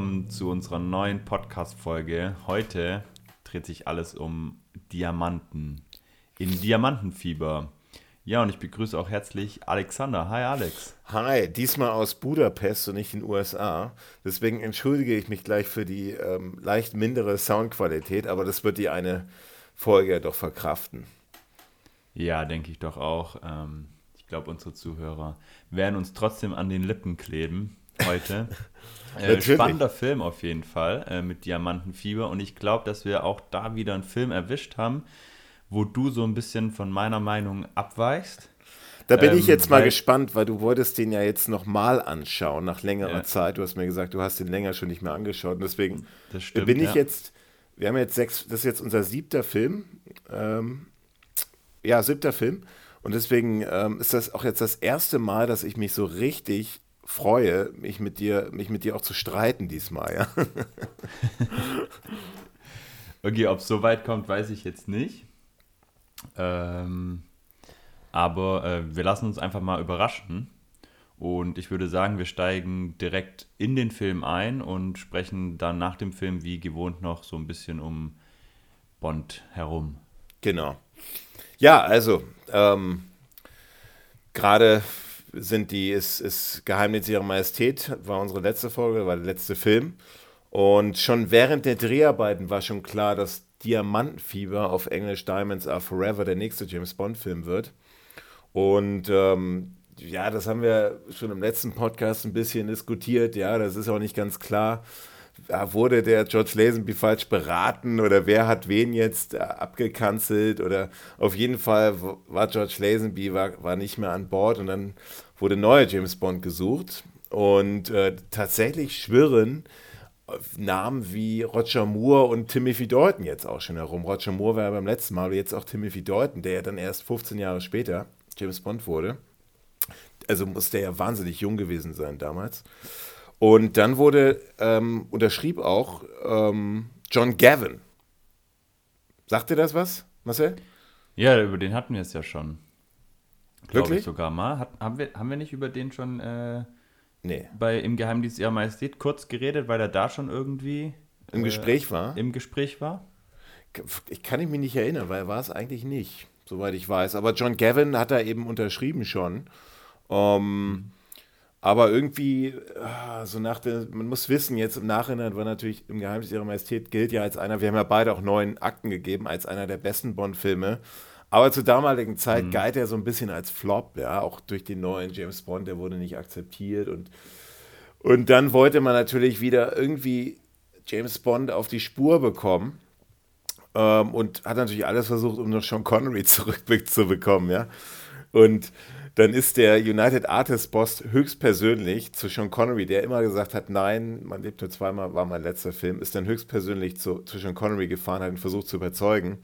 Willkommen zu unserer neuen Podcast-Folge. Heute dreht sich alles um Diamanten. In Diamantenfieber. Ja, und ich begrüße auch herzlich Alexander. Hi, Alex. Hi, diesmal aus Budapest und nicht in den USA. Deswegen entschuldige ich mich gleich für die ähm, leicht mindere Soundqualität, aber das wird die eine Folge doch verkraften. Ja, denke ich doch auch. Ähm, ich glaube, unsere Zuhörer werden uns trotzdem an den Lippen kleben heute. äh, spannender Film auf jeden Fall äh, mit Diamantenfieber und ich glaube, dass wir auch da wieder einen Film erwischt haben, wo du so ein bisschen von meiner Meinung abweichst. Da bin ähm, ich jetzt mal gespannt, weil du wolltest den ja jetzt nochmal anschauen nach längerer ja. Zeit. Du hast mir gesagt, du hast den länger schon nicht mehr angeschaut. Und deswegen stimmt, bin ich ja. jetzt, wir haben jetzt sechs, das ist jetzt unser siebter Film. Ähm, ja, siebter Film. Und deswegen ähm, ist das auch jetzt das erste Mal, dass ich mich so richtig freue, mich mit dir, mich mit dir auch zu streiten diesmal, ja. okay, ob es so weit kommt, weiß ich jetzt nicht. Ähm, aber äh, wir lassen uns einfach mal überraschen. Und ich würde sagen, wir steigen direkt in den Film ein und sprechen dann nach dem Film wie gewohnt noch so ein bisschen um Bond herum. Genau. Ja, also ähm, gerade sind die, ist, ist Geheimnis ihrer Majestät, war unsere letzte Folge, war der letzte Film. Und schon während der Dreharbeiten war schon klar, dass Diamantenfieber auf Englisch Diamonds Are Forever der nächste James Bond-Film wird. Und ähm, ja, das haben wir schon im letzten Podcast ein bisschen diskutiert. Ja, das ist auch nicht ganz klar. Wurde der George Lazenby falsch beraten oder wer hat wen jetzt äh, abgekanzelt oder auf jeden Fall war George Lazenby war, war nicht mehr an Bord und dann wurde neuer James Bond gesucht und äh, tatsächlich schwirren Namen wie Roger Moore und Timothy Dalton jetzt auch schon herum. Roger Moore war ja beim letzten Mal, jetzt auch Timothy Dalton, der ja dann erst 15 Jahre später James Bond wurde. Also muss der ja wahnsinnig jung gewesen sein damals. Und dann wurde, ähm, unterschrieb auch ähm, John Gavin. Sagt dir das was, Marcel? Ja, über den hatten wir es ja schon. Wirklich? Ich sogar mal. Hat, haben, wir, haben wir nicht über den schon äh, nee. bei Im Geheimdienst Ihrer Majestät kurz geredet, weil er da schon irgendwie im äh, Gespräch war? Im Gespräch war? Ich kann mich nicht erinnern, weil er war es eigentlich nicht, soweit ich weiß. Aber John Gavin hat da eben unterschrieben schon. Ähm, aber irgendwie, ah, so nach der, man muss wissen, jetzt im Nachhinein war natürlich im Geheimnis ihrer Majestät gilt ja als einer, wir haben ja beide auch neun Akten gegeben, als einer der besten Bond-Filme. Aber zur damaligen Zeit mhm. galt er so ein bisschen als Flop, ja, auch durch den neuen James Bond, der wurde nicht akzeptiert und, und dann wollte man natürlich wieder irgendwie James Bond auf die Spur bekommen ähm, und hat natürlich alles versucht, um noch Sean Connery zurückzubekommen, ja. Und dann ist der United Artists Boss höchstpersönlich zu Sean Connery, der immer gesagt hat, nein, man lebt nur zweimal, war mein letzter Film, ist dann höchstpersönlich zu, zu Sean Connery gefahren, hat ihn versucht zu überzeugen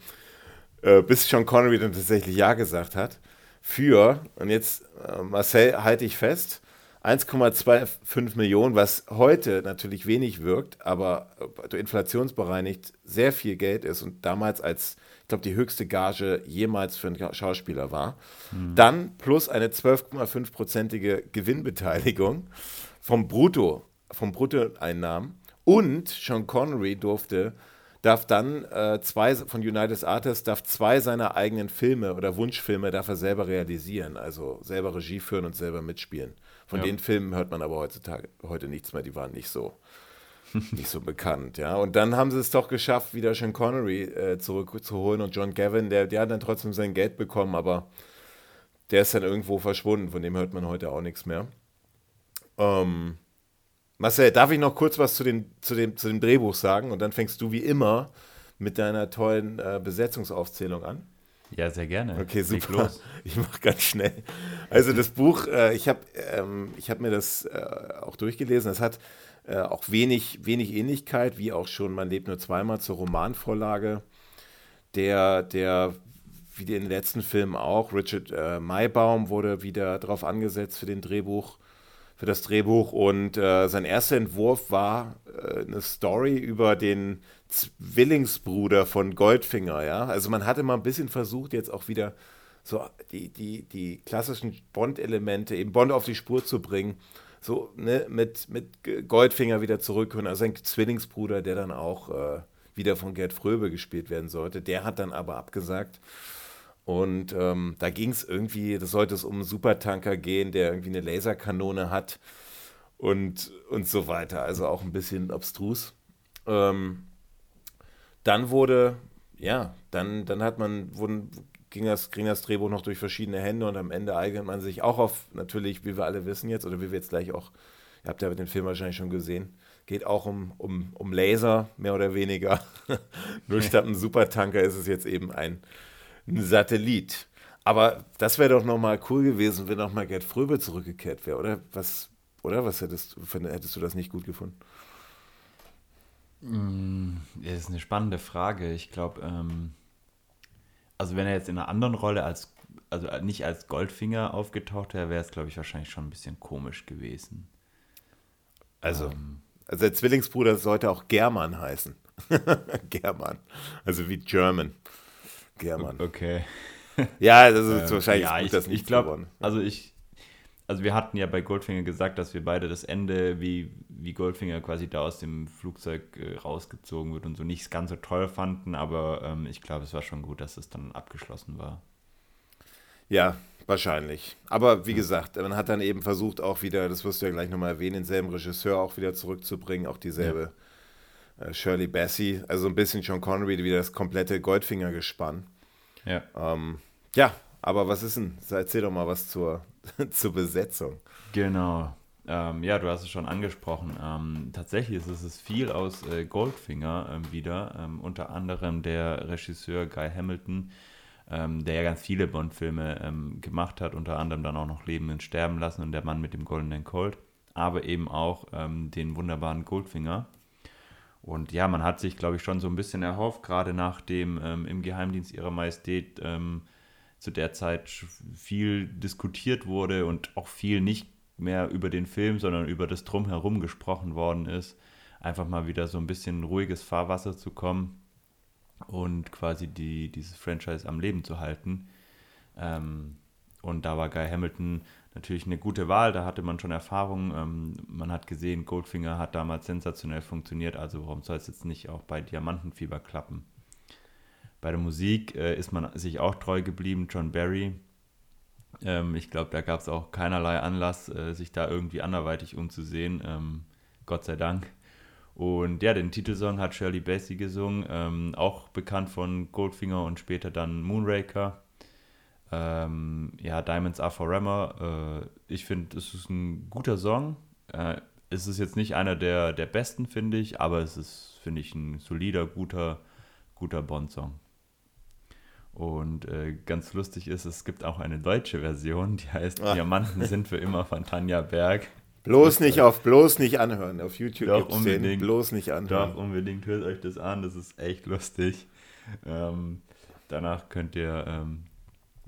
äh, bis Sean Connery dann tatsächlich Ja gesagt hat, für, und jetzt äh, Marcel halte ich fest, 1,25 Millionen, was heute natürlich wenig wirkt, aber äh, inflationsbereinigt sehr viel Geld ist und damals als, ich glaube, die höchste Gage jemals für einen Schauspieler war. Mhm. Dann plus eine 12,5-prozentige Gewinnbeteiligung vom Brutto, vom Bruttoeinnahmen und Sean Connery durfte darf dann äh, zwei von United Artists darf zwei seiner eigenen Filme oder Wunschfilme darf er selber realisieren, also selber Regie führen und selber mitspielen. Von ja. den Filmen hört man aber heutzutage heute nichts mehr, die waren nicht so nicht so bekannt, ja. Und dann haben sie es doch geschafft, wieder Sean Connery äh, zurückzuholen und John Gavin, der, der hat dann trotzdem sein Geld bekommen, aber der ist dann irgendwo verschwunden, von dem hört man heute auch nichts mehr. Ähm, Marcel, darf ich noch kurz was zu, den, zu, dem, zu dem Drehbuch sagen? Und dann fängst du wie immer mit deiner tollen äh, Besetzungsaufzählung an. Ja, sehr gerne. Okay, super. Ich mache ganz schnell. Also das Buch, äh, ich habe ähm, hab mir das äh, auch durchgelesen. Es hat äh, auch wenig, wenig Ähnlichkeit, wie auch schon Man lebt nur zweimal zur Romanvorlage. Der, der, wie in den letzten Filmen auch, Richard äh, Maybaum wurde wieder drauf angesetzt für den Drehbuch für das Drehbuch und äh, sein erster Entwurf war äh, eine Story über den Zwillingsbruder von Goldfinger, ja. Also man hatte mal ein bisschen versucht, jetzt auch wieder so die, die, die klassischen Bond-Elemente, eben Bond auf die Spur zu bringen. so ne, mit, mit Goldfinger wieder zurückholen. Also sein Zwillingsbruder, der dann auch äh, wieder von Gerd Fröbe gespielt werden sollte. Der hat dann aber abgesagt. Und ähm, da ging es irgendwie, da sollte es um einen Supertanker gehen, der irgendwie eine Laserkanone hat und, und so weiter. Also auch ein bisschen abstrus. Ähm, dann wurde, ja, dann, dann hat man, wurden, ging, das, ging das Drehbuch noch durch verschiedene Hände und am Ende eignet man sich auch auf, natürlich, wie wir alle wissen jetzt, oder wie wir jetzt gleich auch, ihr habt ja den Film wahrscheinlich schon gesehen, geht auch um, um, um Laser, mehr oder weniger. Nur statt ein Supertanker ist es jetzt eben ein ein Satellit. Aber das wäre doch nochmal cool gewesen, wenn nochmal Gerd Fröbe zurückgekehrt wäre, oder? Was, oder was hättest, hättest du das nicht gut gefunden? Mm, das ist eine spannende Frage. Ich glaube, ähm, also wenn er jetzt in einer anderen Rolle als, also nicht als Goldfinger aufgetaucht wäre, wäre es, glaube ich, wahrscheinlich schon ein bisschen komisch gewesen. Also, ähm, also der Zwillingsbruder sollte auch German heißen. German. Also wie German. German. Okay. Ja, das ist äh, wahrscheinlich ja, gut, ich, das nicht ich glaube, also ich, also wir hatten ja bei Goldfinger gesagt, dass wir beide das Ende, wie, wie Goldfinger quasi da aus dem Flugzeug äh, rausgezogen wird und so nicht ganz so toll fanden, aber ähm, ich glaube, es war schon gut, dass es dann abgeschlossen war. Ja, wahrscheinlich. Aber wie ja. gesagt, man hat dann eben versucht, auch wieder, das wirst du ja gleich nochmal erwähnen, denselben Regisseur auch wieder zurückzubringen, auch dieselbe. Ja Shirley Bassey, also ein bisschen John Connery, wie das komplette Goldfinger-Gespann. Ja. Ähm, ja, aber was ist denn? Erzähl doch mal was zur, zur Besetzung. Genau. Ähm, ja, du hast es schon angesprochen. Ähm, tatsächlich ist es viel aus äh, Goldfinger ähm, wieder. Ähm, unter anderem der Regisseur Guy Hamilton, ähm, der ja ganz viele Bond-Filme gemacht hat, unter anderem dann auch noch Leben und Sterben lassen und der Mann mit dem goldenen Colt, aber eben auch den wunderbaren Goldfinger. Und ja, man hat sich, glaube ich, schon so ein bisschen erhofft, gerade nachdem ähm, im Geheimdienst ihrer Majestät ähm, zu der Zeit viel diskutiert wurde und auch viel nicht mehr über den Film, sondern über das Drumherum gesprochen worden ist, einfach mal wieder so ein bisschen ruhiges Fahrwasser zu kommen und quasi die, dieses Franchise am Leben zu halten. Ähm, und da war Guy Hamilton natürlich eine gute Wahl, da hatte man schon Erfahrung. Ähm, man hat gesehen, Goldfinger hat damals sensationell funktioniert, also warum soll es jetzt nicht auch bei Diamantenfieber klappen? Bei der Musik äh, ist man sich auch treu geblieben, John Barry. Ähm, ich glaube, da gab es auch keinerlei Anlass, äh, sich da irgendwie anderweitig umzusehen. Ähm, Gott sei Dank. Und ja, den Titelsong hat Shirley Bassey gesungen, ähm, auch bekannt von Goldfinger und später dann Moonraker. Ähm, ja, Diamonds Are Forever. Äh, ich finde, es ist ein guter Song. Äh, es ist jetzt nicht einer der, der besten, finde ich, aber es ist, finde ich, ein solider, guter, guter Bond-Song. Und äh, ganz lustig ist, es gibt auch eine deutsche Version, die heißt Ach. Diamanten sind für immer von Tanja Berg. Bloß nicht auf, bloß nicht anhören. Auf YouTube doch, unbedingt, den, bloß nicht anhören. Doch, unbedingt, hört euch das an, das ist echt lustig. Ähm, danach könnt ihr ähm,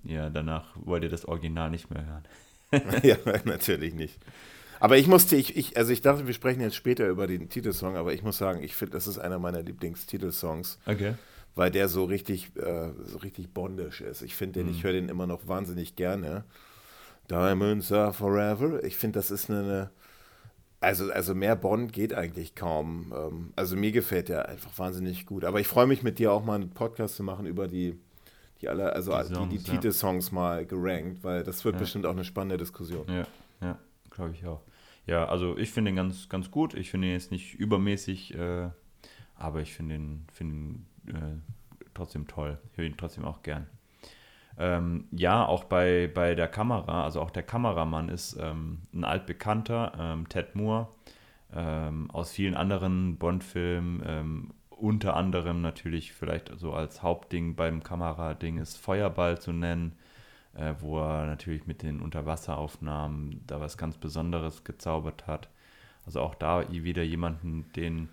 ja, danach wollt ihr das Original nicht mehr hören. ja, natürlich nicht. Aber ich musste, ich, ich, also ich dachte, wir sprechen jetzt später über den Titelsong, aber ich muss sagen, ich finde, das ist einer meiner Lieblingstitelsongs. Okay. Weil der so richtig, äh, so richtig bondisch ist. Ich finde den, mhm. ich höre den immer noch wahnsinnig gerne. Diamonds are forever. Ich finde, das ist eine, also, also mehr Bond geht eigentlich kaum. Ähm, also mir gefällt der einfach wahnsinnig gut. Aber ich freue mich mit dir auch mal einen Podcast zu machen über die die alle, also die, Songs, die, die Titelsongs mal gerankt, weil das wird ja. bestimmt auch eine spannende Diskussion. Ja, ja, glaube ich auch. Ja, also ich finde ihn ganz, ganz gut. Ich finde ihn jetzt nicht übermäßig, äh, aber ich finde ihn, find ihn äh, trotzdem toll. Ich höre ihn trotzdem auch gern. Ähm, ja, auch bei, bei der Kamera, also auch der Kameramann ist ähm, ein altbekannter, ähm, Ted Moore, ähm, aus vielen anderen Bond-Filmen, ähm, unter anderem natürlich vielleicht so als Hauptding beim Kamerading ist Feuerball zu nennen, äh, wo er natürlich mit den Unterwasseraufnahmen da was ganz Besonderes gezaubert hat. Also auch da wieder jemanden, den,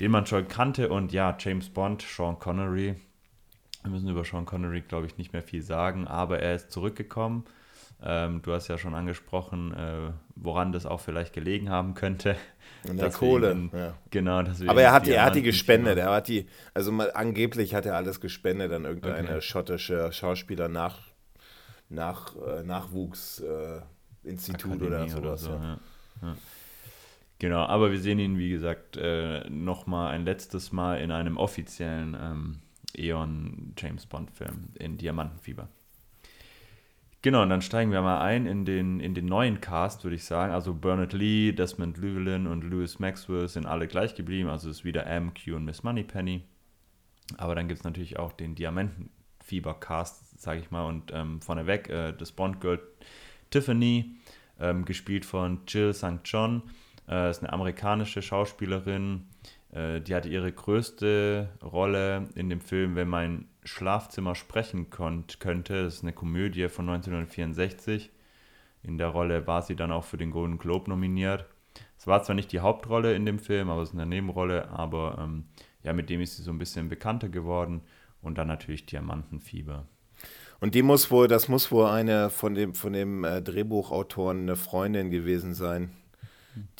den man schon kannte. Und ja, James Bond, Sean Connery. Wir müssen über Sean Connery, glaube ich, nicht mehr viel sagen, aber er ist zurückgekommen ähm, du hast ja schon angesprochen, äh, woran das auch vielleicht gelegen haben könnte. In der Kohle. Ihn, ja. Genau. Aber er hat, die, er hat die gespendet. Er hat die, also mal, angeblich hat er alles gespendet an irgendeine okay. schottische Schauspieler nach, nach äh, Nachwuchsinstitut äh, oder sowas. Oder so, ja. Ja. Genau, aber wir sehen ihn, wie gesagt, äh, nochmal ein letztes Mal in einem offiziellen ähm, Eon James Bond Film in Diamantenfieber. Genau, und dann steigen wir mal ein in den, in den neuen Cast, würde ich sagen. Also Bernard Lee, Desmond Llewellyn und Louis Maxwell sind alle gleich geblieben. Also es ist wieder M, Q und Miss Moneypenny. Aber dann gibt es natürlich auch den Diamantenfieber-Cast, sage ich mal. Und ähm, vorneweg äh, das Bond-Girl Tiffany, ähm, gespielt von Jill St. John. Äh, ist eine amerikanische Schauspielerin. Äh, die hatte ihre größte Rolle in dem Film, wenn mein Schlafzimmer sprechen konnt, könnte. Das ist eine Komödie von 1964. In der Rolle war sie dann auch für den Golden Globe nominiert. Es war zwar nicht die Hauptrolle in dem Film, aber es ist eine Nebenrolle, aber ähm, ja, mit dem ist sie so ein bisschen bekannter geworden. Und dann natürlich Diamantenfieber. Und die muss wohl, das muss wohl eine von dem, von dem äh, Drehbuchautoren eine Freundin gewesen sein.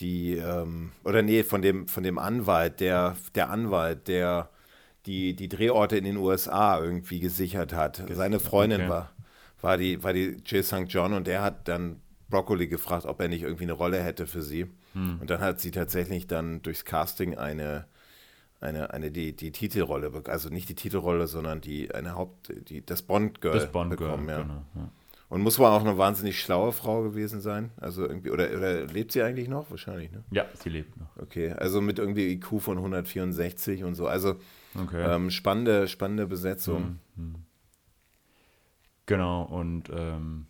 Die, ähm, oder nee, von dem, von dem Anwalt, der, der Anwalt, der die, die Drehorte in den USA irgendwie gesichert hat. Seine Freundin okay. war, war, die, war die Jill St. John und der hat dann Broccoli gefragt, ob er nicht irgendwie eine Rolle hätte für sie. Hm. Und dann hat sie tatsächlich dann durchs Casting eine, eine, eine die, die Titelrolle, also nicht die Titelrolle, sondern die eine Haupt, die, das Bond-Girl das Bond bekommen, ja. Genau, ja. Und muss wohl auch eine wahnsinnig schlaue Frau gewesen sein. Also irgendwie, oder, oder lebt sie eigentlich noch? Wahrscheinlich, ne? Ja, sie lebt noch. Okay, also mit irgendwie IQ von 164 und so. Also okay. ähm, spannende, spannende Besetzung. Mhm. mhm. Genau, und ähm,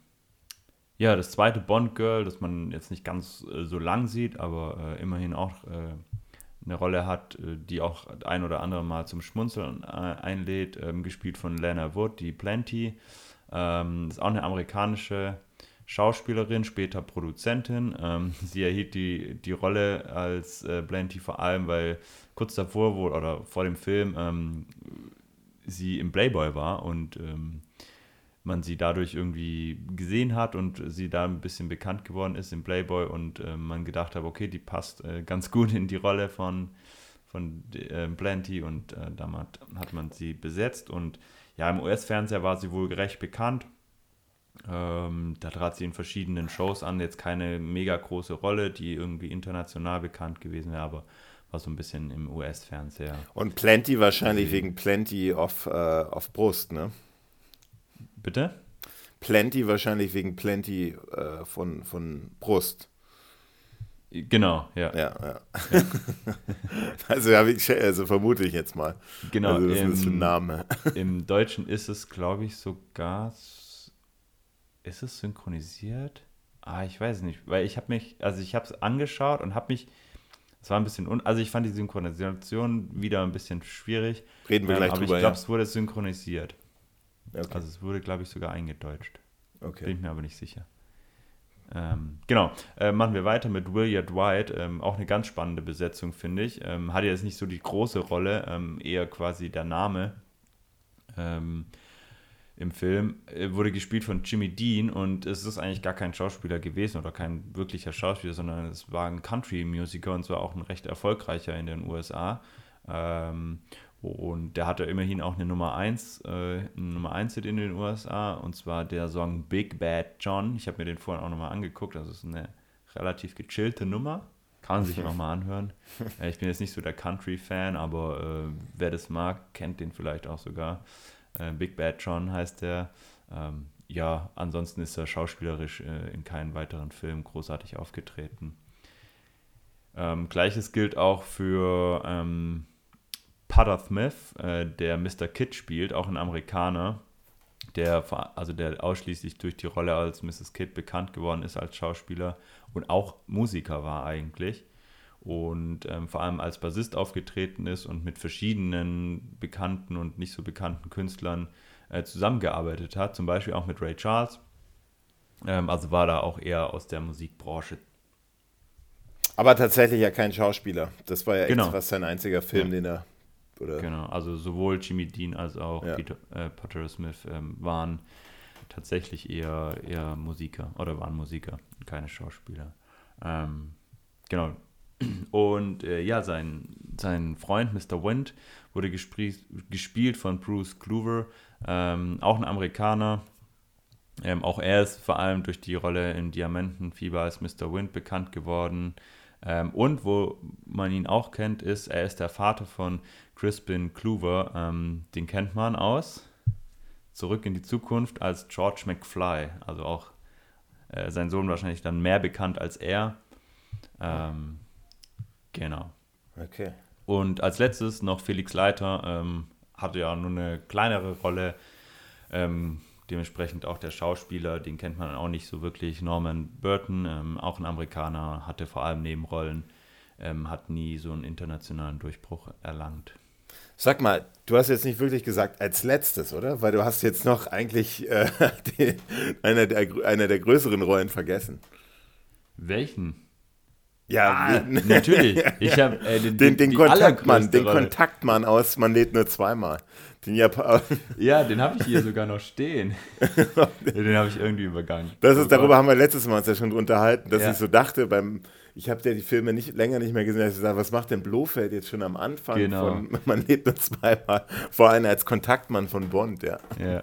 ja, das zweite Bond-Girl, das man jetzt nicht ganz äh, so lang sieht, aber äh, immerhin auch äh, eine Rolle hat, äh, die auch ein oder andere Mal zum Schmunzeln äh, einlädt, ähm, gespielt von Lana Wood, die Plenty. Ähm, ist auch eine amerikanische Schauspielerin, später Produzentin. Ähm, sie erhielt die, die Rolle als äh, Plenty vor allem, weil kurz davor wohl oder vor dem Film ähm, sie im Playboy war und ähm, man sie dadurch irgendwie gesehen hat und sie da ein bisschen bekannt geworden ist im Playboy und äh, man gedacht hat, okay, die passt äh, ganz gut in die Rolle von, von äh, Plenty und äh, damit hat man sie besetzt und ja, im US-Fernseher war sie wohl recht bekannt. Ähm, da trat sie in verschiedenen Shows an, jetzt keine mega große Rolle, die irgendwie international bekannt gewesen wäre, aber war so ein bisschen im US-Fernseher. Und Plenty wahrscheinlich wegen Plenty auf, äh, auf Brust, ne? Bitte? Plenty wahrscheinlich wegen Plenty äh, von, von Brust. Genau, ja. Ja, ja. ja. also, ja, also vermute ich jetzt mal. Genau. Also, was im, ist das ein Name? Im Deutschen ist es, glaube ich, sogar. Ist es synchronisiert? Ah, ich weiß nicht, weil ich habe mich, also ich habe es angeschaut und habe mich, es war ein bisschen, un, also ich fand die Synchronisation wieder ein bisschen schwierig. Reden wir ähm, gleich aber drüber. Ich glaube, ja. es wurde synchronisiert. Okay. Also es wurde, glaube ich, sogar eingedeutscht. Okay. Bin ich mir aber nicht sicher. Ähm, genau, äh, machen wir weiter mit William Dwight. Ähm, auch eine ganz spannende Besetzung, finde ich. Ähm, hat jetzt nicht so die große Rolle, ähm, eher quasi der Name ähm, im Film. Er wurde gespielt von Jimmy Dean und es ist eigentlich gar kein Schauspieler gewesen oder kein wirklicher Schauspieler, sondern es war ein Country-Musiker und zwar auch ein recht erfolgreicher in den USA. Ähm, und der hatte immerhin auch eine Nummer 1, äh, eine Nummer 1 Hit in den USA, und zwar der Song Big Bad John. Ich habe mir den vorhin auch nochmal angeguckt, das ist eine relativ gechillte Nummer. Kann man sich nochmal anhören. Äh, ich bin jetzt nicht so der Country-Fan, aber äh, wer das mag, kennt den vielleicht auch sogar. Äh, Big Bad John heißt der. Ähm, ja, ansonsten ist er schauspielerisch äh, in keinem weiteren Film großartig aufgetreten. Ähm, Gleiches gilt auch für ähm, Potter Smith, äh, der Mr. Kidd spielt, auch ein Amerikaner, der, also der ausschließlich durch die Rolle als Mrs. Kidd bekannt geworden ist als Schauspieler und auch Musiker war eigentlich und ähm, vor allem als Bassist aufgetreten ist und mit verschiedenen bekannten und nicht so bekannten Künstlern äh, zusammengearbeitet hat, zum Beispiel auch mit Ray Charles. Ähm, also war da auch eher aus der Musikbranche. Aber tatsächlich ja kein Schauspieler. Das war ja genau. fast sein einziger Film, ja. den er oder? Genau, also sowohl Jimmy Dean als auch ja. Peter, äh, Potter Smith ähm, waren tatsächlich eher, eher Musiker oder waren Musiker, keine Schauspieler. Ähm, genau. Und äh, ja, sein, sein Freund Mr. Wendt wurde gespielt von Bruce Clover, ähm, auch ein Amerikaner. Ähm, auch er ist vor allem durch die Rolle in Diamantenfieber als Mr. Wind bekannt geworden. Ähm, und wo man ihn auch kennt, ist, er ist der Vater von Crispin Kluver. Ähm, den kennt man aus Zurück in die Zukunft als George McFly. Also auch äh, sein Sohn wahrscheinlich dann mehr bekannt als er. Ähm, genau. Okay. Und als letztes noch Felix Leiter, ähm, hatte ja nur eine kleinere Rolle. Ähm, dementsprechend auch der Schauspieler, den kennt man auch nicht so wirklich. Norman Burton, ähm, auch ein Amerikaner, hatte vor allem Nebenrollen, ähm, hat nie so einen internationalen Durchbruch erlangt. Sag mal, du hast jetzt nicht wirklich gesagt als letztes, oder? Weil du hast jetzt noch eigentlich äh, die, eine, der, eine der größeren Rollen vergessen. Welchen? Ja, ah, natürlich. Ich habe äh, den, den, den Kontaktmann, den Kontaktmann aus Man lädt nur zweimal. Den Japan ja, den habe ich hier sogar noch stehen. den habe ich irgendwie übergangen. Das ist, darüber haben wir letztes Mal uns ja schon unterhalten, dass ja. ich so dachte beim ich habe ja die Filme nicht länger nicht mehr gesehen, dass ich sage, was macht denn Blofeld jetzt schon am Anfang genau. von Man lebt nur zweimal, vor allem als Kontaktmann von Bond, ja. Ja,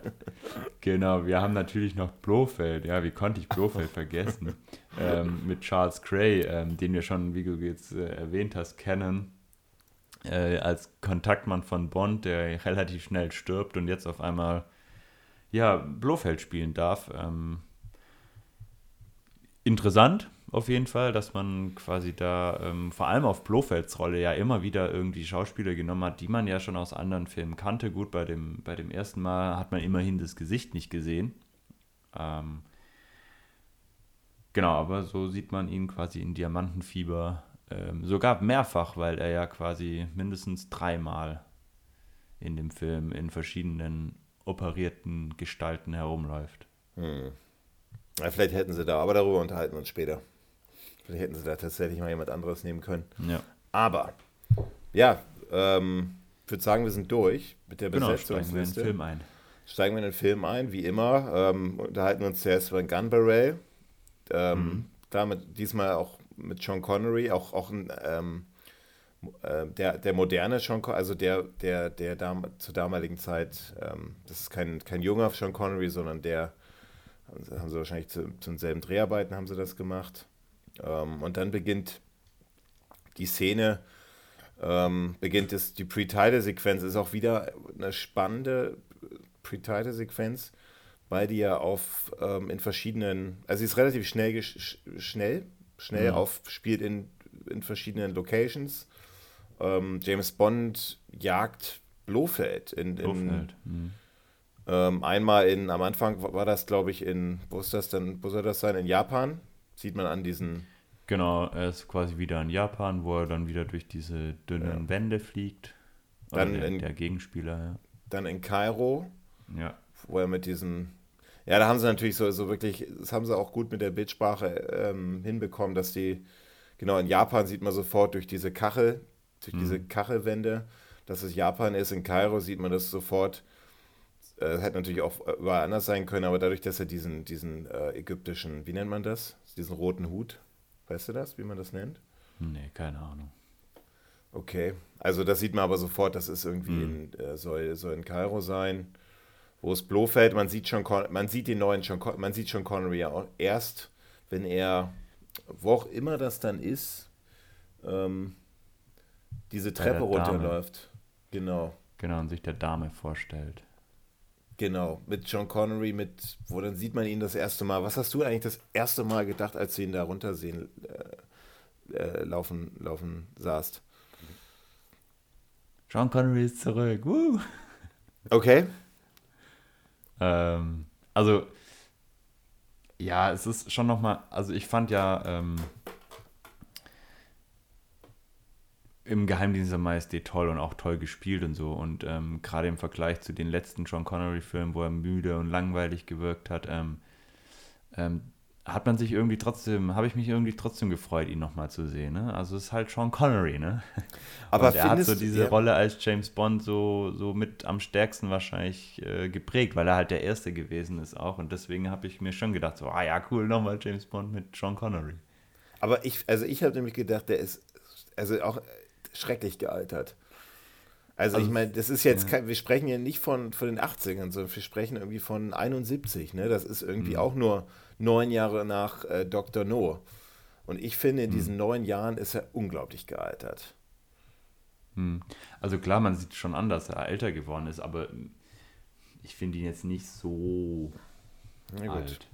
genau. Wir haben natürlich noch Blofeld, ja, wie konnte ich Blofeld vergessen? Ähm, mit Charles Gray, ähm, den wir schon, wie du jetzt äh, erwähnt hast, kennen. Äh, als Kontaktmann von Bond, der relativ schnell stirbt und jetzt auf einmal ja, Blofeld spielen darf. Ähm, interessant, auf jeden Fall, dass man quasi da ähm, vor allem auf Blofelds Rolle ja immer wieder irgendwie Schauspieler genommen hat, die man ja schon aus anderen Filmen kannte. Gut, bei dem, bei dem ersten Mal hat man immerhin das Gesicht nicht gesehen. Ähm, genau, aber so sieht man ihn quasi in Diamantenfieber ähm, sogar mehrfach, weil er ja quasi mindestens dreimal in dem Film in verschiedenen operierten Gestalten herumläuft. Hm. Ja, vielleicht hätten sie da, aber darüber unterhalten wir uns später. Vielleicht hätten sie da tatsächlich mal jemand anderes nehmen können. Ja. Aber, ja, ähm, ich würde sagen, wir sind durch mit der genau, Besetzungsliste. Steigen wir in den Film ein. Steigen wir in den Film ein, wie immer. Ähm, unterhalten wir uns zuerst über Gun Barrel. Ähm, mhm. Damit diesmal auch mit Sean Connery, auch, auch ein, ähm, äh, der, der moderne Sean Connery, also der, der, der dam zur damaligen Zeit, ähm, das ist kein, kein junger Sean Connery, sondern der, haben sie wahrscheinlich zu, zu denselben Dreharbeiten haben sie das gemacht. Ähm, und dann beginnt die Szene, ähm, beginnt es, die Pre-Title-Sequenz ist auch wieder eine spannende Pre-Title-Sequenz, weil die ja auf ähm, in verschiedenen, also sie ist relativ schnell schnell, schnell mhm. aufspielt in, in verschiedenen Locations. Ähm, James Bond jagt Blofeld in, in Blofeld. Mhm. Ähm, einmal in, am Anfang war das, glaube ich, in, wo ist das denn, wo soll das sein? In Japan, Sieht man an diesen. Genau, er ist quasi wieder in Japan, wo er dann wieder durch diese dünnen ja. Wände fliegt. Dann der, in, der Gegenspieler, ja. Dann in Kairo. Ja. Wo er mit diesem. Ja, da haben sie natürlich so, so wirklich, das haben sie auch gut mit der Bildsprache ähm, hinbekommen, dass die, genau, in Japan sieht man sofort durch diese Kachel, durch mhm. diese Kachelwände, dass es Japan ist. In Kairo sieht man das sofort. Äh, hätte natürlich auch überall anders sein können, aber dadurch, dass er diesen, diesen äh, ägyptischen, wie nennt man das? diesen roten Hut. Weißt du das, wie man das nennt? Nee, keine Ahnung. Okay, also das sieht man aber sofort, das ist irgendwie mhm. in, äh, soll, soll in Kairo sein, wo es Blofeld, man sieht schon, man sieht den neuen schon, man sieht schon Connery ja erst, wenn er, wo auch immer das dann ist, ähm, diese Treppe runterläuft. Genau. Genau, und sich der Dame vorstellt. Genau, mit John Connery, mit, wo dann sieht man ihn das erste Mal. Was hast du eigentlich das erste Mal gedacht, als du ihn da runtersehen äh, äh, laufen, laufen sahst? John Connery ist zurück. Woo! Okay. Ähm, also, ja, es ist schon nochmal, also ich fand ja, ähm, im Geheimdienst der Majestät toll und auch toll gespielt und so. Und ähm, gerade im Vergleich zu den letzten John Connery-Filmen, wo er müde und langweilig gewirkt hat, ähm, ähm, hat man sich irgendwie trotzdem, habe ich mich irgendwie trotzdem gefreut, ihn nochmal zu sehen. Ne? Also es ist halt Sean Connery, ne? Aber und er hat so diese. Rolle als James Bond so, so mit am stärksten wahrscheinlich äh, geprägt, weil er halt der Erste gewesen ist auch. Und deswegen habe ich mir schon gedacht, so, ah ja, cool, nochmal James Bond mit Sean Connery. Aber ich, also ich habe nämlich gedacht, der ist, also auch schrecklich gealtert. Also, also ich meine, das ist jetzt, ja. kein, wir sprechen ja nicht von, von den 80ern, sondern wir sprechen irgendwie von 71. Ne? Das ist irgendwie mhm. auch nur neun Jahre nach äh, Dr. No. Und ich finde, in mhm. diesen neun Jahren ist er unglaublich gealtert. Mhm. Also klar, man sieht schon an, dass er älter geworden ist, aber ich finde ihn jetzt nicht so alt.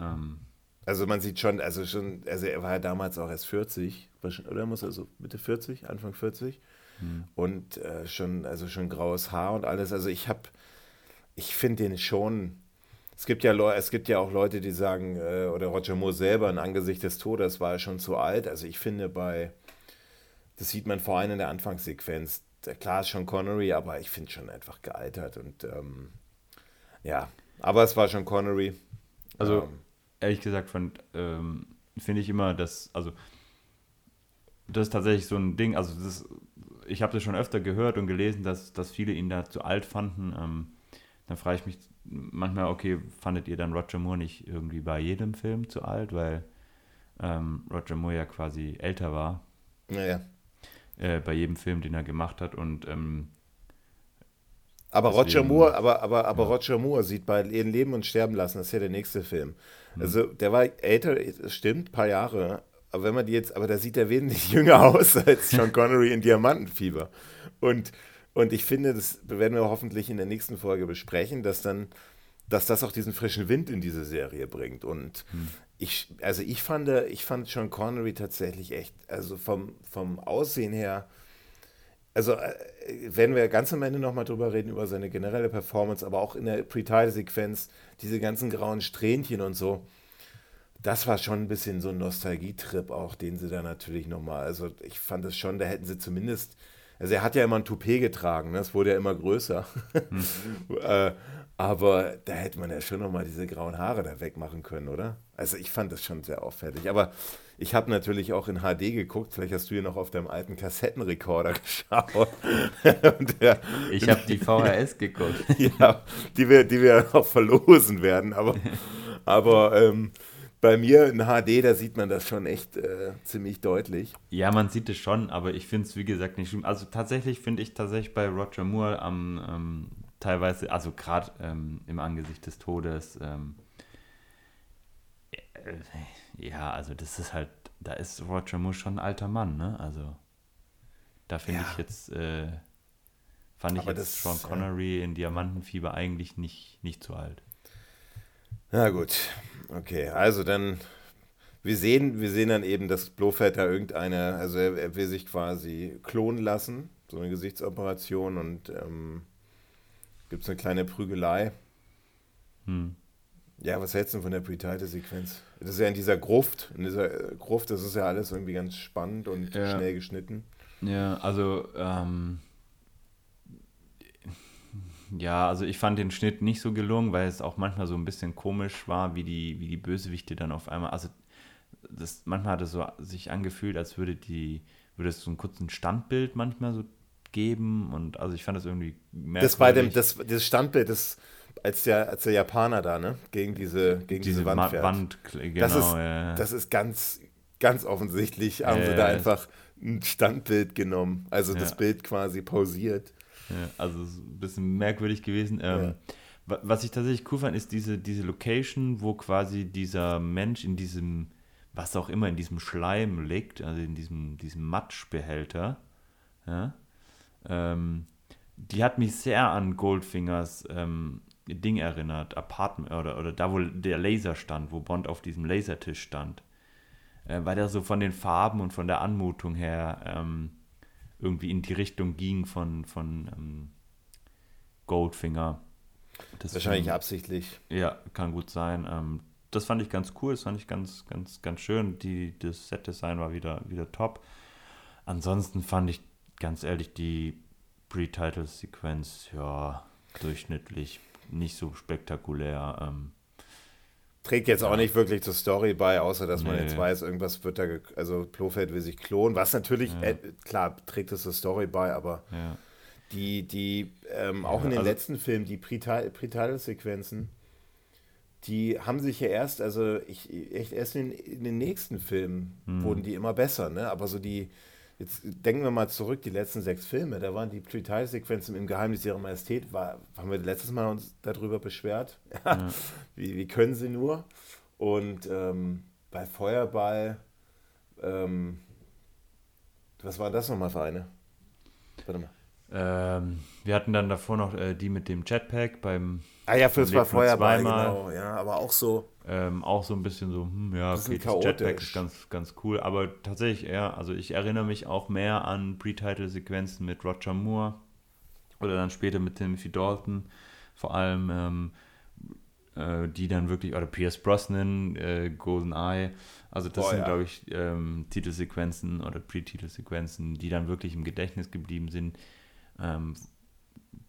Ähm, also man sieht schon, also schon, also er war ja damals auch erst 40, oder muss er so Mitte 40, Anfang 40 hm. und äh, schon, also schon graues Haar und alles. Also ich habe, ich finde den schon. Es gibt ja es gibt ja auch Leute, die sagen, äh, oder Roger Moore selber in Angesicht des Todes war er schon zu alt. Also ich finde bei, das sieht man vor allem in der Anfangssequenz. Klar ist schon Connery, aber ich finde schon einfach gealtert und ähm, ja, aber es war schon Connery. Also ähm, ehrlich gesagt ähm, finde ich immer, dass, also das ist tatsächlich so ein Ding, also das, ich habe das schon öfter gehört und gelesen, dass, dass viele ihn da zu alt fanden. Ähm, dann frage ich mich manchmal, okay, fandet ihr dann Roger Moore nicht irgendwie bei jedem Film zu alt, weil ähm, Roger Moore ja quasi älter war. Naja. Äh, bei jedem Film, den er gemacht hat und ähm, aber Deswegen, Roger Moore, aber, aber, aber ja. Roger Moore sieht bei Ihren Leben und Sterben lassen, das ist ja der nächste Film. Mhm. Also der war älter, stimmt, ein paar Jahre. Aber wenn man die jetzt, aber da sieht er wesentlich jünger aus als Sean Connery in Diamantenfieber. Und, und ich finde, das werden wir hoffentlich in der nächsten Folge besprechen, dass dann, dass das auch diesen frischen Wind in diese Serie bringt. Und mhm. ich, also ich fand, ich fand Sean Connery tatsächlich echt, also vom, vom Aussehen her, also äh, werden wir ganz am Ende nochmal drüber reden, über seine generelle Performance, aber auch in der Pre-Title-Sequenz, diese ganzen grauen Strähnchen und so. Das war schon ein bisschen so ein Nostalgietrip auch, den sie da natürlich nochmal, also ich fand es schon, da hätten sie zumindest, also er hat ja immer ein Toupet getragen, ne? das wurde ja immer größer. Hm. äh, aber da hätte man ja schon nochmal diese grauen Haare da wegmachen können, oder? Also ich fand das schon sehr auffällig. Aber ich habe natürlich auch in HD geguckt. Vielleicht hast du hier noch auf deinem alten Kassettenrekorder geschaut. der, ich habe die VHS geguckt. ja, die wir, die wir auch verlosen werden. Aber, aber ähm, bei mir in HD, da sieht man das schon echt äh, ziemlich deutlich. Ja, man sieht es schon, aber ich finde es, wie gesagt, nicht schlimm. Also tatsächlich finde ich tatsächlich bei Roger Moore am ähm, teilweise, also gerade ähm, im Angesicht des Todes, ähm, äh, ja, also das ist halt, da ist Roger Moore schon ein alter Mann, ne? Also da finde ja. ich jetzt, äh, fand ich Aber jetzt Sean Connery in Diamantenfieber eigentlich nicht, nicht zu alt. Na gut, okay, also dann, wir sehen, wir sehen dann eben, dass Blofeld da irgendeine, also er, er, will sich quasi klonen lassen, so eine Gesichtsoperation und ähm, gibt es eine kleine Prügelei. Hm. Ja, was hältst du von der Pre-Title-Sequenz? Das ist ja in dieser Gruft, in dieser äh, Gruft, das ist ja alles irgendwie ganz spannend und ja. schnell geschnitten. Ja, also, ähm, ja, also ich fand den Schnitt nicht so gelungen, weil es auch manchmal so ein bisschen komisch war, wie die, wie die Bösewichte dann auf einmal, also das, manchmal hat es so sich angefühlt, als würde die, würde es so einen kurzen Standbild manchmal so geben und also ich fand das irgendwie merkwürdig. Das bei dem, das, das Standbild, das als der, als der Japaner da, ne? Gegen diese, gegen diese, diese Wand fährt. Wand, genau, das ist, ja. das ist ganz, ganz offensichtlich, haben ja, sie da einfach ein Standbild genommen. Also das Bild quasi pausiert. Also ein bisschen merkwürdig gewesen. Ähm, was ich tatsächlich cool fand, ist diese, diese Location, wo quasi dieser Mensch in diesem, was auch immer, in diesem Schleim liegt, also in diesem, diesem Matschbehälter. Ja? Ähm, die hat mich sehr an Goldfingers ähm, Ding erinnert, Apartment oder, oder da, wo der Laser stand, wo Bond auf diesem Lasertisch stand. Äh, weil der so von den Farben und von der Anmutung her ähm, irgendwie in die Richtung ging von, von ähm, Goldfinger. Das Wahrscheinlich fand, absichtlich. Ja, kann gut sein. Ähm, das fand ich ganz cool, das fand ich ganz, ganz, ganz schön. Die, das Set-Design war wieder, wieder top. Ansonsten fand ich ganz ehrlich die Pre-Title-Sequenz, ja, durchschnittlich nicht so spektakulär. Ähm, Trägt jetzt ja. auch nicht wirklich zur Story bei, außer dass nee. man jetzt weiß, irgendwas wird da, also Blofeld will sich klonen, was natürlich, ja. äh, klar, trägt es zur Story bei, aber ja. die, die, ähm, auch in den also, letzten Filmen, die Pre-Title-Sequenzen, die haben sich ja erst, also ich, echt erst in, in den nächsten Filmen hm. wurden die immer besser, ne? Aber so die, Jetzt denken wir mal zurück, die letzten sechs Filme, da waren die Pre-Title-Sequenzen im Geheimnis ihrer Majestät, war, haben wir letztes Mal uns darüber beschwert. Ja. wie, wie können sie nur? Und ähm, bei Feuerball, ähm, was war das nochmal für eine? Warte mal. Ähm, wir hatten dann davor noch äh, die mit dem Jetpack beim. Ah ja, fürs war Feuerball, genau. Ja, aber auch so. Ähm, auch so ein bisschen so, hm, ja, okay, das Jetpack ist ganz, ganz cool. Aber tatsächlich eher, also ich erinnere mich auch mehr an Pre-Title-Sequenzen mit Roger Moore oder dann später mit Timothy Dalton. Vor allem, ähm, äh, die dann wirklich, oder Pierce Brosnan, äh, Golden Eye. Also das Boah, sind, ja. glaube ich, ähm, Titelsequenzen oder Pre-Titelsequenzen, die dann wirklich im Gedächtnis geblieben sind. Ähm,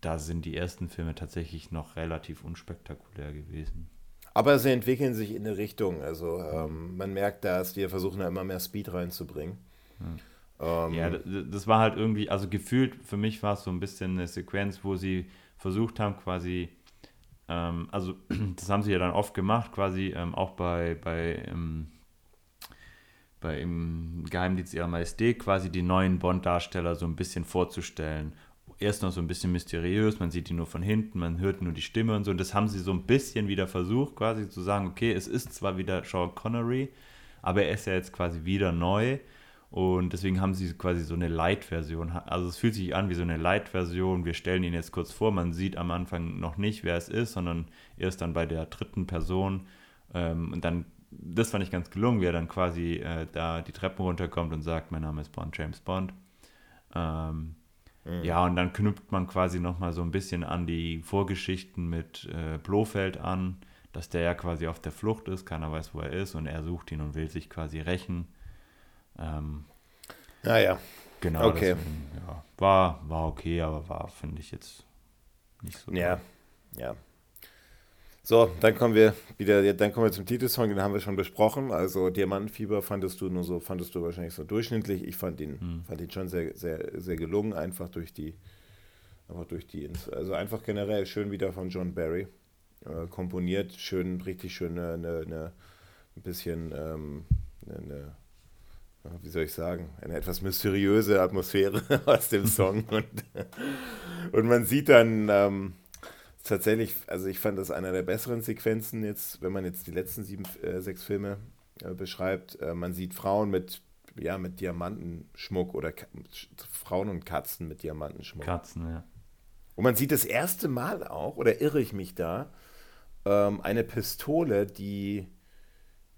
da sind die ersten Filme tatsächlich noch relativ unspektakulär gewesen. Aber sie entwickeln sich in eine Richtung. Also ähm, man merkt, dass wir versuchen da immer mehr Speed reinzubringen. Ja. Ähm, ja, das war halt irgendwie, also gefühlt für mich war es so ein bisschen eine Sequenz, wo sie versucht haben, quasi, ähm, also das haben sie ja dann oft gemacht, quasi ähm, auch bei, bei, ähm, bei im Geheimdienst ihrer Majestät, quasi die neuen Bond-Darsteller so ein bisschen vorzustellen erst noch so ein bisschen mysteriös, man sieht die nur von hinten, man hört nur die Stimme und so. Und das haben sie so ein bisschen wieder versucht, quasi zu sagen, okay, es ist zwar wieder Sean Connery, aber er ist ja jetzt quasi wieder neu. Und deswegen haben sie quasi so eine Light-Version. Also es fühlt sich an wie so eine Light-Version. Wir stellen ihn jetzt kurz vor. Man sieht am Anfang noch nicht, wer es ist, sondern erst dann bei der dritten Person. Ähm, und dann, das fand ich ganz gelungen, wie er dann quasi äh, da die Treppen runterkommt und sagt, mein Name ist Bond, James Bond. Ähm, Mhm. Ja, und dann knüpft man quasi nochmal so ein bisschen an die Vorgeschichten mit äh, Blofeld an, dass der ja quasi auf der Flucht ist, keiner weiß, wo er ist und er sucht ihn und will sich quasi rächen. Ähm, ja, ja. Genau. Okay. Deswegen, ja, war, war okay, aber war, finde ich jetzt nicht so. Ja, toll. ja. So, dann kommen wir wieder, dann kommen wir zum Titelsong, den haben wir schon besprochen. Also Diamantenfieber fandest du nur so, fandest du wahrscheinlich so durchschnittlich. Ich fand ihn, hm. fand ihn schon sehr, sehr, sehr gelungen, einfach durch die, einfach durch die, also einfach generell schön wieder von John Barry äh, komponiert, schön, richtig schön eine, eine, eine ein bisschen ähm, eine, wie soll ich sagen, eine etwas mysteriöse Atmosphäre aus dem Song. und, und man sieht dann, ähm, tatsächlich, also ich fand das einer der besseren Sequenzen jetzt, wenn man jetzt die letzten sieben, äh, sechs Filme äh, beschreibt. Äh, man sieht Frauen mit, ja, mit Diamantenschmuck oder Ka Frauen und Katzen mit Diamantenschmuck. Katzen, ja. Und man sieht das erste Mal auch, oder irre ich mich da, ähm, eine Pistole, die,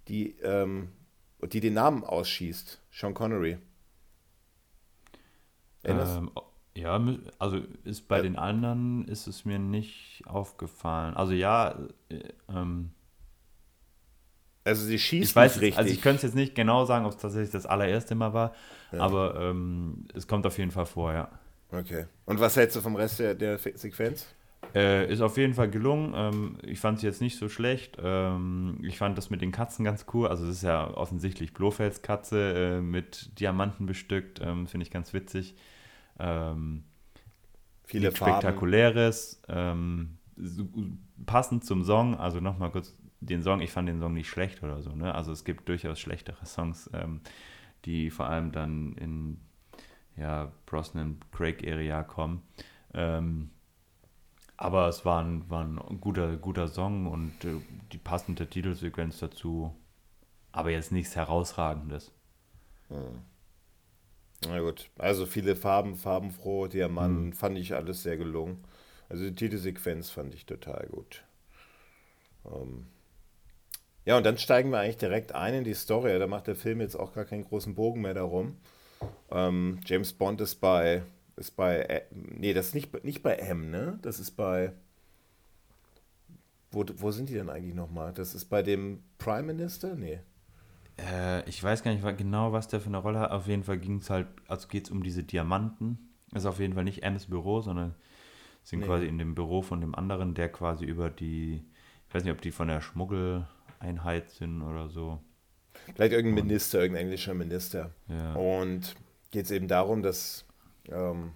die, ähm, die den Namen ausschießt. Sean Connery. Ähm, ja, also ist bei ja. den anderen ist es mir nicht aufgefallen. Also ja, äh, ähm, also sie schießt ich weiß, also richtig. Also ich könnte es jetzt nicht genau sagen, ob es tatsächlich das allererste Mal war, ja. aber ähm, es kommt auf jeden Fall vor, ja. Okay. Und was hältst du vom Rest der, der Sequenz? Äh, ist auf jeden Fall gelungen. Ähm, ich fand es jetzt nicht so schlecht. Ähm, ich fand das mit den Katzen ganz cool. Also es ist ja offensichtlich Blofelds Katze äh, mit Diamanten bestückt. Ähm, Finde ich ganz witzig. Ähm, Viele Spektakuläres, ähm, passend zum Song, also nochmal kurz den Song, ich fand den Song nicht schlecht oder so, ne? Also es gibt durchaus schlechtere Songs, ähm, die vor allem dann in ja, Brosnan Craig Area kommen. Ähm, aber es war ein, war ein guter, guter Song und äh, die passende Titelsequenz dazu, aber jetzt nichts Herausragendes. Hm. Na gut, also viele Farben, farbenfroh, Diamanten, mhm. fand ich alles sehr gelungen. Also die Titelsequenz fand ich total gut. Ähm ja, und dann steigen wir eigentlich direkt ein in die Story. Da macht der Film jetzt auch gar keinen großen Bogen mehr darum. Ähm, James Bond ist bei, ist bei, äh, nee, das ist nicht, nicht bei M, ne? Das ist bei, wo, wo sind die denn eigentlich nochmal? Das ist bei dem Prime Minister? Nee. Äh, ich weiß gar nicht genau, was der für eine Rolle hat. Auf jeden Fall ging es halt, also geht es um diese Diamanten. Das ist auf jeden Fall nicht M's Büro, sondern sind nee. quasi in dem Büro von dem anderen, der quasi über die, ich weiß nicht, ob die von der Schmuggeleinheit sind oder so. Vielleicht irgendein Und, Minister, irgendein englischer Minister. Ja. Und geht es eben darum, dass, ähm,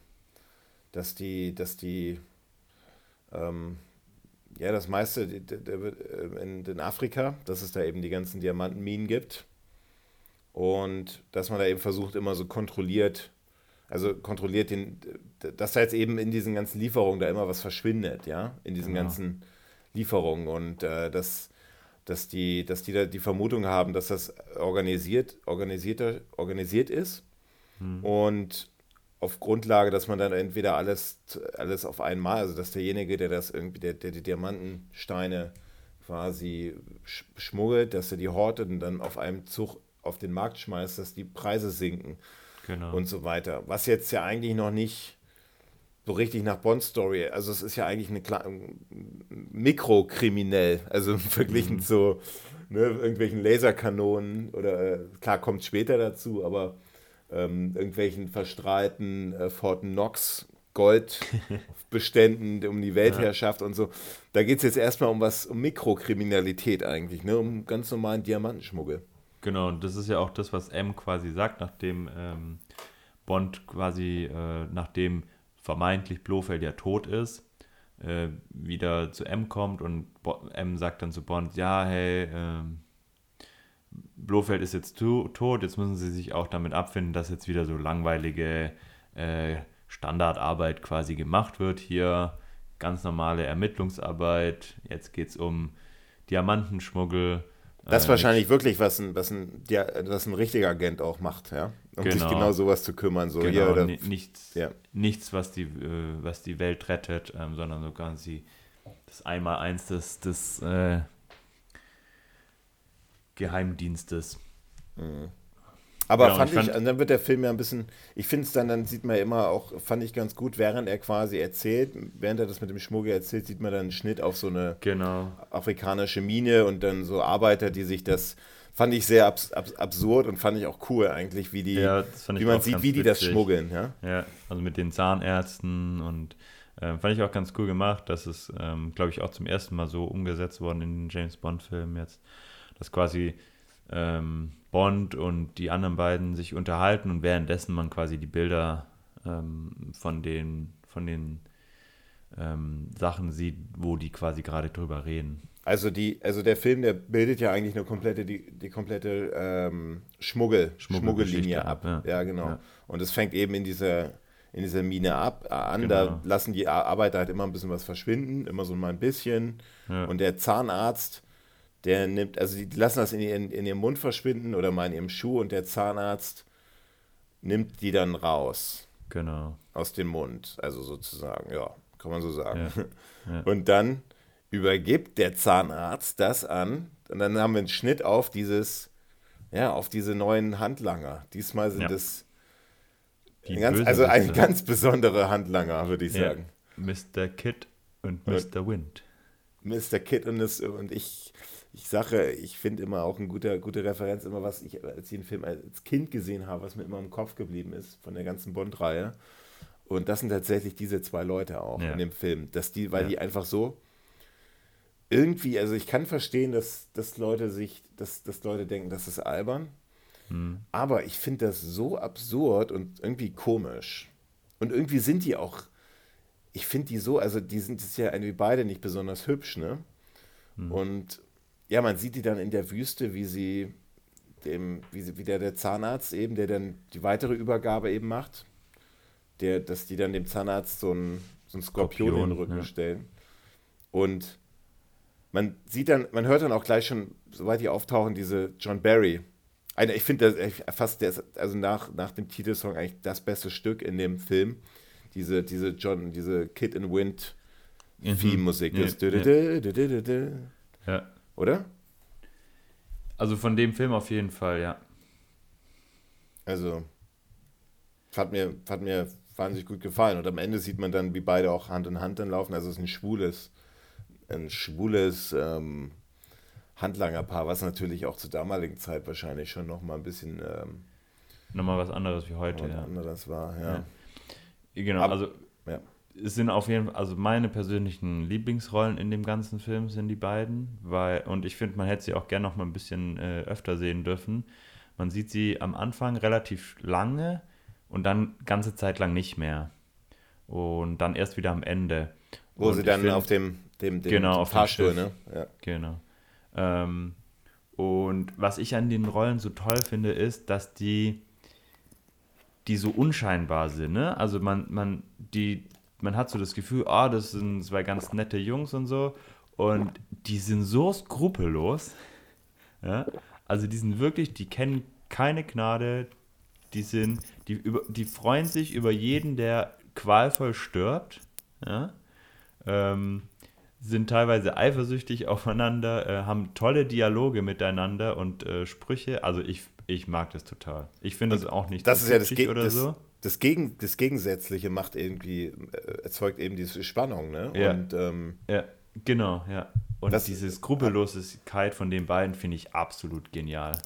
dass die, dass die ähm, ja, das meiste äh, in, in Afrika, dass es da eben die ganzen Diamantenminen gibt Und dass man da eben versucht, immer so kontrolliert, also kontrolliert den, dass da jetzt eben in diesen ganzen Lieferungen da immer was verschwindet, ja, in diesen genau. ganzen Lieferungen und äh, dass, dass die, dass die da die Vermutung haben, dass das organisiert, organisierter, organisiert ist hm. und auf Grundlage, dass man dann entweder alles, alles auf einmal, also dass derjenige, der das irgendwie, der, der die Diamantensteine quasi schmuggelt, dass er die hortet und dann auf einem Zug auf den Markt schmeißt, dass die Preise sinken genau. und so weiter. Was jetzt ja eigentlich noch nicht so richtig nach Bond-Story, also es ist ja eigentlich eine Kla mikrokriminell, also verglichen mhm. zu ne, irgendwelchen Laserkanonen oder klar kommt später dazu, aber ähm, irgendwelchen verstrahlten äh, Fort Knox Goldbeständen um die Weltherrschaft ja. und so. Da geht es jetzt erstmal um was, um Mikrokriminalität eigentlich, ne? um ganz normalen Diamantenschmuggel. Genau, und das ist ja auch das, was M quasi sagt, nachdem ähm, Bond quasi, äh, nachdem vermeintlich Blofeld ja tot ist, äh, wieder zu M kommt und Bo M sagt dann zu Bond, ja, hey, äh, Blofeld ist jetzt tot, jetzt müssen sie sich auch damit abfinden, dass jetzt wieder so langweilige äh, Standardarbeit quasi gemacht wird. Hier ganz normale Ermittlungsarbeit, jetzt geht es um Diamantenschmuggel. Das ist äh, wahrscheinlich wirklich, was ein, was, ein, ja, was ein richtiger Agent auch macht, ja. Um genau. sich genau sowas zu kümmern. So genau, hier, oder, nichts, ja. nichts, was die, äh, was die Welt rettet, ähm, sondern so ganz die, das Einmaleins des, des äh, Geheimdienstes. Mhm. Aber genau, fand ich, fand, dann wird der Film ja ein bisschen, ich finde es dann, dann sieht man immer auch, fand ich ganz gut, während er quasi erzählt, während er das mit dem Schmuggel erzählt, sieht man dann einen Schnitt auf so eine genau. afrikanische Mine und dann so Arbeiter, die sich das, fand ich sehr abs abs absurd und fand ich auch cool eigentlich, wie die, ja, wie man sieht, wie die witzig. das schmuggeln. Ja? ja, also mit den Zahnärzten und äh, fand ich auch ganz cool gemacht. Das ist, ähm, glaube ich, auch zum ersten Mal so umgesetzt worden in den James Bond-Filmen jetzt dass quasi ähm, Bond und die anderen beiden sich unterhalten und währenddessen man quasi die Bilder ähm, von den, von den ähm, Sachen sieht, wo die quasi gerade drüber reden. Also die, also der Film, der bildet ja eigentlich eine komplette, die, die komplette ähm, Schmuggel, Schmuggellinie ab. ab. Ja, ja genau. Ja. Und es fängt eben in dieser, in dieser Mine ab äh, an. Genau. Da lassen die Arbeiter halt immer ein bisschen was verschwinden, immer so mal ein bisschen. Ja. Und der Zahnarzt, der nimmt, also die lassen das in, in, in ihrem Mund verschwinden oder mal in ihrem Schuh und der Zahnarzt nimmt die dann raus. Genau. Aus dem Mund, also sozusagen, ja, kann man so sagen. Ja. Ja. Und dann übergibt der Zahnarzt das an und dann haben wir einen Schnitt auf dieses, ja, auf diese neuen Handlanger. Diesmal sind ja. es ganz, also ein ganz besonderer Handlanger, würde ich sagen. Mr. Kid und Mr. Wind. Mr. Kid und, das, und ich ich sage, ich finde immer auch eine gute, gute Referenz, immer was ich, als ich den Film als Kind gesehen habe, was mir immer im Kopf geblieben ist von der ganzen Bond-Reihe. Und das sind tatsächlich diese zwei Leute auch ja. in dem Film. Dass die, weil ja. die einfach so irgendwie, also ich kann verstehen, dass, dass Leute sich, dass, dass Leute denken, das ist albern. Hm. Aber ich finde das so absurd und irgendwie komisch. Und irgendwie sind die auch, ich finde die so, also die sind das ja irgendwie beide nicht besonders hübsch, ne? Hm. Und ja, man sieht die dann in der Wüste, wie sie dem, wie, sie, wie der, der Zahnarzt eben, der dann die weitere Übergabe eben macht, der, dass die dann dem Zahnarzt so einen, so einen Skorpion, Skorpion in den Rücken ja. stellen. Und man sieht dann, man hört dann auch gleich schon, soweit die auftauchen, diese John Barry. Eine, ich finde fast der ist, also nach, nach dem Titelsong eigentlich das beste Stück in dem Film. Diese, diese John, diese Kid in Wind mhm. Theme-Musik. Ja, ja. Oder? Also von dem Film auf jeden Fall, ja. Also, hat mir, hat mir wahnsinnig gut gefallen. Und am Ende sieht man dann, wie beide auch Hand in Hand dann laufen. Also es ist ein schwules, ein schwules ähm, Handlangerpaar, was natürlich auch zur damaligen Zeit wahrscheinlich schon nochmal ein bisschen ähm, nochmal was anderes wie heute, ja. anderes war, ja. ja. Genau, Aber, also sind auf jeden Fall, also meine persönlichen Lieblingsrollen in dem ganzen Film sind die beiden, weil, und ich finde, man hätte sie auch gerne noch mal ein bisschen äh, öfter sehen dürfen. Man sieht sie am Anfang relativ lange und dann ganze Zeit lang nicht mehr. Und dann erst wieder am Ende. Wo und sie dann find, auf dem, dem, dem, genau, dem Fahrstuhl, ne? Ja. Genau. Ähm, Und was ich an den Rollen so toll finde, ist, dass die, die so unscheinbar sind. Ne? Also man, man, die, man hat so das Gefühl, ah, oh, das sind zwei ganz nette Jungs und so. Und die sind so skrupellos. Ja? Also die sind wirklich, die kennen keine Gnade. Die sind, die, über, die freuen sich über jeden, der qualvoll stirbt. Ja? Ähm, sind teilweise eifersüchtig aufeinander, äh, haben tolle Dialoge miteinander und äh, Sprüche. Also ich, ich mag das total. Ich finde es auch nicht das ist ja das, Ge oder das, so. Das, Gegen, das Gegensätzliche macht irgendwie, äh, erzeugt eben diese Spannung, ne? Ja. Und, ähm, ja, genau, ja. Und das, diese Skrupellosigkeit von den beiden finde ich absolut genial.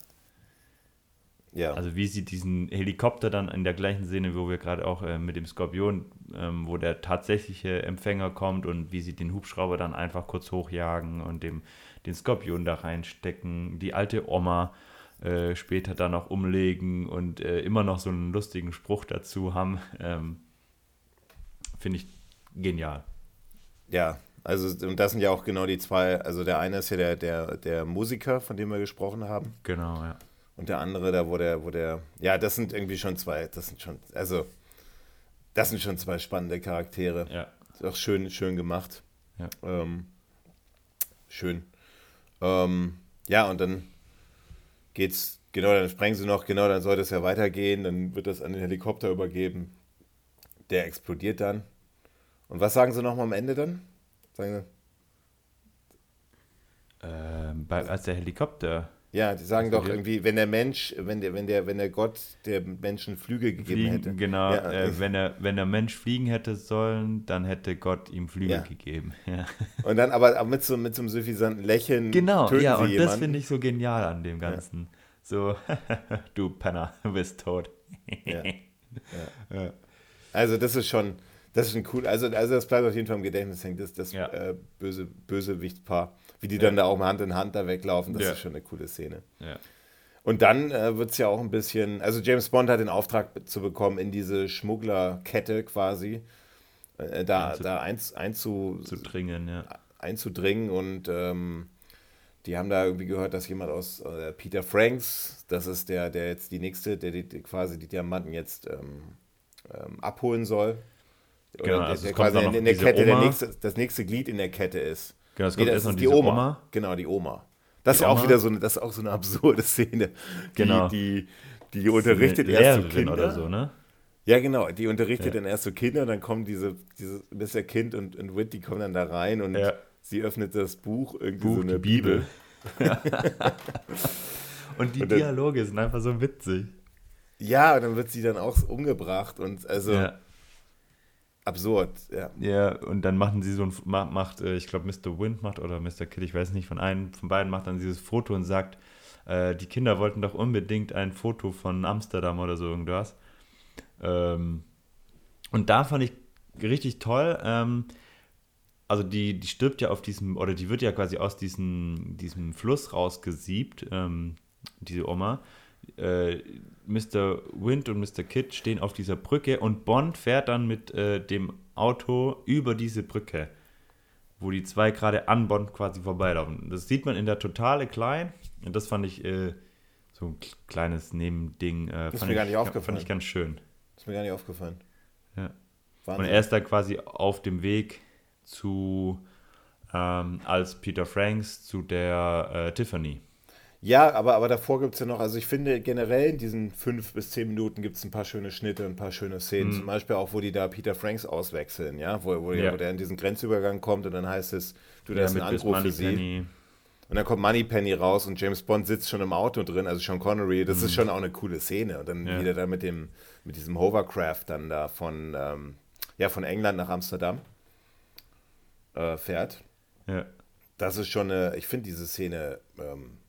Ja. Also wie sie diesen Helikopter dann in der gleichen Szene, wo wir gerade auch äh, mit dem Skorpion, ähm, wo der tatsächliche Empfänger kommt und wie sie den Hubschrauber dann einfach kurz hochjagen und dem, den Skorpion da reinstecken, die alte Oma äh, später dann auch umlegen und äh, immer noch so einen lustigen Spruch dazu haben, ähm, finde ich genial. Ja, also und das sind ja auch genau die zwei, also der eine ist ja der, der, der Musiker, von dem wir gesprochen haben. Genau, ja. Und der andere, da wo der, wo der, ja, das sind irgendwie schon zwei, das sind schon, also, das sind schon zwei spannende Charaktere. Ja. Ist auch schön, schön gemacht. Ja. Ähm, schön. Ähm, ja, und dann geht's, genau, dann sprengen sie noch, genau, dann soll das ja weitergehen, dann wird das an den Helikopter übergeben. Der explodiert dann. Und was sagen sie nochmal am Ende dann? Sagen sie? Ähm, bei, als der Helikopter ja, die sagen doch irgendwie, wenn der Mensch, wenn der, wenn der, wenn der Gott der Menschen Flügel gegeben fliegen, hätte. Genau, ja. äh, wenn, er, wenn der Mensch fliegen hätte sollen, dann hätte Gott ihm Flügel ja. gegeben. Ja. Und dann aber mit so, mit so einem suffisanten Lächeln. Genau, ja, und jemanden. das finde ich so genial an dem Ganzen. So, du Penner, du bist tot. Also das ist schon, das ist schon cool. Also, also das bleibt auf jeden Fall im Gedächtnis hängen, das, das äh, böse, Bösewichtpaar wie die ja. dann da auch Hand in Hand da weglaufen, das ja. ist schon eine coole Szene. Ja. Und dann äh, wird es ja auch ein bisschen, also James Bond hat den Auftrag zu bekommen, in diese Schmugglerkette quasi äh, da, Einzu da einz, einzu, einzudringen, ja. einzudringen und ähm, die haben da irgendwie gehört, dass jemand aus äh, Peter Franks, das ist der, der jetzt die nächste, der, der quasi die Diamanten jetzt ähm, ähm, abholen soll. Genau, Oder also der, der quasi in, in der Kette der nächste, das nächste Glied in der Kette ist. Genau, es kommt nee, das ist die Oma. Oma. Genau, die Oma. Das die ist auch Oma. wieder so eine, das ist auch so eine absurde Szene. Genau. Die, die, die unterrichtet erst so Kinder. oder so, ne? Ja, genau. Die unterrichtet ja. dann erst so Kinder, dann kommen diese, diese Mr. Kind und, und Whit, die kommen dann da rein und ja. sie öffnet das Buch, irgendwie Buch, so eine Bibel. Bibel. und die und dann, Dialoge sind einfach so witzig. Ja, und dann wird sie dann auch umgebracht und also. Ja absurd, ja. Ja, und dann machen sie so ein, macht, äh, ich glaube, Mr. Wind macht oder Mr. Kidd, ich weiß nicht, von einem von beiden macht dann dieses Foto und sagt, äh, die Kinder wollten doch unbedingt ein Foto von Amsterdam oder so irgendwas. Ähm, und da fand ich richtig toll, ähm, also die, die stirbt ja auf diesem, oder die wird ja quasi aus diesem, diesem Fluss rausgesiebt, ähm, diese Oma. Äh, Mr. Wind und Mr. Kidd stehen auf dieser Brücke und Bond fährt dann mit äh, dem Auto über diese Brücke, wo die zwei gerade an Bond quasi vorbeilaufen. Das sieht man in der Totale klein und das fand ich äh, so ein kleines Nebending. Äh, das ist mir gar nicht aufgefallen. Fand ich ganz schön. Das ist mir gar nicht aufgefallen. Ja. Wahnsinn. Und er ist da quasi auf dem Weg zu, ähm, als Peter Franks zu der äh, Tiffany. Ja, aber, aber davor gibt es ja noch, also ich finde generell in diesen fünf bis zehn Minuten gibt es ein paar schöne Schnitte, ein paar schöne Szenen. Mhm. Zum Beispiel auch, wo die da Peter Franks auswechseln, ja, wo, wo, ja. wo der in diesen Grenzübergang kommt und dann heißt es, du, da ja, ist ein Anruf für sie. Und dann kommt Moneypenny raus und James Bond sitzt schon im Auto drin, also Sean Connery. Das mhm. ist schon auch eine coole Szene. Und dann ja. wieder da mit dem, mit diesem Hovercraft dann da von, ähm, ja, von England nach Amsterdam äh, fährt. Ja. Das ist schon eine, ich finde diese Szene ähm,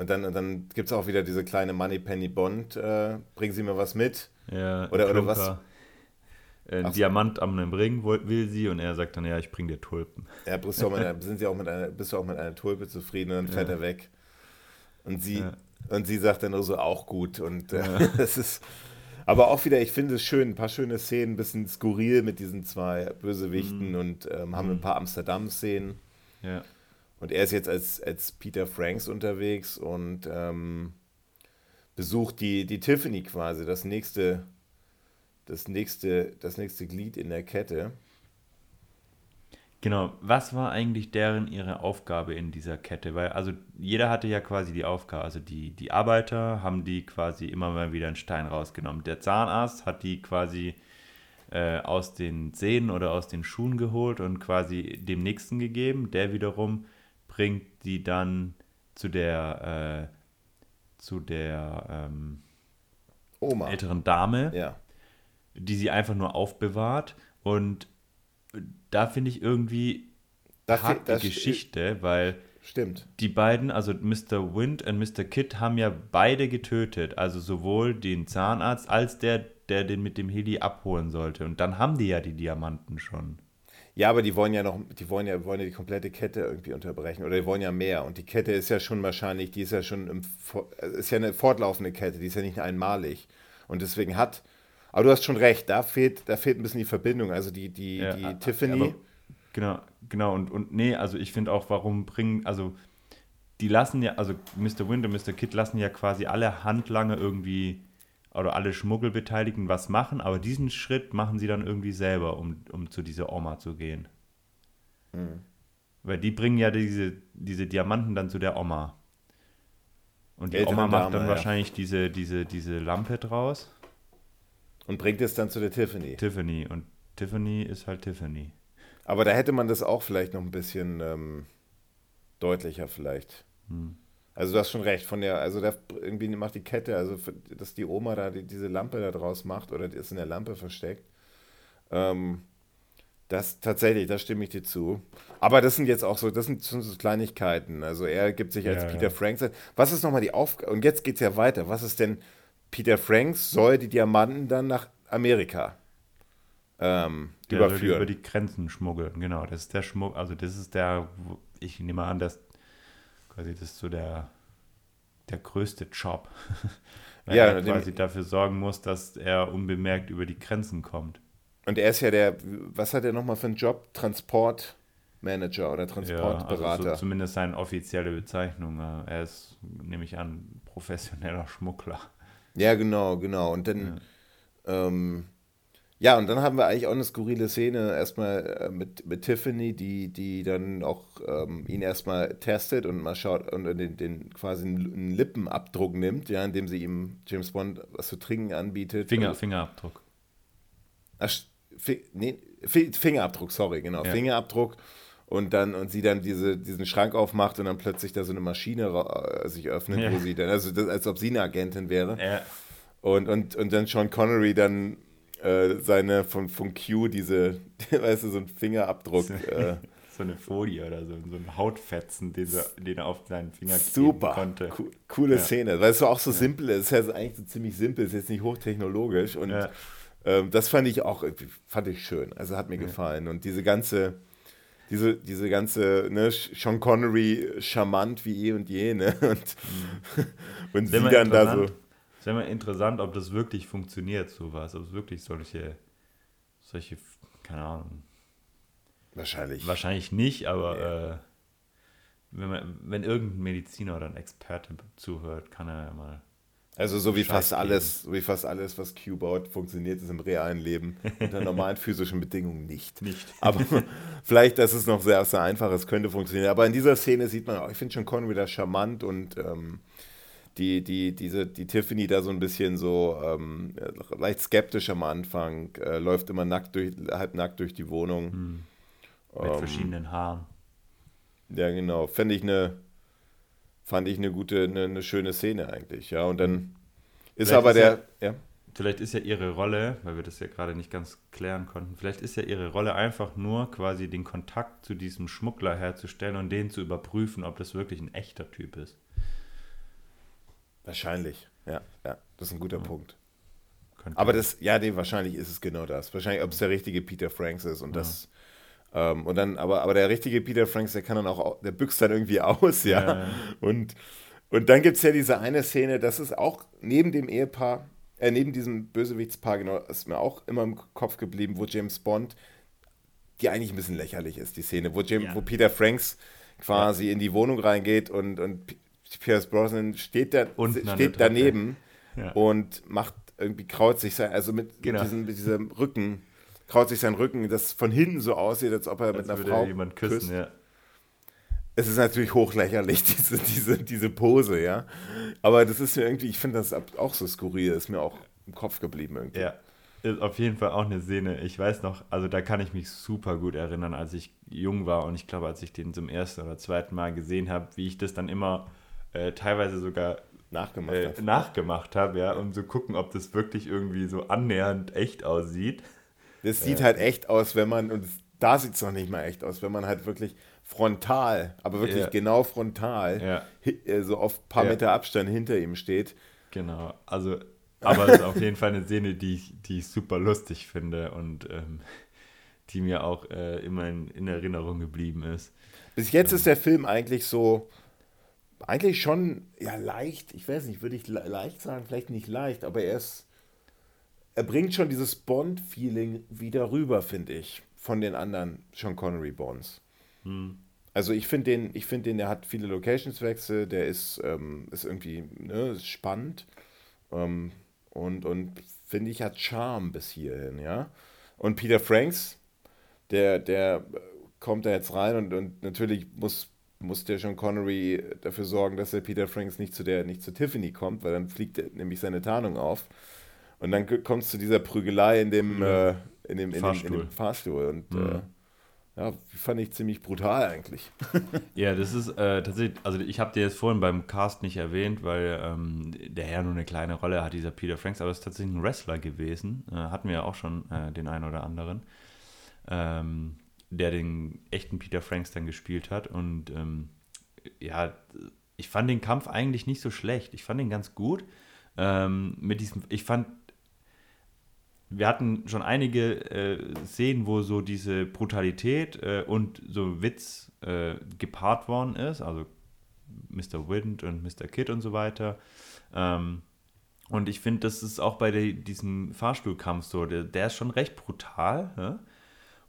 und dann, und dann gibt es auch wieder diese kleine Moneypenny Bond, äh, bringen Sie mir was mit. Ja, oder, oder was? Ein Ach, Diamant am Ring will sie und er sagt dann, ja, ich bring dir Tulpen. Ja, bist du auch mit einer, sind sie auch mit einer, bist du auch mit einer Tulpe zufrieden und dann fährt ja. er weg. Und sie, ja. und sie sagt dann nur so, auch gut. Und äh, ja. das ist, aber auch wieder, ich finde es schön, ein paar schöne Szenen, ein bisschen skurril mit diesen zwei Bösewichten mhm. und ähm, haben mhm. ein paar Amsterdam-Szenen. Ja. Und er ist jetzt als, als Peter Franks unterwegs und ähm, besucht die, die Tiffany quasi, das nächste, das nächste, das nächste Glied in der Kette. Genau, was war eigentlich deren ihre Aufgabe in dieser Kette? Weil, also jeder hatte ja quasi die Aufgabe, also die, die Arbeiter haben die quasi immer mal wieder einen Stein rausgenommen. Der Zahnarzt hat die quasi äh, aus den Zähnen oder aus den Schuhen geholt und quasi dem Nächsten gegeben. Der wiederum bringt die dann zu der, äh, zu der ähm, Oma. älteren Dame, Ja. die sie einfach nur aufbewahrt. Und da finde ich irgendwie das die Geschichte, weil Stimmt. die beiden, also Mr. Wind und Mr. Kid, haben ja beide getötet. Also sowohl den Zahnarzt als der, der den mit dem Heli abholen sollte. Und dann haben die ja die Diamanten schon. Ja, aber die wollen ja noch, die wollen ja, wollen ja die komplette Kette irgendwie unterbrechen oder die wollen ja mehr. Und die Kette ist ja schon wahrscheinlich, die ist ja schon im, äh, ist ja eine fortlaufende Kette, die ist ja nicht einmalig. Und deswegen hat, aber du hast schon recht, da fehlt, da fehlt ein bisschen die Verbindung. Also die, die, Ja, die a- Tiffany, aber- Genau, genau. Und, und nee, also ich finde auch, warum bringen, also die lassen ja, also Mr. Wind und Mr. Kid lassen ja quasi alle Handlanger irgendwie oder alle Schmuggelbeteiligten was machen, aber diesen Schritt machen sie dann irgendwie selber, um, um zu dieser Oma zu gehen. Hm. Weil die bringen ja diese, diese Diamanten dann zu der Oma. Und die Ältere Oma macht Dame, dann ja. wahrscheinlich diese, diese, diese Lampe draus. und bringt es dann zu der Tiffany. Tiffany. Und Tiffany ist halt Tiffany. Aber da hätte man das auch vielleicht noch ein bisschen ähm, deutlicher vielleicht. Hm. Also du hast schon recht, von der, also da irgendwie macht die Kette, also dass die Oma da die, diese Lampe da draus macht oder die ist in der Lampe versteckt. Ähm, das tatsächlich, da stimme ich dir zu. Aber das sind jetzt auch so, das sind, sind so Kleinigkeiten. Also er gibt sich als Ja, Peter ja. Franks. Was ist nochmal die Aufgabe? Und jetzt geht es ja weiter. Was ist denn, Peter Franks soll die Diamanten dann nach Amerika ähm, Der soll die überführen? über die Grenzen schmuggeln, genau. Das ist der Schmuggel, also das ist der, ich nehme an, dass quasi das ist so der, der größte Job. Weil Ja, er quasi dafür sorgen muss, dass er unbemerkt über die Grenzen kommt. Und er ist ja der, was hat er nochmal für einen Job? Transportmanager oder Ja, also Transportberater. so zumindest seine offizielle Bezeichnung. Er ist, nehme ich an, professioneller Schmuggler. Ja, genau, genau. Und dann, ja. Ähm, ja, und dann haben wir eigentlich auch eine skurrile Szene erstmal äh, mit, mit Tiffany, die, die dann auch ähm, ihn erstmal testet und mal schaut und den, den quasi einen Lippenabdruck nimmt, ja, indem sie ihm James Bond was zu trinken anbietet. Finger, Also, Fingerabdruck. ach, nee, Fi- Fingerabdruck, sorry, genau, Ja. Fingerabdruck. Und dann, und sie dann diese, diesen Schrank aufmacht und dann plötzlich da so eine Maschine äh, sich öffnet, Ja. wo sie dann, also das, als ob sie eine Agentin wäre. Er, Und, und, und dann Sean Connery dann äh, seine von, von Q diese, weißt du, so ein Fingerabdruck. äh, so eine Folie oder so, so ein Hautfetzen, den, er- den er auf seinen Finger super. konnte. Co coole Ja. Szene. Weil es so auch so simpel ist. Es ist ja eigentlich so ziemlich simpel, ist jetzt nicht hochtechnologisch. Und Ja. ähm, das fand ich auch irgendwie, fand ich schön. Also hat mir gefallen. Und diese ganze, diese, diese ganze, ne, Sean Connery charmant wie eh und je, ne? Und, und sie dann da so. Es wäre mal interessant, ob das wirklich funktioniert, sowas. Ob es wirklich solche, solche, keine Ahnung. Wahrscheinlich. Wahrscheinlich nicht, aber äh, wenn, man, wenn irgendein Mediziner oder ein Experte zuhört, kann er ja mal. Also so wie Bescheid fast geben. alles, so wie fast alles, was Q baut, funktioniert es im realen Leben unter normalen physischen Bedingungen nicht. Nicht. Aber vielleicht, das ist noch sehr, sehr einfach, es könnte funktionieren. Aber in dieser Szene sieht man auch, ich finde schon Connery da charmant und ähm, die, die, diese, die Tiffany da so ein bisschen so ähm, leicht skeptisch am Anfang, äh, läuft immer nackt durch, halb nackt durch die Wohnung. Hm. Mit Ähm, verschiedenen Haaren. Ja, genau. Fände ich eine, fand ich eine gute, eine, eine schöne Szene eigentlich, ja. Und dann ist Vielleicht aber ist der, ja. Vielleicht ist ja ihre Rolle, weil wir das ja gerade nicht ganz klären konnten, vielleicht ist ja ihre Rolle einfach nur quasi den Kontakt zu diesem Schmuggler herzustellen und den zu überprüfen, ob das wirklich ein echter Typ ist. Wahrscheinlich, ja, ja, das ist ein guter Punkt. Könnte Aber das, ja, nee, wahrscheinlich ist es genau das. Wahrscheinlich, ob es der richtige Peter Franks ist und das, ähm, und dann, aber, aber der richtige Peter Franks, der kann dann auch, au- der büxt dann irgendwie aus, ja. Ja, ja. Und, und dann gibt es ja diese eine Szene, das ist auch neben dem Ehepaar, äh, neben diesem Bösewichtspaar, genau, ist mir auch immer im Kopf geblieben, wo James Bond, die eigentlich ein bisschen lächerlich ist, die Szene, wo, James, Ja. wo Peter Franks quasi ja. in die Wohnung reingeht und, und Pierce Brosnan steht, da, steht daneben ja. und macht irgendwie kraut sich sein, also mit, genau. diesem, mit diesem Rücken, kraut sich sein Rücken, das von hinten so aussieht, als ob er als mit einer Frau jemand küssen, küsst. ja. Es ist natürlich hochlächerlich, diese, diese, diese Pose, ja. Aber das ist mir irgendwie, ich finde das auch so skurril, ist mir auch im Kopf geblieben irgendwie. Ja, ist auf jeden Fall auch eine Szene. Ich weiß noch, also da kann ich mich super gut erinnern, als ich jung war und ich glaube, als ich den zum ersten oder zweiten Mal gesehen habe, wie ich das dann immer äh, teilweise sogar nachgemacht äh, habe, nachgemacht hab, ja, um zu gucken, ob das wirklich irgendwie so annähernd echt aussieht. Das sieht äh, halt echt aus, wenn man, und da sieht es noch nicht mal echt aus, wenn man halt wirklich frontal, aber wirklich ja. genau frontal, ja. Äh, so auf ein paar ja. Meter Abstand hinter ihm steht. Genau, also, aber es ist auf jeden Fall eine Szene, die ich, die ich super lustig finde und ähm, die mir auch äh, immer in, in, Erinnerung geblieben ist. Bis jetzt ähm. ist der Film eigentlich so, eigentlich schon, ja, leicht, ich weiß nicht, würde ich leicht sagen, vielleicht nicht leicht, aber er ist, er bringt schon dieses Bond-Feeling wieder rüber, finde ich, von den anderen Sean Connery-Bonds. Hm. Also ich finde den, ich finde den, der hat viele Locationswechsel, der ist, ähm, ist irgendwie ne, ist spannend ähm, und, und finde ich hat Charme bis hierhin, ja. Und Peter Franks, der, der kommt da jetzt rein und, und natürlich muss, muss der Sean Connery dafür sorgen, dass der Peter Franks nicht zu der, nicht zu Tiffany kommt, weil dann fliegt nämlich seine Tarnung auf. Und dann kommt es zu dieser Prügelei in dem, ja. äh, in dem, in Fahrstuhl. Dem, in dem Fahrstuhl. Und mhm. äh, ja, fand ich ziemlich brutal eigentlich. ja, das ist äh, tatsächlich, also ich habe dir jetzt vorhin beim Cast nicht erwähnt, weil ähm, der ja nur eine kleine Rolle hat, dieser Peter Franks, aber es ist tatsächlich ein Wrestler gewesen. Äh, hatten wir ja auch schon äh, den einen oder anderen, ähm, der den echten Peter Franks dann gespielt hat. Und ähm, ja, ich fand den Kampf eigentlich nicht so schlecht. Ich fand ihn ganz gut. Ähm, mit diesem, ich fand wir hatten schon einige äh, Szenen, wo so diese Brutalität äh, und so Witz äh, gepaart worden ist, also Mr. Wind und Mr. Kid und so weiter. Ähm, und ich finde, das ist auch bei der, diesem Fahrstuhlkampf so, der, der ist schon recht brutal. Ja?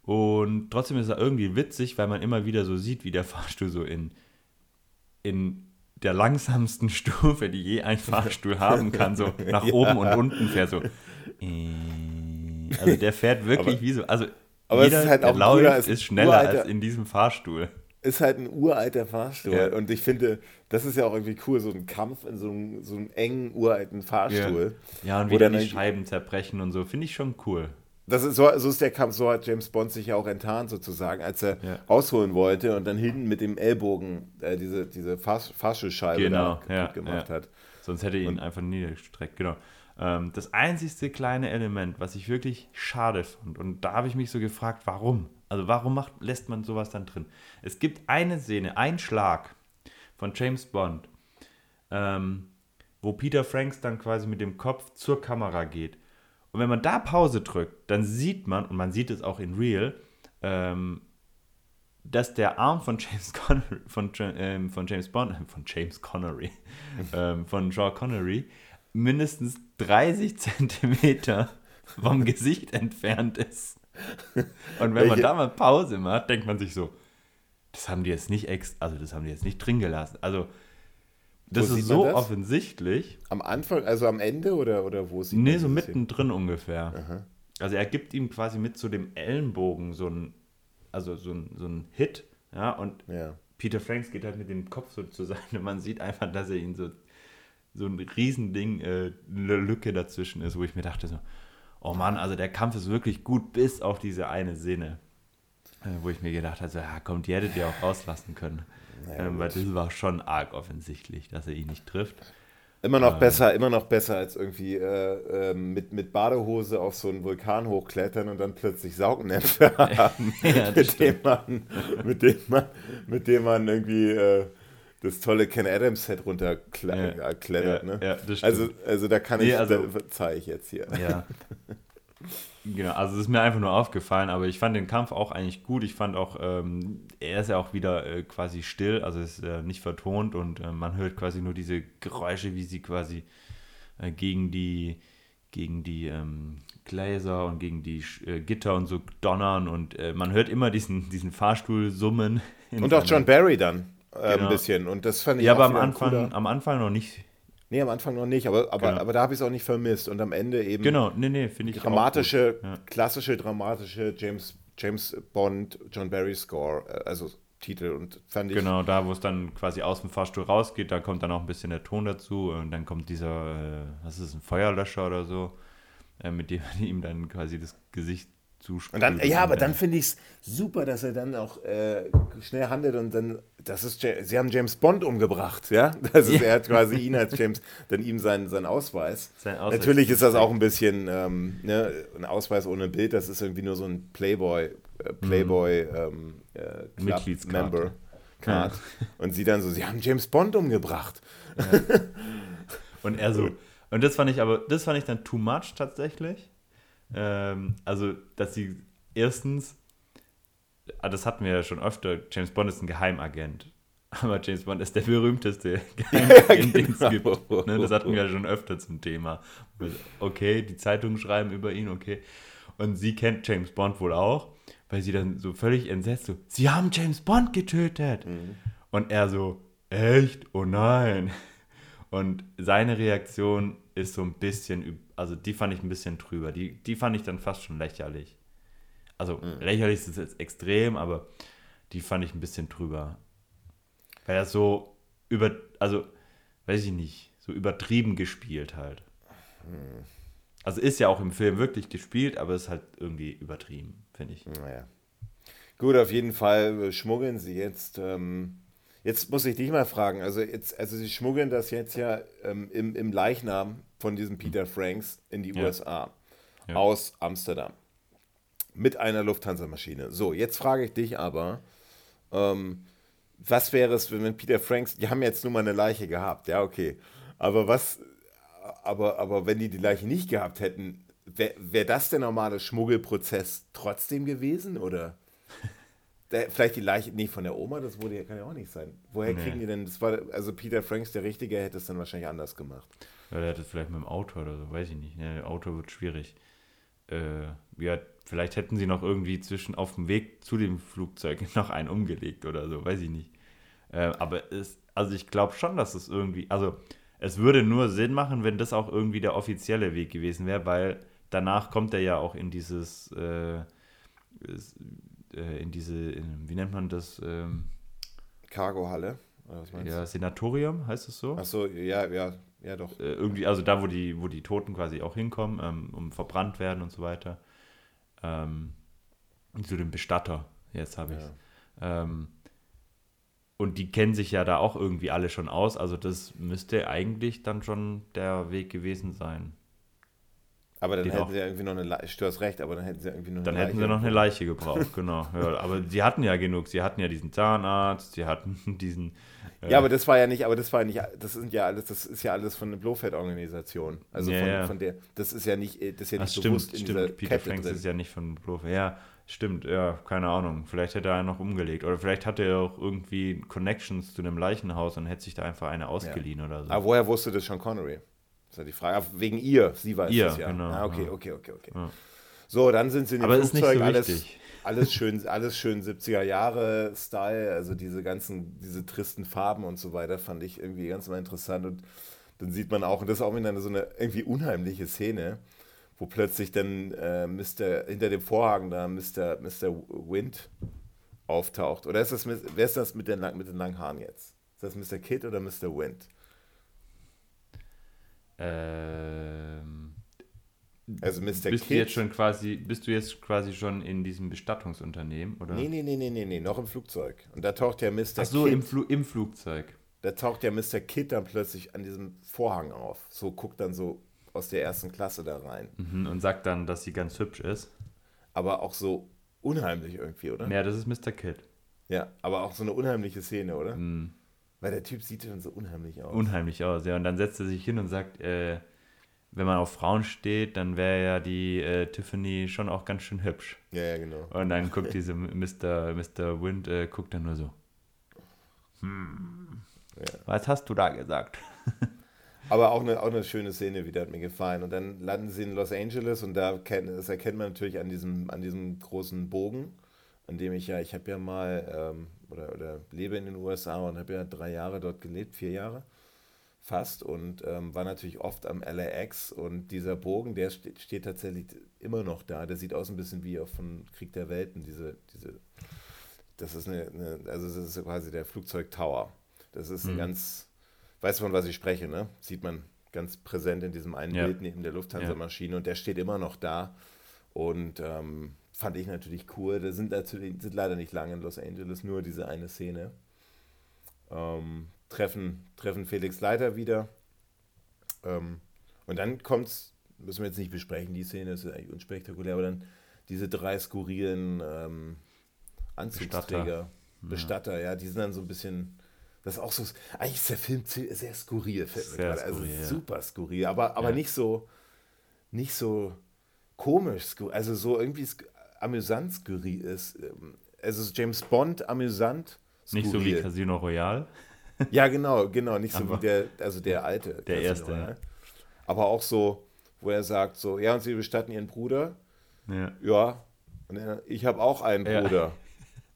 Und trotzdem ist er irgendwie witzig, weil man immer wieder so sieht, wie der Fahrstuhl so in, in der langsamsten Stufe, die je ein Fahrstuhl haben kann, so nach ja. oben und unten fährt so. Also der fährt wirklich aber, wie so. Also aber jeder, es ist halt auch läuft, ist, ist schneller als in diesem Fahrstuhl. Ist halt ein uralter Fahrstuhl. Ja. Und ich finde, das ist ja auch irgendwie cool, so ein Kampf in so einem, so einem engen, uralten Fahrstuhl. Ja, ja und wie dann die Scheiben zerbrechen und so, finde ich schon cool. Das ist, so, so ist der Kampf, so hat James Bond sich ja auch enttarnt sozusagen, als er ja. rausholen wollte und dann hinten mit dem Ellbogen äh, diese, diese Fahrstuhlscheibe genau, ja, gemacht hat. Sonst hätte er ihn und, einfach niedergestreckt, genau. Ähm, das einzigste kleine Element, was ich wirklich schade fand, und da habe ich mich so gefragt, warum? Also warum macht, lässt man sowas dann drin? Es gibt eine Szene, ein Schlag von James Bond, ähm, wo Peter Franks dann quasi mit dem Kopf zur Kamera geht. Und wenn man da Pause drückt, dann sieht man, und man sieht es auch in Real, ähm, dass der Arm von James Connery, von, ähm, von James Bond, von James Connery, ähm, von Sean Connery, mindestens 30 Zentimeter vom Gesicht entfernt ist. Und wenn man da mal Pause macht, denkt man sich so, das haben die jetzt nicht ex, also das haben die jetzt nicht drin gelassen. Also das wo ist so das? offensichtlich. Am Anfang, also am Ende oder, oder wo sieht Nee, so mittendrin ungefähr. Aha. Also er gibt ihm quasi mit zu so dem Ellenbogen so ein, also so ein, so ein Hit, ja, und ja. Peter Franks geht halt mit dem Kopf so zur Seite. Man sieht einfach, dass er ihn so so ein Riesending, äh, eine Lücke dazwischen ist, wo ich mir dachte so, oh Mann, also der Kampf ist wirklich gut, bis auf diese eine Szene, äh, wo ich mir gedacht habe, so, ja komm, die hättet ihr auch rauslassen können. Naja, ähm, weil das war schon arg offensichtlich, dass er ihn nicht trifft. Immer noch ähm, besser, immer noch besser als irgendwie äh, äh, mit, mit Badehose auf so einen Vulkan hochklettern und dann plötzlich Saugnäpfe haben, ja, mit, dem man, mit, dem man, mit dem man irgendwie äh, das tolle Ken Adams Set runterklettert. Ja, ja, ne? ja, also, also da kann nee, ich, also, da zeige ich jetzt hier. Ja. genau, also es ist mir einfach nur aufgefallen, aber ich fand den Kampf auch eigentlich gut. Ich fand auch, ähm, er ist ja auch wieder äh, quasi still, also ist äh, nicht vertont und äh, man hört quasi nur diese Geräusche, wie sie quasi äh, gegen die gegen die ähm, Gläser und gegen die äh, Gitter und so donnern und äh, man hört immer diesen, diesen Fahrstuhl summen. Und auch John Barry dann genau. ein bisschen. Und das fand ich Ja, aber am Anfang, am Anfang noch nicht. Nee, am Anfang noch nicht, aber, aber, genau. aber da habe ich es auch nicht vermisst. Und am Ende eben. Genau, nee, nee, finde ich. Dramatische, ja. klassische, dramatische James, James Bond, John Barry Score, äh, also Titel und fand ich. Genau, da wo es dann quasi aus dem Fahrstuhl rausgeht, da kommt dann auch ein bisschen der Ton dazu und dann kommt dieser, äh, was ist das, ein Feuerlöscher oder so, äh, mit dem ihm dann quasi das Gesicht und dann, ja, aber dann finde ich es super, dass er dann auch äh, schnell handelt und dann, das ist, sie haben James Bond umgebracht, ja? Das ist, ja. er hat quasi ihn als James, dann ihm seinen, seinen Ausweis. Sein Ausweis. Natürlich ist das auch ein bisschen, ähm, ne, ein Ausweis ohne Bild, das ist irgendwie nur so ein Playboy, äh, Playboy mhm. ähm, äh, Member Card. Ja. Und sie dann so, sie haben James Bond umgebracht. Ja. Und er so, und das fand ich aber, das fand ich dann too much tatsächlich ähm, also, dass sie erstens, ah, das hatten wir ja schon öfter, James Bond ist ein Geheimagent. Aber James Bond ist der berühmteste Geheimagent, den es gibt. Ne? Das hatten wir ja schon öfter zum Thema. Okay, die Zeitungen schreiben über ihn, okay. Und sie kennt James Bond wohl auch, weil sie dann so völlig entsetzt so, sie haben James Bond getötet. Mhm. Und er so, echt? Oh nein. Und seine Reaktion ist so ein bisschen also die fand ich ein bisschen drüber. Die, die fand ich dann fast schon lächerlich. Also mhm. lächerlich ist es jetzt extrem, aber die fand ich ein bisschen drüber. Weil er so über, also weiß ich nicht, so übertrieben gespielt halt. Mhm. Also ist ja auch im Film wirklich gespielt, aber ist halt irgendwie übertrieben, finde ich. Naja. Gut, auf jeden Fall schmuggeln sie jetzt. Ähm, jetzt muss ich dich mal fragen. Also, jetzt, also sie schmuggeln das jetzt ja ähm, im, im Leichnam von diesem Peter Franks in die ja. USA ja. aus Amsterdam mit einer Lufthansa-Maschine. So, jetzt frage ich dich aber, ähm, was wäre es, wenn Peter Franks, die haben jetzt nur mal eine Leiche gehabt, ja, okay, aber was, aber, aber wenn die die Leiche nicht gehabt hätten, wäre wär das der normale Schmuggelprozess trotzdem gewesen, oder? Der, vielleicht die Leiche, nee, von der Oma, das wurde, kann ja auch nicht sein. Woher nee. kriegen die denn, das war, also Peter Franks, der Richtige, hätte es dann wahrscheinlich anders gemacht. Ja, der hat es vielleicht mit dem Auto oder so, weiß ich nicht. Ja, Auto wird schwierig. Äh, ja, vielleicht hätten sie noch irgendwie zwischen auf dem Weg zu dem Flugzeug noch einen umgelegt oder so, weiß ich nicht. Äh, aber es, also ich glaube schon, dass es irgendwie, also es würde nur Sinn machen, wenn das auch irgendwie der offizielle Weg gewesen wäre, weil danach kommt er ja auch in dieses, äh, äh in diese, in, wie nennt man das? Ähm, Cargohalle. Ja, Senatorium heißt es so? Achso, ja, ja, ja, doch. Äh, irgendwie, also da, wo die, wo die Toten quasi auch hinkommen, ähm, um verbrannt werden und so weiter. Ähm, zu dem Bestatter, jetzt habe ich es. Ja. Ähm, und die kennen sich ja da auch irgendwie alle schon aus. Also das müsste eigentlich dann schon der Weg gewesen sein. Aber dann hätten sie ja irgendwie noch eine Leiche, du hast recht, aber dann hätten sie irgendwie noch eine Dann Leiche hätten sie noch eine Leiche gebraucht, genau. Ja, aber sie hatten ja genug. Sie hatten ja diesen Zahnarzt, sie hatten diesen. Äh ja, aber das war ja nicht, aber das war ja nicht, das sind ja alles, das ist ja alles von der Blofeld-Organisation. Also ja, von, ja. von, der, das ist ja nicht, das ist ja nicht Ach, bewusst stimmt, in dieser Peter Kette Franks drin. ist ja nicht von Blofeld. Ja, stimmt, ja, keine Ahnung. Vielleicht hätte er noch umgelegt. Oder vielleicht hatte er auch irgendwie Connections zu einem Leichenhaus und hätte sich da einfach eine ausgeliehen oder so. Aber woher wusste das schon Connery? Ist ja die Frage. Wegen ihr, sie weiß ihr, es ja. Genau, ah, okay, ja. okay, okay, okay. Ja. So, dann sind sie in dem Aber Flugzeug, so alles, alles schön, alles schön 70er Jahre Style, also diese ganzen, diese tristen Farben und so weiter, fand ich irgendwie ganz mal interessant. Und dann sieht man auch, und das ist auch wieder so eine irgendwie unheimliche Szene, wo plötzlich dann äh, Mr., hinter dem Vorhang da Mr. Mr. Wind auftaucht. Oder ist das, wer ist das mit den, mit den langen Haaren jetzt? Ist das Mr. Kid oder Mr. Wind? Ähm, also Mr. Bist Kid, du jetzt schon quasi, bist du jetzt quasi schon in diesem Bestattungsunternehmen, oder? Nee, nee, nee, nee, nee, nee, noch im Flugzeug. Und da taucht ja Mr. Ach so, Kid, im, Fl im Flugzeug. Da taucht ja Mr. Kid dann plötzlich an diesem Vorhang auf. So guckt dann so aus der ersten Klasse da rein. Mhm, und sagt dann, dass sie ganz hübsch ist. Aber auch so unheimlich irgendwie, oder? Ja, das ist Mr. Kid. Ja, aber auch so eine unheimliche Szene, oder? Mhm. Weil der Typ sieht dann so unheimlich aus. Unheimlich aus, ja. Und dann setzt er sich hin und sagt, äh, wenn man auf Frauen steht, dann wäre ja die äh, Tiffany schon auch ganz schön hübsch. Ja, ja, genau. Und dann guckt diese Mr. Mr. Wind, äh, guckt dann nur so. Hm, ja. Was hast du da gesagt? Aber auch eine, auch eine schöne Szene wieder, hat mir gefallen. Und dann landen sie in Los Angeles und da kennt, das erkennt man natürlich an diesem, an diesem großen Bogen, an dem ich ja, ich habe ja mal, ähm, oder, oder lebe in den USA und habe ja drei Jahre dort gelebt, vier Jahre fast und ähm, war natürlich oft am LAX und dieser Bogen, der steht, steht, tatsächlich immer noch da. Der sieht aus ein bisschen wie von Krieg der Welten, diese, diese, das ist eine, eine also das ist quasi der Flugzeugtower. Das ist ein mhm. ganz, weißt du von was ich spreche, ne? Sieht man ganz präsent in diesem einen ja. Bild neben der Lufthansa-Maschine und der steht immer noch da und ähm, fand ich natürlich cool. Da sind natürlich sind leider nicht lange in Los Angeles, nur diese eine Szene. Ähm, treffen, treffen Felix Leiter wieder. Ähm, und dann kommt es, müssen wir jetzt nicht besprechen, die Szene ist eigentlich unspektakulär, aber dann diese drei skurrilen ähm, Anzugsträger, Bestatter. Bestatter, ja. ja, die sind dann so ein bisschen. Das ist auch so. Eigentlich ist der Film sehr skurril, sehr also skurril, Also super skurril, aber, aber ja. nicht so nicht so komisch, also so irgendwie amüsant skurril ist. Ähm, also James Bond amüsant. Skurril. Nicht so wie Casino Royale. Ja, genau, genau. Nicht so wie der, also der alte. Der erste. Ja. Aber auch so, wo er sagt, so, ja, und sie bestatten ihren Bruder. Ja. Ja. Und er, ich habe auch einen Bruder. Ja.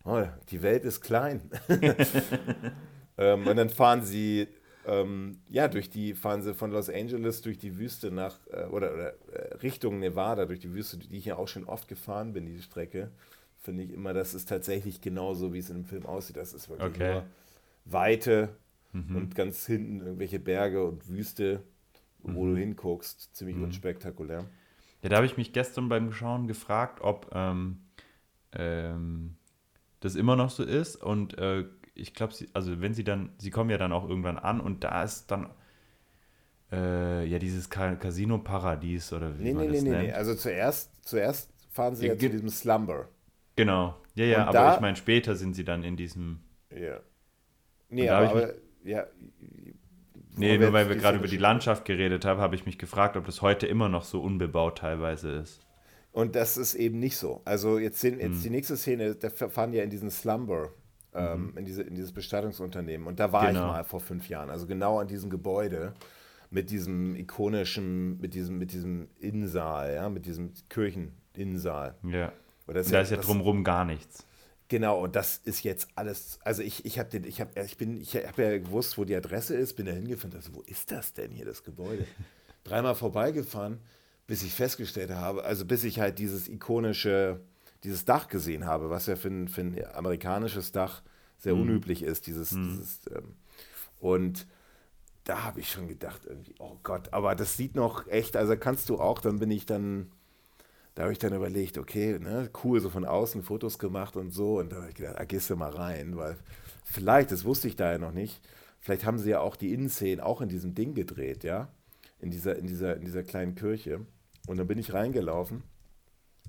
Oh, die Welt ist klein. ähm, und dann fahren sie, ähm, ja, durch die, fahren sie von Los Angeles durch die Wüste nach, äh, oder, oder äh, Richtung Nevada, durch die Wüste, die ich ja auch schon oft gefahren bin, diese Strecke. Finde ich immer, das ist tatsächlich genauso, wie es in dem Film aussieht. Das ist wirklich okay. nur Weite mhm. und ganz hinten irgendwelche Berge und Wüste, wo mhm. du hinguckst. Ziemlich mhm. unspektakulär. Ja, da habe ich mich gestern beim Schauen gefragt, ob ähm, ähm, das immer noch so ist. Und äh, ich glaube, also wenn sie dann, sie kommen ja dann auch irgendwann an und da ist dann äh, ja dieses Casino Paradies oder wie nee, man nee, das nee, nennt. Nee, nee, also zuerst, zuerst fahren sie ja, ja zu diesem Slumber. Genau, ja, ja, und aber da, ich meine, später sind sie dann in diesem. Ja. Nee, aber, aber ja. Nee, nur weil wir gerade über die Landschaft geredet haben, habe ich mich gefragt, ob das heute immer noch so unbebaut teilweise ist. Und das ist eben nicht so. Also jetzt, sehen, jetzt hm. die nächste Szene, da fahren ja in diesen Slumber, ähm, mhm. in, diese, in dieses Bestattungsunternehmen. Und da war genau. ich mal vor fünf Jahren, also genau an diesem Gebäude mit diesem ikonischen, mit diesem, mit diesem Innensaal, ja, mit diesem Kircheninnensaal. Ja. da ist ja, ja drumherum gar nichts. Genau, und das ist jetzt alles. Also ich, ich habe ich habe ich bin, ich habe ja gewusst, wo die Adresse ist, bin da hingefahren, also wo ist das denn hier, das Gebäude? Dreimal vorbeigefahren, bis ich festgestellt habe, also bis ich halt dieses ikonische, dieses Dach gesehen habe, was ja für ein, für ein amerikanisches Dach sehr mhm. unüblich ist, dieses, mhm. dieses ähm, und da habe ich schon gedacht, irgendwie, oh Gott, aber das sieht noch echt, also kannst du auch, dann bin ich dann da habe ich dann überlegt, okay, ne, cool, so von außen Fotos gemacht und so. Und da habe ich gedacht, ah, gehst du mal rein, weil vielleicht, das wusste ich da ja noch nicht, vielleicht haben sie ja auch die Innenszenen auch in diesem Ding gedreht, ja, in dieser, in dieser, in dieser kleinen Kirche. Und dann bin ich reingelaufen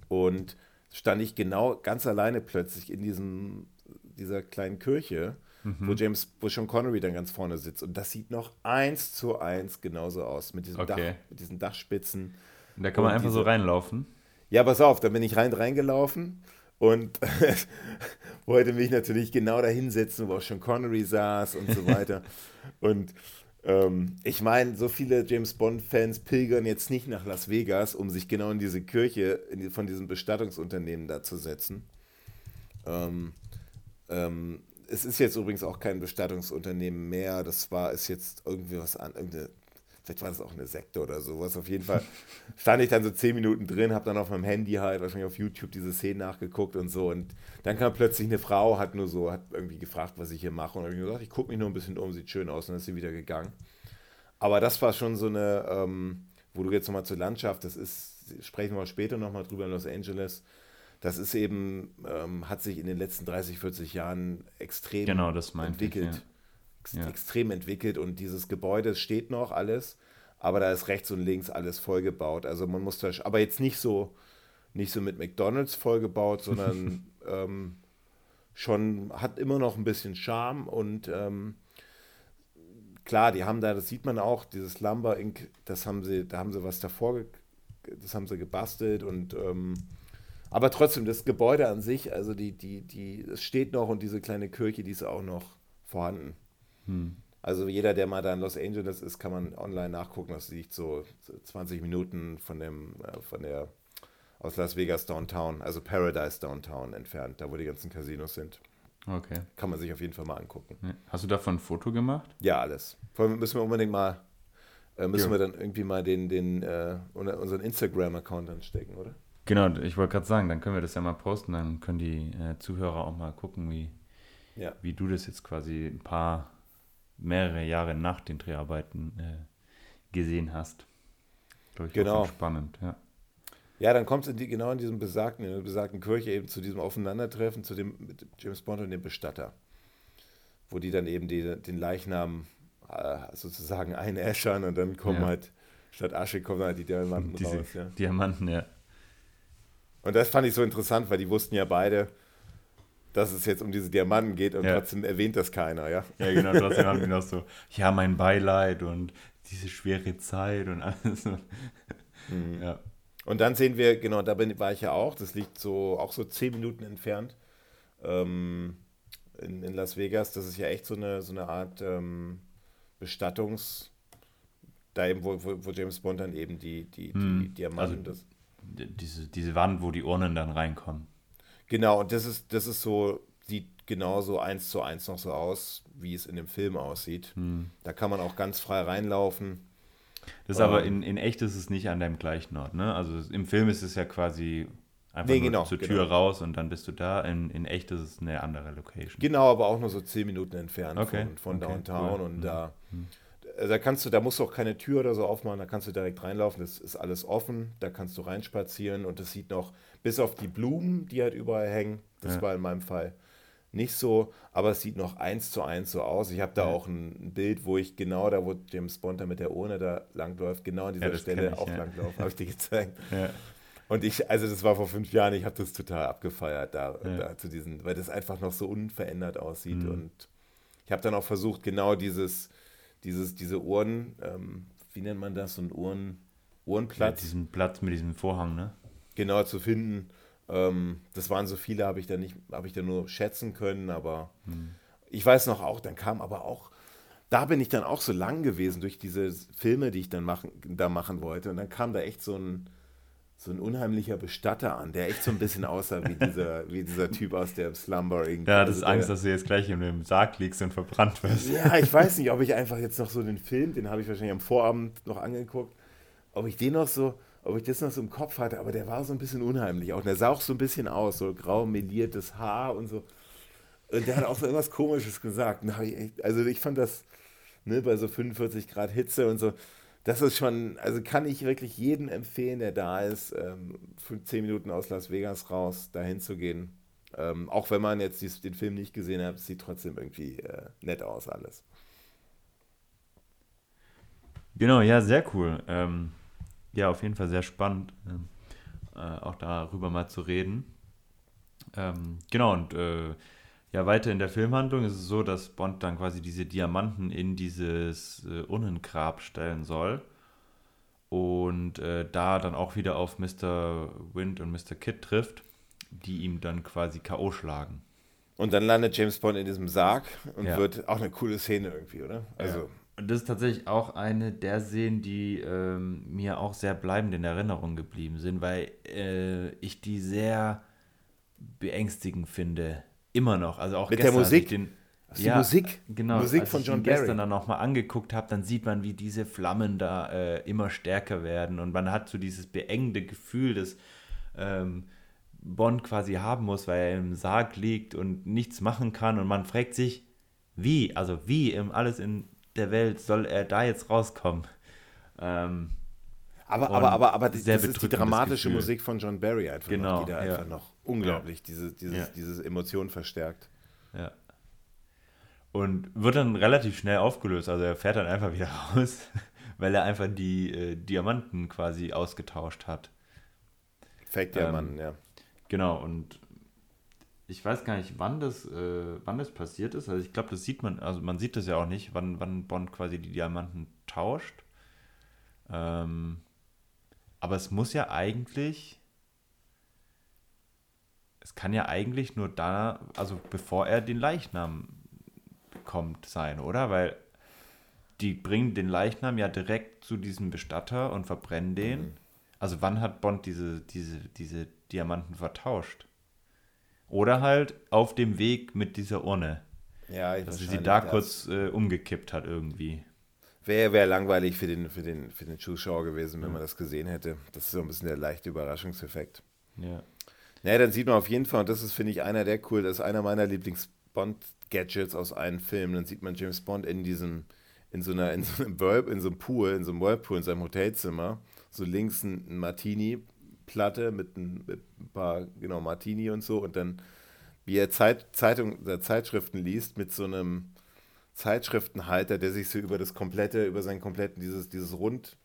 und stand ich genau ganz alleine plötzlich in diesem, dieser kleinen Kirche, mhm. wo James, wo Sean Connery dann ganz vorne sitzt. Und das sieht noch eins zu eins genauso aus, mit diesem okay. Dach, mit diesen Dachspitzen. Und da kann man einfach diese, so reinlaufen. Ja, pass auf, da bin ich rein reingelaufen und wollte mich natürlich genau da hinsetzen, wo auch schon Connery saß und so weiter. und ähm, ich meine, so viele James Bond-Fans pilgern jetzt nicht nach Las Vegas, um sich genau in diese Kirche in von diesem Bestattungsunternehmen da zu setzen. Ähm, ähm, es ist jetzt übrigens auch kein Bestattungsunternehmen mehr. Das war, ist jetzt irgendwie was an, irgendeine vielleicht war das auch eine Sekte oder sowas. Auf jeden Fall stand ich dann so zehn Minuten drin, habe dann auf meinem Handy halt wahrscheinlich auf YouTube diese Szene nachgeguckt und so. Und dann kam plötzlich eine Frau, hat nur so, hat irgendwie gefragt, was ich hier mache. Und habe ich gesagt, ich gucke mich nur ein bisschen um, sieht schön aus. Und dann ist sie wieder gegangen. Aber das war schon so eine, ähm, wo du jetzt nochmal zur Landschaft, das ist, sprechen wir später nochmal drüber in Los Angeles. Das ist eben, ähm, hat sich in den letzten 30, 40 Jahren extrem genau, entwickelt. Ich, ja ja. extrem entwickelt und dieses Gebäude steht noch alles, aber da ist rechts und links alles vollgebaut. Also man muss da, aber jetzt nicht so, nicht so mit McDonalds vollgebaut, sondern ähm, schon hat immer noch ein bisschen Charme und ähm, klar, die haben da, das sieht man auch, dieses Lumber Inc., das haben sie, da haben sie was davor, das haben sie gebastelt und ähm, aber trotzdem, das Gebäude an sich, also die, die, die, es steht noch und diese kleine Kirche, die ist auch noch vorhanden. Hm. Also jeder, der mal da in Los Angeles ist, kann man online nachgucken. Das liegt so 20 Minuten von dem, äh, von der aus Las Vegas Downtown, also Paradise Downtown entfernt, da wo die ganzen Casinos sind. Okay. Kann man sich auf jeden Fall mal angucken. Hast du davon ein Foto gemacht? Ja, alles. Vor allem müssen wir unbedingt mal, äh, müssen jo. wir dann irgendwie mal den, den, äh, unseren Instagram-Account anstecken, oder? Genau, ich wollte gerade sagen, dann können wir das ja mal posten, dann können die äh, Zuhörer auch mal gucken, wie, ja. wie du das jetzt quasi ein paar, mehrere Jahre nach den Dreharbeiten äh, gesehen hast. Glaube ich genau. spannend, ja. Ja, dann kommt es in die, genau in diesem besagten, in der besagten Kirche eben zu diesem Aufeinandertreffen zu dem mit James Bond und dem Bestatter. Wo die dann eben die, den Leichnam äh, sozusagen einäschern und dann kommen ja. halt, statt Asche kommen halt die Diamanten Diese raus. Ja. Diamanten, ja. Und das fand ich so interessant, weil die wussten ja beide, dass es jetzt um diese Diamanten geht und ja. trotzdem erwähnt das keiner, ja. Ja, genau, trotzdem haben die noch so, ja, mein Beileid und diese schwere Zeit und alles. Mhm. Ja. Und dann sehen wir, genau, da bin, war ich ja auch, das liegt so auch so zehn Minuten entfernt ähm, in, in, Las Vegas. Das ist ja echt so eine, so eine Art ähm, Bestattungs- da eben, wo, wo, wo, James Bond dann eben die, die, hm. die Diamanten. Also, diese, diese Wand, wo die Urnen dann reinkommen. Genau, und das ist, das ist so, sieht genauso eins zu eins noch so aus, wie es in dem Film aussieht. Hm. Da kann man auch ganz frei reinlaufen. Das ist aber ähm. in, in echt ist es nicht an deinem gleichen Ort, ne? Also im Film ist es ja quasi einfach nee, genau, zur Tür genau. raus und dann bist du da. In, in echt ist es eine andere Location. Genau, aber auch nur so zehn Minuten entfernt okay. von, von okay, Downtown. Cool. Und mhm. da, mhm. da kannst du, da musst du auch keine Tür oder so aufmachen, da kannst du direkt reinlaufen. Das ist alles offen, da kannst du reinspazieren und das sieht noch, bis auf die Blumen, die halt überall hängen, das ja. war in meinem Fall nicht so, aber es sieht noch eins zu eins so aus. Ich habe da ja. auch ein, Bild, wo ich genau da, wo James Bond da mit der Urne da langläuft, genau an dieser ja, Stelle ich, auch ja. langlaufe, habe ich dir gezeigt. Und ich, also das war vor fünf Jahren, ich habe das total abgefeiert da, da, zu diesen, weil das einfach noch so unverändert aussieht. Mhm. Und ich habe dann auch versucht, genau dieses, dieses, diese Uhren, ähm, wie nennt man das, so ein Uhren, Uhrenplatz. diesen Platz mit diesem Vorhang, ne? Genau, zu finden ähm, das waren so viele, habe ich da nicht, habe ich da nur schätzen können, aber hm. ich weiß noch auch, dann kam aber auch, da bin ich dann auch so lang gewesen durch diese Filme, die ich dann machen, da machen wollte. Und dann kam da echt so ein, so ein unheimlicher Bestatter an, der echt so ein bisschen aussah wie dieser, wie dieser Typ aus der Slumber irgendwie. Ja, das also ist Angst, dass du jetzt gleich in dem Sarg liegst und verbrannt wirst. Ja, ich weiß nicht, ob ich einfach jetzt noch so den Film, den habe ich wahrscheinlich am Vorabend noch angeguckt, ob ich den noch so, ob ich das noch so im Kopf hatte, aber der war so ein bisschen unheimlich auch. Und der sah auch so ein bisschen aus, so grau meliertes Haar und so. Und der hat auch so irgendwas Komisches gesagt. also ich fand das ne, bei so 45 Grad Hitze und so, das ist schon, also kann ich wirklich jedem empfehlen, der da ist, ähm, für 10 Minuten aus Las Vegas raus, dahin zu gehen. Ähm, auch wenn man jetzt den Film nicht gesehen hat, sieht trotzdem irgendwie äh, nett aus alles. Genau, ja, sehr cool. Ähm, ja, auf jeden Fall sehr spannend, ähm, äh, auch darüber mal zu reden. Ähm, genau, und äh, ja, weiter in der Filmhandlung ist es so, dass Bond dann quasi diese Diamanten in dieses äh, Urnengrab stellen soll. Und äh, da dann auch wieder auf Mr. Wind und Mr. Kidd trifft, die ihm dann quasi K.O. schlagen. Und dann landet James Bond in diesem Sarg und ja. wird auch eine coole Szene irgendwie, oder? Also. Ja. Und das ist tatsächlich auch eine der Szenen, die ähm, mir auch sehr bleibend in Erinnerung geblieben sind, weil äh, ich die sehr beängstigend finde. Immer noch. Also auch Mit der Musik? Den, ja, die Musik? Genau. Musik als von John ich Barry. gestern dann nochmal angeguckt habe, dann sieht man, wie diese Flammen da äh, immer stärker werden und man hat so dieses beengende Gefühl, dass ähm, Bond quasi haben muss, weil er im Sarg liegt und nichts machen kann und man fragt sich, wie, also wie, im, alles in der Welt soll er da jetzt rauskommen? Ähm, aber, aber, aber, aber das ist die dramatische Gefühl. Musik von John Barry einfach, genau, noch, die da ja. einfach noch unglaublich ja. diese, dieses, ja. diese Emotion verstärkt. Ja. Und wird dann relativ schnell aufgelöst. Also er fährt dann einfach wieder raus, weil er einfach die äh, Diamanten quasi ausgetauscht hat. Fake-Diamanten, ähm, ja. Genau, und ich weiß gar nicht, wann das, äh, wann das passiert ist. Also ich glaube, das sieht man, also man sieht das ja auch nicht, wann, wann Bond quasi die Diamanten tauscht. Ähm, aber es muss ja eigentlich, es kann ja eigentlich nur da, also bevor er den Leichnam bekommt sein, oder? Weil die bringen den Leichnam ja direkt zu diesem Bestatter und verbrennen den. Mhm. Also wann hat Bond diese, diese, diese Diamanten vertauscht? Oder halt auf dem Weg mit dieser Urne. Ja, ich Dass sie sie da kurz äh, umgekippt hat irgendwie. Wäre wär langweilig für den, für, den, für den Zuschauer gewesen, wenn ja. man das gesehen hätte. Das ist so ein bisschen der leichte Überraschungseffekt. Ja. Naja, dann sieht man auf jeden Fall, und das ist, finde ich, einer der cool, das ist einer meiner Lieblings-Bond-Gadgets aus einem Film. Dann sieht man James Bond in diesem, in so einer, in so einem Whirl, in so einem Whirlpool in seinem Hotelzimmer. So links ein Martini-Platte mit, ein, mit ein paar, genau, Martini und so. Und dann, wie er Zeit, Zeitung, oder Zeitschriften liest, mit so einem Zeitschriftenhalter, der sich so über das komplette, über seinen kompletten, dieses, dieses Rund,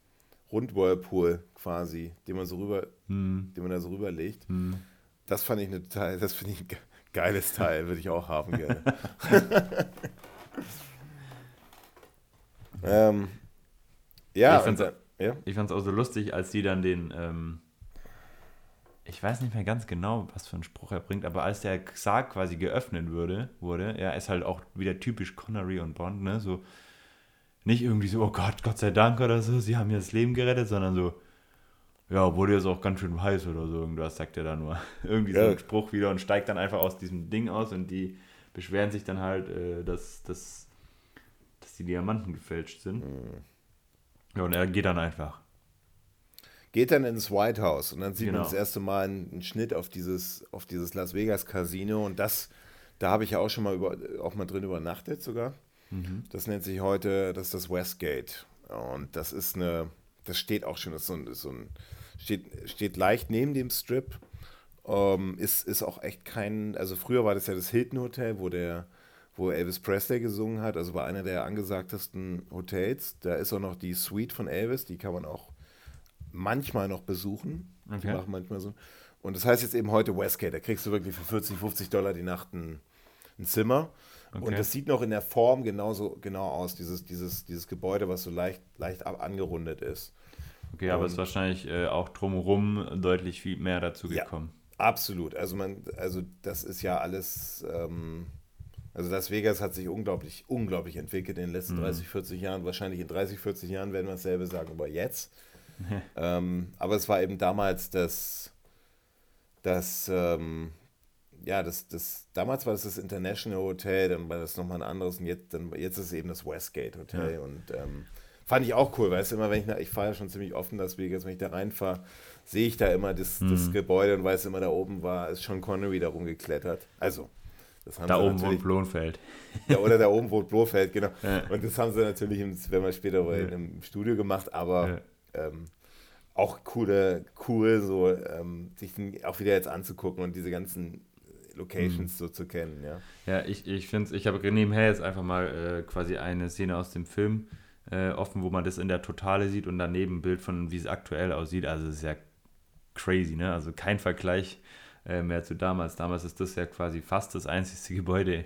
Rund-Whirlpool quasi, den man so rüber, hm. den man da so rüberlegt. Hm. Das fand ich eine total, das finde ich ein geiles Teil, würde ich auch haben gerne. ähm, ja, ich fand es ja? auch so lustig, als die dann den, ähm, ich weiß nicht mehr ganz genau, was für einen Spruch er bringt, aber als der Sarg quasi geöffnet wurde, wurde, er ist halt auch wieder typisch Connery und Bond, ne, so nicht irgendwie so, oh Gott, Gott sei Dank oder so, sie haben mir das Leben gerettet, sondern so, ja, wurde jetzt auch ganz schön heiß oder so, irgendwas sagt er da nur. irgendwie ja. so ein Spruch wieder und steigt dann einfach aus diesem Ding aus und die beschweren sich dann halt, äh, dass, dass, dass die Diamanten gefälscht sind. Mhm. Ja, und er geht dann einfach. Geht dann ins White House und dann sieht genau. man das erste Mal einen, Schnitt auf dieses, auf dieses Las Vegas Casino und das, da habe ich ja auch schon mal über, auch mal drin übernachtet sogar. Mhm. Das nennt sich heute, das ist das Westgate. Und das ist eine, das steht auch schon, das ist so ein, so ein steht, steht leicht neben dem Strip. Ähm, ist, ist auch echt kein, also früher war das ja das Hilton Hotel, wo der, wo Elvis Presley gesungen hat, also bei einer der angesagtesten Hotels. Da ist auch noch die Suite von Elvis, die kann man auch manchmal noch besuchen. Okay. Die machen manchmal so. Und das heißt jetzt eben heute Westgate. Da kriegst du wirklich für 40, 50 Dollar die Nacht ein, ein Zimmer. Okay. Und das sieht noch in der Form genauso genau aus, dieses, dieses, dieses Gebäude, was so leicht, leicht angerundet ist. Okay, aber es ist wahrscheinlich äh, auch drumherum deutlich viel mehr dazu gekommen. Ja, absolut. Also man, also das ist ja alles, ähm, also Las Vegas hat sich unglaublich, unglaublich entwickelt in den letzten mhm. 30, 40 Jahren. Wahrscheinlich in 30, 40 Jahren werden wir dasselbe sagen, aber jetzt. ähm, aber es war eben damals das, das ähm, ja, das, das, damals war das das International Hotel, dann war das nochmal ein anderes und jetzt, dann, jetzt ist es eben das Westgate Hotel. Ja. Und ähm, fand ich auch cool, weißt du, immer wenn ich, ich fahre ja schon ziemlich offen das Vegas, wenn ich da reinfahre, sehe ich da immer das, mhm. das Gebäude und weiß immer, da oben war, ist schon Connery da rumgeklettert. Also, da oben wohnt Blomfeld. Ja, oder da oben wohnt Blomfeld, genau. Ja. Und das haben sie natürlich, im, wenn wir später ja. im Studio gemacht, aber ja. Ähm, auch coole, cool, so ähm, sich auch wieder jetzt anzugucken und diese ganzen Locations mhm. so zu kennen, ja. Ja, ich, ich finde ich habe nebenher jetzt einfach mal äh, quasi eine Szene aus dem Film äh, offen, wo man das in der Totale sieht und daneben ein Bild von, wie es aktuell aussieht. Also es ist ja crazy, ne? Also kein Vergleich äh, mehr zu damals. Damals ist das ja quasi fast das einzige Gebäude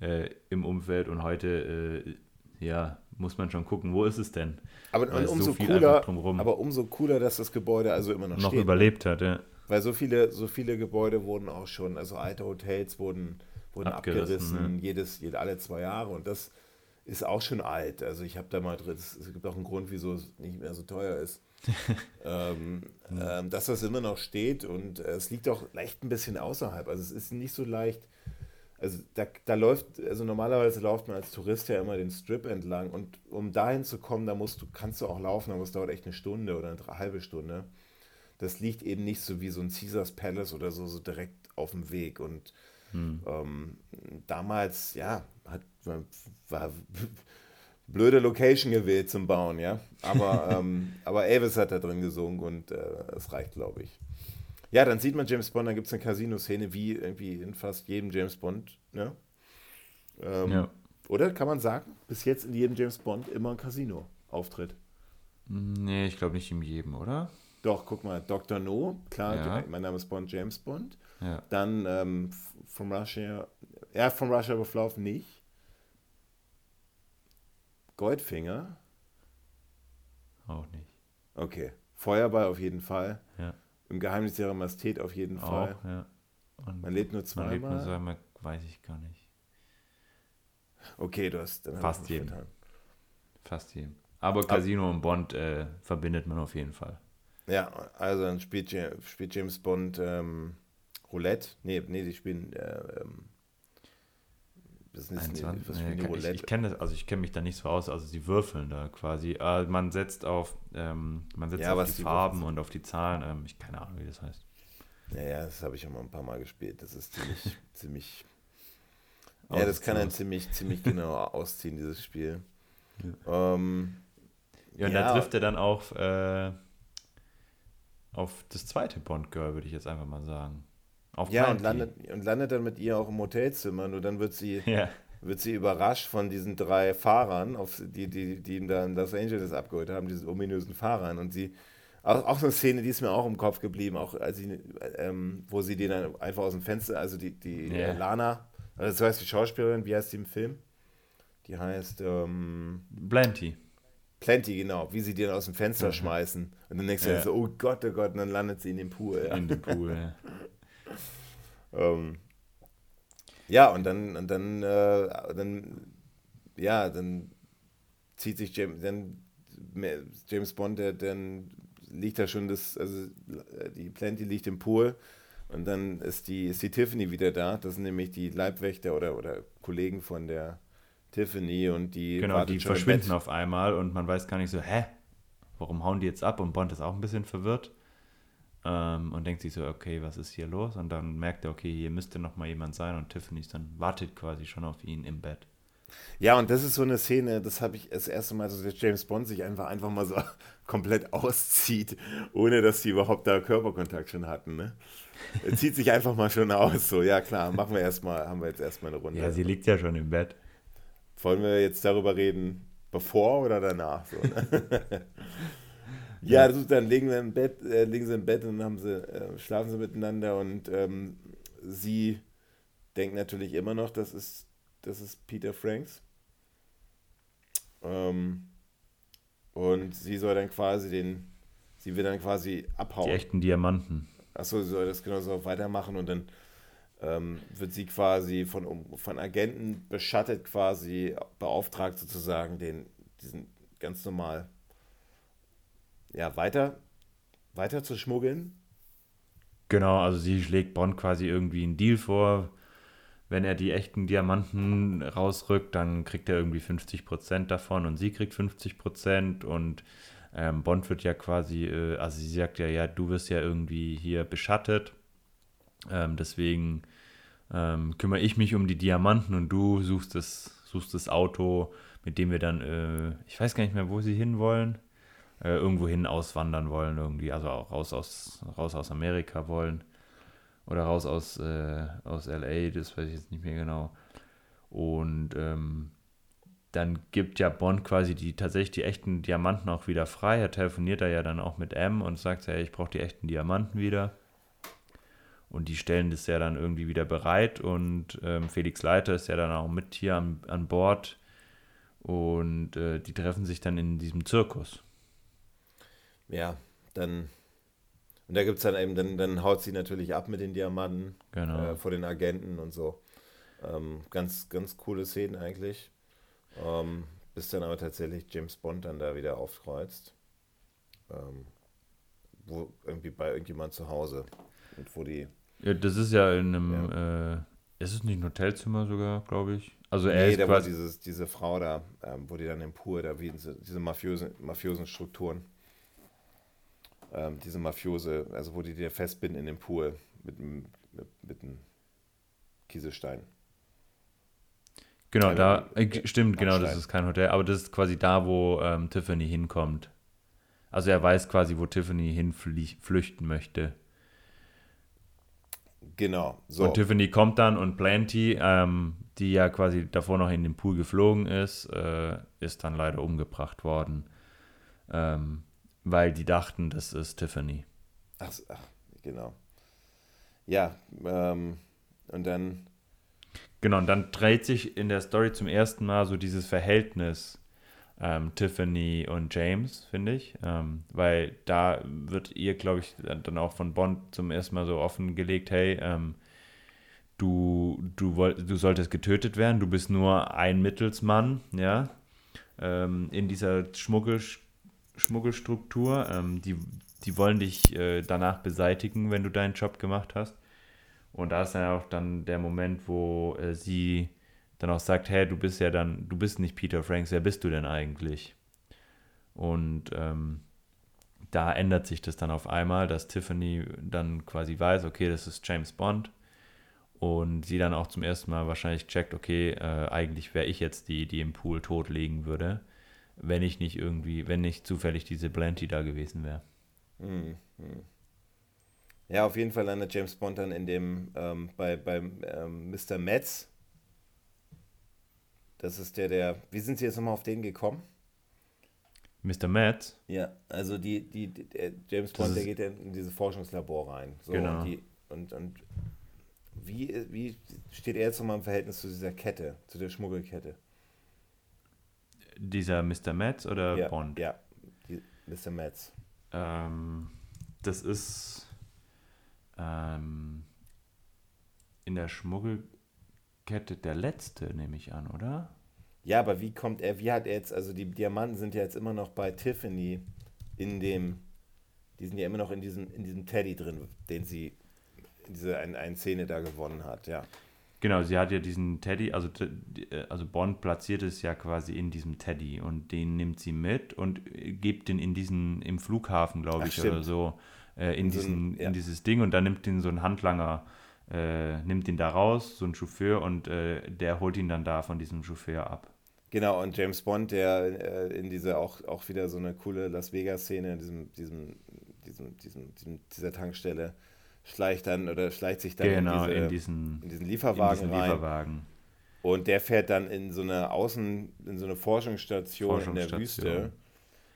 äh, im Umfeld und heute, äh, ja, muss man schon gucken, wo ist es denn? Aber umso so cooler, aber umso cooler, dass das Gebäude also immer noch, noch steht. überlebt hat, ja. Weil so viele, so viele Gebäude wurden auch schon, also alte Hotels wurden, wurden abgerissen, abgerissen ne? jedes, jede, alle zwei Jahre. Und das ist auch schon alt. Also ich habe da mal drin, es gibt auch einen Grund, wieso es nicht mehr so teuer ist. ähm, ähm, dass das immer noch steht und äh, es liegt auch leicht ein bisschen außerhalb. Also es ist nicht so leicht. Also da, da läuft, also normalerweise läuft man als Tourist ja immer den Strip entlang und um dahin zu kommen, da musst du, kannst du auch laufen, aber es dauert echt eine Stunde oder eine halbe Stunde das liegt eben nicht so wie so ein Caesars Palace oder so, so direkt auf dem Weg. Und hm. ähm, damals, ja, hat, war blöde Location gewählt zum Bauen, ja. Aber, ähm, aber Elvis hat da drin gesungen und äh, es reicht, glaube ich. Ja, dann sieht man James Bond, dann gibt es eine Casino-Szene wie irgendwie in fast jedem James Bond, ne? Ähm, ja. Oder kann man sagen, bis jetzt in jedem James Bond immer ein Casino-Auftritt? Nee, ich glaube nicht in jedem, oder? Doch, guck mal, Dr. No, klar, ja. mein Name ist Bond, James Bond. Ja. Dann ähm, From Russia, ja, From Russia with Love nicht. Goldfinger. Auch nicht. Okay. Feuerball auf jeden Fall. Ja. Im Geheimnis ihrer Majestät auf jeden Auch, Fall. Ja. Man lebt nur zweimal. Man lebt nur zweimal, weiß ich gar nicht. Okay, du hast fast jeden. Fast jedem. Aber Casino und Bond äh, verbindet man auf jeden Fall. Ja, also dann spielt, spielt James Bond ähm, Roulette. Nee, nee, die spielen äh, ähm, das ist nicht, 21, was nee, Roulette. Ich, ich kenne das, also ich kenne mich da nicht so aus, also sie würfeln da quasi. Äh, man setzt auf, ähm, man setzt ja, auf die, Farben und auf die Zahlen. Ähm, ich keine Ahnung, wie das heißt. Ja, ja, das habe ich schon mal ein paar Mal gespielt. Das ist ziemlich, ziemlich. Ja, das kann dann ziemlich, ziemlich genau ausziehen, dieses Spiel. Ja, ähm, ja und ja, da trifft er dann auch äh, auf das zweite Bond-Girl, würde ich jetzt einfach mal sagen. Auf ja, und landet, und landet dann mit ihr auch im Hotelzimmer. Nur dann wird sie, ja. wird sie überrascht von diesen drei Fahrern, auf, die, die, die ihm da in Los Angeles abgeholt haben, diesen ominösen Fahrern. Und sie, auch, auch so eine Szene, die ist mir auch im Kopf geblieben, auch als sie, ähm, wo sie den dann einfach aus dem Fenster, also die, die yeah. Lana, also so heißt die Schauspielerin, wie heißt die im Film? Die heißt ähm, Blanty. Plenty, genau, wie sie den aus dem Fenster mhm. schmeißen. Und dann denkst du ja. so, oh Gott, oh Gott, und dann landet sie in dem Pool. Ja. In dem Pool, ja. Ähm, ja, und dann, und dann, äh, dann, ja, dann zieht sich James, dann James Bond, der, dann liegt da schon das, also die Plenty liegt im Pool und dann ist die, ist die Tiffany wieder da. Das sind nämlich die Leibwächter oder, oder Kollegen von der Tiffany und die. Genau, die verschwinden auf einmal und man weiß gar nicht so, hä? Warum hauen die jetzt ab? Und Bond ist auch ein bisschen verwirrt ähm, und denkt sich so, okay, was ist hier los? Und dann merkt er, okay, hier müsste noch mal jemand sein und Tiffany ist dann wartet quasi schon auf ihn im Bett. Ja, und das ist so eine Szene, das habe ich das erste Mal, dass James Bond sich einfach einfach mal so komplett auszieht, ohne dass sie überhaupt da Körperkontakt schon hatten. Ne? Er zieht sich einfach mal schon aus. So, ja klar, machen wir erstmal, haben wir jetzt erstmal eine Runde. Ja, sie liegt ja schon im Bett. Wollen wir jetzt darüber reden, bevor oder danach? So, ne? Ja, ja. dann legen sie im Bett, äh, legen sie im Bett und haben sie, äh, schlafen sie miteinander und ähm, sie denkt natürlich immer noch, das ist, das ist Peter Franks. Ähm, und sie soll dann quasi den, sie will dann quasi abhauen. Die echten Diamanten. Achso, sie soll das genauso weitermachen und dann ähm, wird sie quasi von, von Agenten beschattet, quasi beauftragt sozusagen, den, diesen ganz normal ja, weiter, weiter zu schmuggeln. Genau, also sie schlägt Bond quasi irgendwie einen Deal vor. Wenn er die echten Diamanten rausrückt, dann kriegt er irgendwie 50% davon und sie kriegt 50% und ähm, Bond wird ja quasi, äh, also sie sagt ja, ja, du wirst ja irgendwie hier beschattet. Ähm, deswegen ähm, kümmere ich mich um die Diamanten und du suchst das, suchst das Auto, mit dem wir dann, äh, ich weiß gar nicht mehr, wo sie hinwollen äh, irgendwohin auswandern wollen, irgendwie, also auch raus aus, raus aus Amerika wollen. Oder raus aus, äh, aus LA, das weiß ich jetzt nicht mehr genau. Und ähm, dann gibt ja Bond quasi die tatsächlich die echten Diamanten auch wieder frei. Er telefoniert da ja dann auch mit M und sagt ja, ich brauche die echten Diamanten wieder. Und die stellen das ja dann irgendwie wieder bereit. Und ähm, Felix Leiter ist ja dann auch mit hier an, an Bord. Und äh, die treffen sich dann in diesem Zirkus ja, dann. Und da gibt es dann eben, dann, dann haut sie natürlich ab mit den Diamanten genau. äh, vor den Agenten und so. Ähm, ganz, ganz coole Szenen eigentlich. Ähm, bis dann aber tatsächlich James Bond dann da wieder aufkreuzt. Ähm, wo irgendwie bei irgendjemand zu Hause. Und wo die. Ja, das ist ja in einem. Ja. Äh, ist es nicht ein Hotelzimmer sogar, glaube ich? Also er nee, ist da war dieses, diese Frau da, ähm, wo die dann im Pool, da wie diese, diese mafiösen, mafiosen Strukturen ähm, diese Mafiose, also wo die dir festbinden in dem Pool mit, mit, mit einem Kieselstein. Genau, da, äh, stimmt, genau, das ist kein Hotel, aber das ist quasi da, wo ähm, Tiffany hinkommt. Also er weiß quasi, wo Tiffany hinflüchten möchte. Genau. So. Und Tiffany kommt dann und Planty, ähm, die ja quasi davor noch in den Pool geflogen ist, äh, ist dann leider umgebracht worden. Ähm, weil die dachten, das ist Tiffany. Ach, ach genau. Ja, ähm, und dann. Genau, und dann dreht sich in der Story zum ersten Mal so dieses Verhältnis ähm, Tiffany und James, finde ich. Ähm, weil da wird ihr, glaube ich, dann auch von Bond zum ersten Mal so offengelegt, hey, ähm, du, du, wollt, du solltest getötet werden, du bist nur ein Mittelsmann, ja. ähm, in dieser Schmuggel, Schmuggelstruktur. Ähm, die, die wollen dich äh, danach beseitigen, wenn du deinen Job gemacht hast. Und da ist dann auch dann der Moment, wo äh, sie dann auch sagt, hey, du bist ja dann, du bist nicht Peter Franks, wer bist du denn eigentlich? Und ähm, da ändert sich das dann auf einmal, dass Tiffany dann quasi weiß, okay, das ist James Bond. Und sie dann auch zum ersten Mal wahrscheinlich checkt, okay, äh, eigentlich wäre ich jetzt die, die im Pool tot liegen würde, wenn ich nicht irgendwie, wenn nicht zufällig diese Blanty da gewesen wäre. Mhm. Ja, auf jeden Fall landet James Bond dann in dem, ähm, bei, beim ähm, Mr. Metz. Das ist der, der, wie sind Sie jetzt nochmal auf den gekommen? Mr. Metz? Ja, also die, die, der James Bond, der geht ja in dieses Forschungslabor rein. So, genau. Und, die, und, und wie, wie steht er jetzt nochmal im Verhältnis zu dieser Kette, zu der Schmuggelkette? Dieser Mr. Metz oder ja, Bond? Ja, die, Mr. Metz. Ähm, das ist ähm, in der Schmuggelkette der letzte, nehme ich an, oder? Ja, aber wie kommt er, wie hat er jetzt, also die Diamanten sind ja jetzt immer noch bei Tiffany in dem, die sind ja immer noch in diesem, in diesem Teddy drin, den sie in dieser einen, einen Szene da gewonnen hat, ja. Genau, sie hat ja diesen Teddy, also, also Bond platziert es ja quasi in diesem Teddy und den nimmt sie mit und gibt den in diesen, im Flughafen, glaube ich, Ach, oder so, äh, in, in, diesen, so ein, ja. in dieses Ding und dann nimmt den so ein Handlanger, äh, nimmt ihn da raus, so ein Chauffeur und äh, der holt ihn dann da von diesem Chauffeur ab. Genau, und James Bond, der äh, in dieser auch, auch wieder so eine coole Las Vegas-Szene, in diesem, diesem, diesem, diesem, diesem, dieser Tankstelle, schleicht dann oder schleicht sich dann genau, in, diese, in, diesen, in diesen Lieferwagen in diesen rein. Lieferwagen. Und der fährt dann in so eine Außen, in so eine Forschungsstation, Forschungsstation. in der Wüste,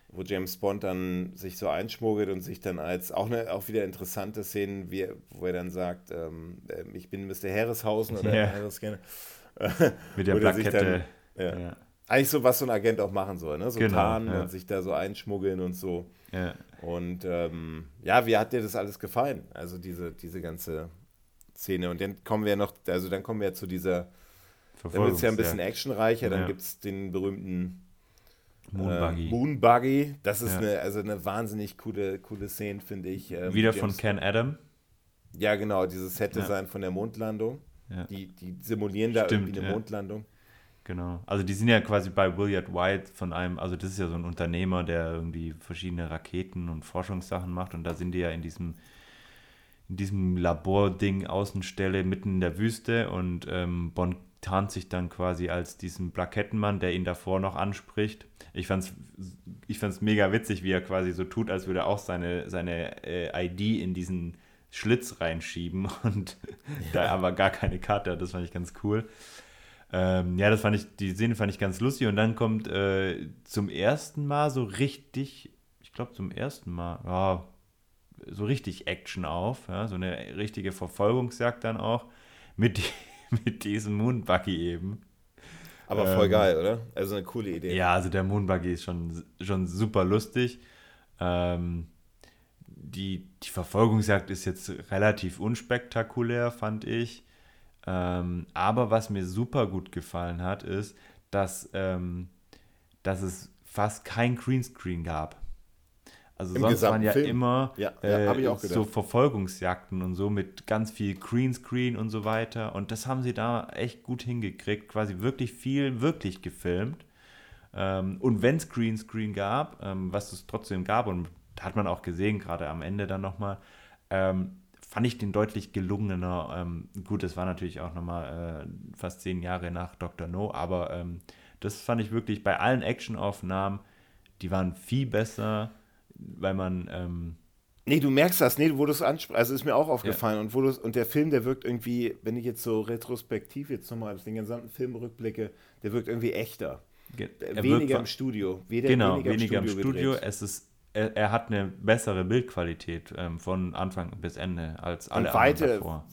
wo James Bond dann sich so einschmuggelt und sich dann als auch eine auch wieder interessante Szenen, wie, wo er dann sagt, ähm, ähm ich bin Mr. Harrishausen oder ja. Harris Mit der Plakette. Dann, ja. Ja. Eigentlich so, was so ein Agent auch machen soll, ne? So genau, tarnen und sich da so einschmuggeln und so. Ja. Und ähm, ja, wie hat dir das alles gefallen? Also diese, diese ganze Szene. Und dann kommen wir noch, also dann kommen wir zu dieser, dann wird es ja ein bisschen actionreicher, dann ja. gibt es den berühmten Moonbuggy. Äh, Moonbuggy. Das ist ja. eine, also eine wahnsinnig coole, coole Szene, finde ich. Ähm, Wieder von Ken Adam. Ja, genau, dieses Set-Design ja. von der Mondlandung. Die, die simulieren da Stimmt, irgendwie eine Mondlandung. Genau. Also die sind ja quasi bei Williard White von einem, also das ist ja so ein Unternehmer, der irgendwie verschiedene Raketen und Forschungssachen macht und da sind die ja in diesem in diesem Labording Außenstelle mitten in der Wüste und ähm, Bond tarnt sich dann quasi als diesen Plakettenmann, der ihn davor noch anspricht. Ich fand's, ich fand's mega witzig, wie er quasi so tut, als würde er auch seine, seine äh, ID in diesen Schlitz reinschieben und ja. da aber gar keine Karte hat. Das fand ich ganz cool. Ähm, ja, das fand ich, die Szene fand ich ganz lustig und dann kommt äh, zum ersten Mal so richtig, ich glaube zum ersten Mal, ja, so richtig Action auf, ja, so eine richtige Verfolgungsjagd dann auch mit, mit diesem Moonbuggy eben. Aber voll ähm, geil, oder? Also eine coole Idee. Ja, also der Moonbuggy ist schon, schon super lustig. Ähm, die, die Verfolgungsjagd ist jetzt relativ unspektakulär, fand ich. Ähm, aber was mir super gut gefallen hat, ist, dass, ähm, dass es fast kein Greenscreen gab. Also Im sonst waren ja Film. immer ja, ja, äh, so Verfolgungsjagden und so mit ganz viel Greenscreen und so weiter. Und das haben sie da echt gut hingekriegt, quasi wirklich viel, wirklich gefilmt. Ähm, und wenn es Greenscreen gab, ähm, was es trotzdem gab, und hat man auch gesehen, gerade am Ende dann nochmal, ähm, fand ich den deutlich gelungener. Ähm, gut, das war natürlich auch nochmal äh, fast zehn Jahre nach Dr. No, aber ähm, das fand ich wirklich bei allen Actionaufnahmen, die waren viel besser, weil man. Ähm, Nee, du merkst das, nee, wo du es ansprichst, also ist mir auch aufgefallen. Ja. Und, wo und der Film, der wirkt irgendwie, wenn ich jetzt so retrospektiv jetzt nochmal den gesamten Film rückblicke, der wirkt irgendwie echter. Ge weniger im Studio. Weder, genau, weniger, weniger im Studio. Im Studio. Es ist er, er, hat eine bessere Bildqualität ähm, von Anfang bis Ende als alle Und weite, anderen davor.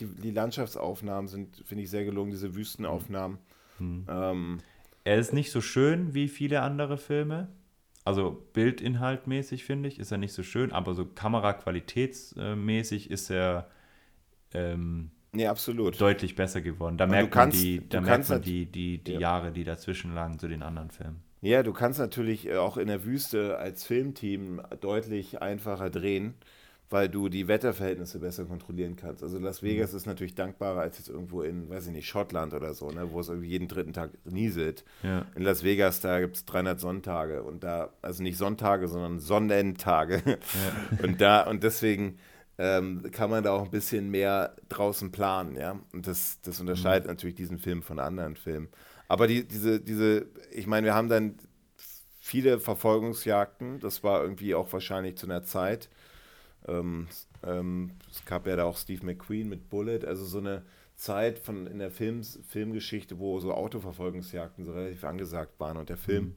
Die, die Landschaftsaufnahmen sind, finde ich, sehr gelungen, diese Wüstenaufnahmen. Hm. Ähm, er ist nicht so schön wie viele andere Filme. Also bildinhaltmäßig, finde ich, ist er nicht so schön, aber so kameraqualitätsmäßig ist er ähm, nee, absolut. deutlich besser geworden. Da merkt kannst, man, die, da merkt man die, die, die ja. Jahre, die dazwischen lagen zu den anderen Filmen. Ja, du kannst natürlich äh, auch in der Wüste als Filmteam deutlich einfacher drehen, weil du die Wetterverhältnisse besser kontrollieren kannst. Also Las Mhm. Vegas ist natürlich dankbarer als jetzt irgendwo in, weiß ich nicht, Schottland oder so, ne, wo es irgendwie jeden dritten Tag nieselt. Ja. In Las Vegas, da gibt es 300 Sonntage und da, also nicht Sonntage, sondern Sonnentage. Und da, und deswegen ähm, kann man da auch ein bisschen mehr draußen planen, ja. Und das, das unterscheidet natürlich diesen Film von anderen Filmen. Aber die, diese, diese, ich meine, wir haben dann viele Verfolgungsjagden, das war irgendwie auch wahrscheinlich zu einer Zeit. Ähm, ähm, es gab ja da auch Steve McQueen mit Bullet, also so eine Zeit von in der Films, Filmgeschichte, wo so Autoverfolgungsjagden so relativ angesagt waren und der Film,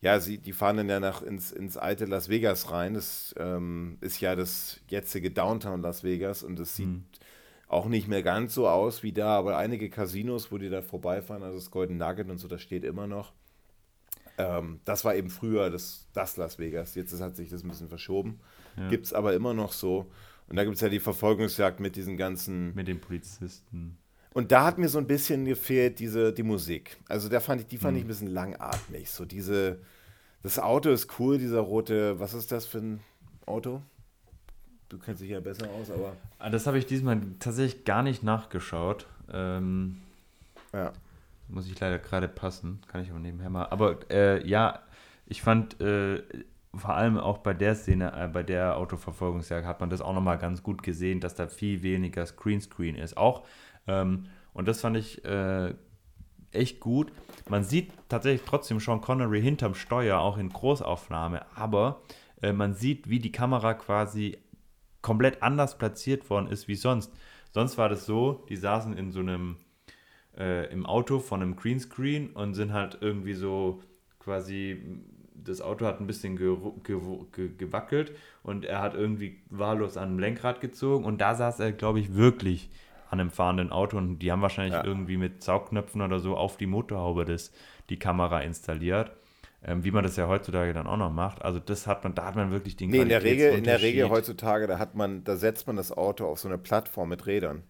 ja, sie, die fahren dann ja nach ins, ins alte Las Vegas rein. Das ähm, ist ja das jetzige Downtown Las Vegas und es sieht auch nicht mehr ganz so aus wie da, aber einige Casinos, wo die da vorbeifahren, also das Golden Nugget und so, das steht immer noch. Ähm, das war eben früher das, das Las Vegas. Jetzt ist- hat sich das ein bisschen verschoben. Ja. Gibt es aber immer noch so. Und da gibt es ja die Verfolgungsjagd mit diesen ganzen. Mit den Polizisten. Und da hat mir so ein bisschen gefehlt, diese, die Musik. Also da fand ich, die fand ich ein bisschen langatmig. So diese, das Auto ist cool, dieser rote, was ist das für ein Auto? Du kennst dich ja besser aus, aber. Ah, Das habe ich diesmal tatsächlich gar nicht nachgeschaut. Ähm, Ja. muss ich leider gerade passen. Kann ich aber nebenher mal. Aber äh, ja, ich fand äh, vor allem auch bei der Szene, äh, bei der Autoverfolgungsjagd, hat man das auch nochmal ganz gut gesehen, dass da viel weniger Screenscreen ist. Auch, ähm, und das fand ich äh, echt gut. Man sieht tatsächlich trotzdem Sean Connery hinterm Steuer, auch in Großaufnahme, aber äh, man sieht, wie die Kamera quasi komplett anders platziert worden ist wie sonst. Sonst war das so, die saßen in so einem äh, im Auto von einem Greenscreen und sind halt irgendwie so quasi, das Auto hat ein bisschen geru- gewu- ge gewackelt und er hat irgendwie wahllos an dem Lenkrad gezogen und da saß er, glaube ich, wirklich an einem fahrenden Auto und die haben wahrscheinlich Ja. irgendwie mit Saugknöpfen oder so auf die Motorhaube das, die Kamera installiert. Ähm, wie man das ja heutzutage dann auch noch macht. Also das hat man, da hat man wirklich den Nee, in der Regel, in der Regel heutzutage, da hat man, da setzt man das Auto auf so eine Plattform mit Rädern.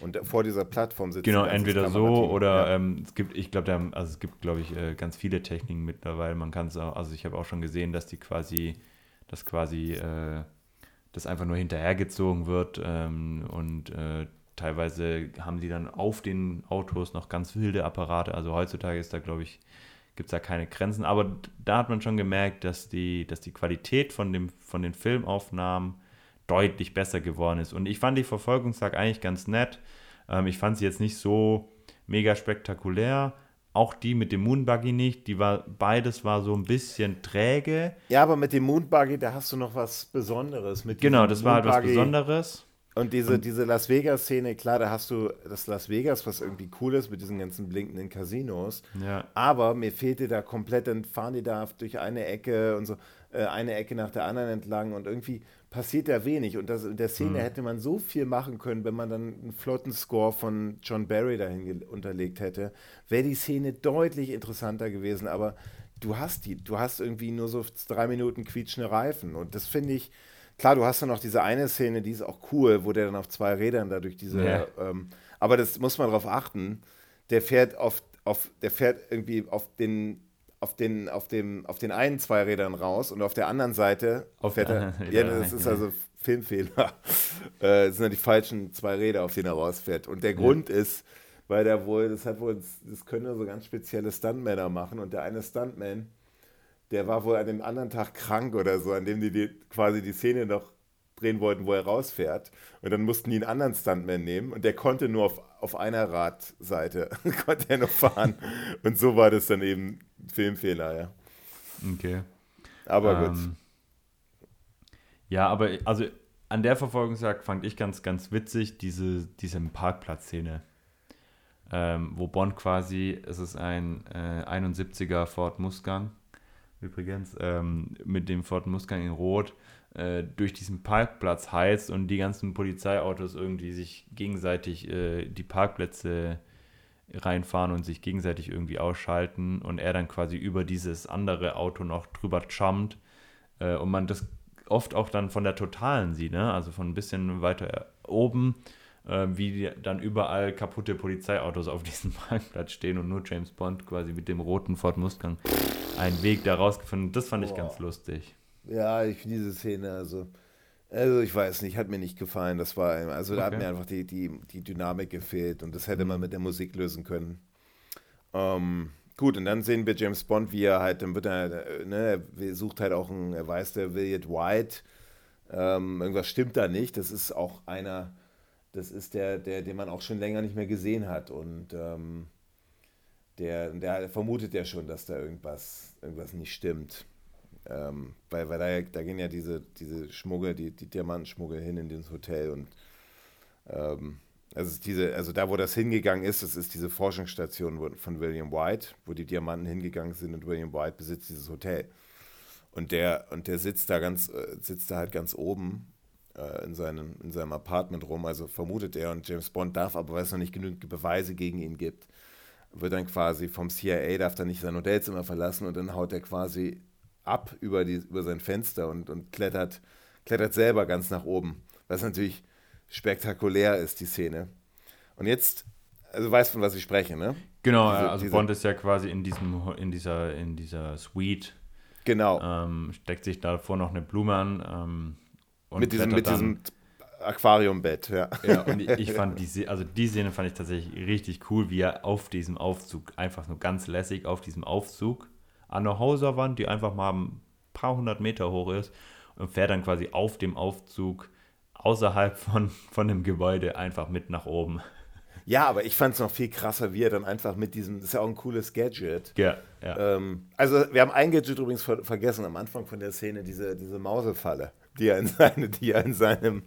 Und vor dieser Plattform sitzt Genau, entweder so oder Ja. ähm, es gibt, ich glaube, da haben- also es gibt, glaube ich, äh, ganz viele Techniken mittlerweile. Man kann es auch, also ich habe auch schon gesehen, dass die quasi, dass quasi äh, das einfach nur hinterhergezogen wird ähm, und äh, teilweise haben die dann auf den Autos noch ganz wilde Apparate. Also heutzutage ist da, glaube ich, gibt es da keine Grenzen. Aber da hat man schon gemerkt, dass die, dass die Qualität von, dem, von den Filmaufnahmen deutlich besser geworden ist. Und ich fand die Verfolgungsjagd eigentlich ganz nett. Ähm, ich fand sie jetzt nicht so mega spektakulär. Auch die mit dem Moonbuggy nicht. Die war, beides war so ein bisschen träge. ja, aber mit dem Moonbuggy, da hast du noch was Besonderes. Mit Genau, das war halt was Moonbuggy. Besonderes. Und diese, diese Las Vegas-Szene, klar, da hast du das Las Vegas, was irgendwie cool ist mit diesen ganzen blinkenden Casinos. Ja. Aber mir fehlte da komplett, dann fahren die da durch eine Ecke und so, äh, eine Ecke nach der anderen entlang und irgendwie passiert da wenig. Und das, in der Szene hätte man so viel machen können, wenn man dann einen flotten Score von John Barry dahin unterlegt hätte, wäre die Szene deutlich interessanter gewesen. Aber du hast die, du hast irgendwie nur so drei Minuten quietschende Reifen. Und das finde ich, klar, du hast dann noch diese eine Szene, die ist auch cool, wo der dann auf zwei Rädern da durch diese, Ja. ähm, aber das muss man darauf achten, der fährt auf, auf, der fährt irgendwie auf den, auf den, auf dem, auf den einen zwei Rädern raus und auf der anderen Seite Auf fährt der er, ja, ja, das ist ja. also Filmfehler. äh, das sind ja die falschen zwei Räder, auf denen er rausfährt. Und der Grund ist, weil der wohl, das hat wohl, das können nur so ganz spezielle Stuntmänner machen und der eine Stuntman, der war wohl an dem anderen Tag krank oder so, an dem die, die quasi die Szene noch drehen wollten, wo er rausfährt. Und dann mussten die einen anderen Stuntman nehmen und der konnte nur auf, auf einer Radseite, konnte er nur fahren. Und so war das dann eben Filmfehler, ja. Okay. Aber gut. Ähm, Ja, aber also an der Verfolgungsjagd fand ich ganz, ganz witzig, diese, diese Parkplatzszene. Ähm, wo Bond quasi, es ist ein äh, 71er Ford Mustang, übrigens, ähm, mit dem Ford Mustang in Rot, äh, durch diesen Parkplatz heizt und die ganzen Polizeiautos irgendwie sich gegenseitig äh, die Parkplätze reinfahren und sich gegenseitig irgendwie ausschalten und er dann quasi über dieses andere Auto noch drüber jumpt äh, und man das oft auch dann von der Totalen sieht, ne? also von ein bisschen weiter oben wie die, dann überall kaputte Polizeiautos auf diesem Parkplatz stehen und nur James Bond quasi mit dem roten Ford Mustang einen Weg da rausgefunden. Das fand ich ganz lustig. Ja, ich finde diese Szene, also, also ich weiß nicht, hat mir nicht gefallen. Das war, also da hat mir einfach die, die, die Dynamik gefehlt und das hätte man mit der Musik lösen können. Ähm, gut, und dann sehen wir James Bond, wie er halt, dann wird er, ne, er sucht halt auch einen, er weiß, der William White. Ähm, irgendwas stimmt da nicht. Das ist auch einer, das ist der, der, den man auch schon länger nicht mehr gesehen hat. Und ähm, der, der vermutet ja schon, dass da irgendwas, irgendwas nicht stimmt. Ähm, weil weil da, da gehen ja diese, diese Schmuggel, die, die Diamantenschmuggel hin in das Hotel und ähm, also, diese, also da, wo das hingegangen ist, das ist diese Forschungsstation von William White, wo die Diamanten hingegangen sind und William White besitzt dieses Hotel. Und der, und der sitzt da ganz, äh, sitzt da halt ganz oben äh, in, seinem, in seinem Apartment rum, also vermutet er und James Bond darf, aber weil es noch nicht genügend Beweise gegen ihn gibt, wird dann quasi vom CIA, darf dann nicht sein Hotelzimmer verlassen und dann haut er quasi ab über, die, über sein Fenster und, und klettert, klettert selber ganz nach oben. Was natürlich spektakulär ist, die Szene. Und jetzt, also du weißt, von was ich spreche, ne? Genau, diese, also diese, Bond ist ja quasi in, diesem, in, dieser, in dieser Suite. Genau. Ähm, steckt sich davor noch eine Blume an. Ähm, mit diesem, mit diesem Aquariumbett, ja. Ja, und ich fand die, also die Szene fand ich tatsächlich richtig cool, wie er auf diesem Aufzug, einfach nur ganz lässig auf diesem Aufzug an der Häuserwand, die einfach mal ein paar hundert Meter hoch ist und fährt dann quasi auf dem Aufzug außerhalb von, von dem Gebäude einfach mit nach oben. Ja, aber ich fand es noch viel krasser, wie er dann einfach mit diesem, das ist ja auch ein cooles Gadget. Ja, ja. Ähm, also wir haben ein Gadget übrigens ver vergessen am Anfang von der Szene, diese, diese Mausefalle, die er in, seine, die er in seinem,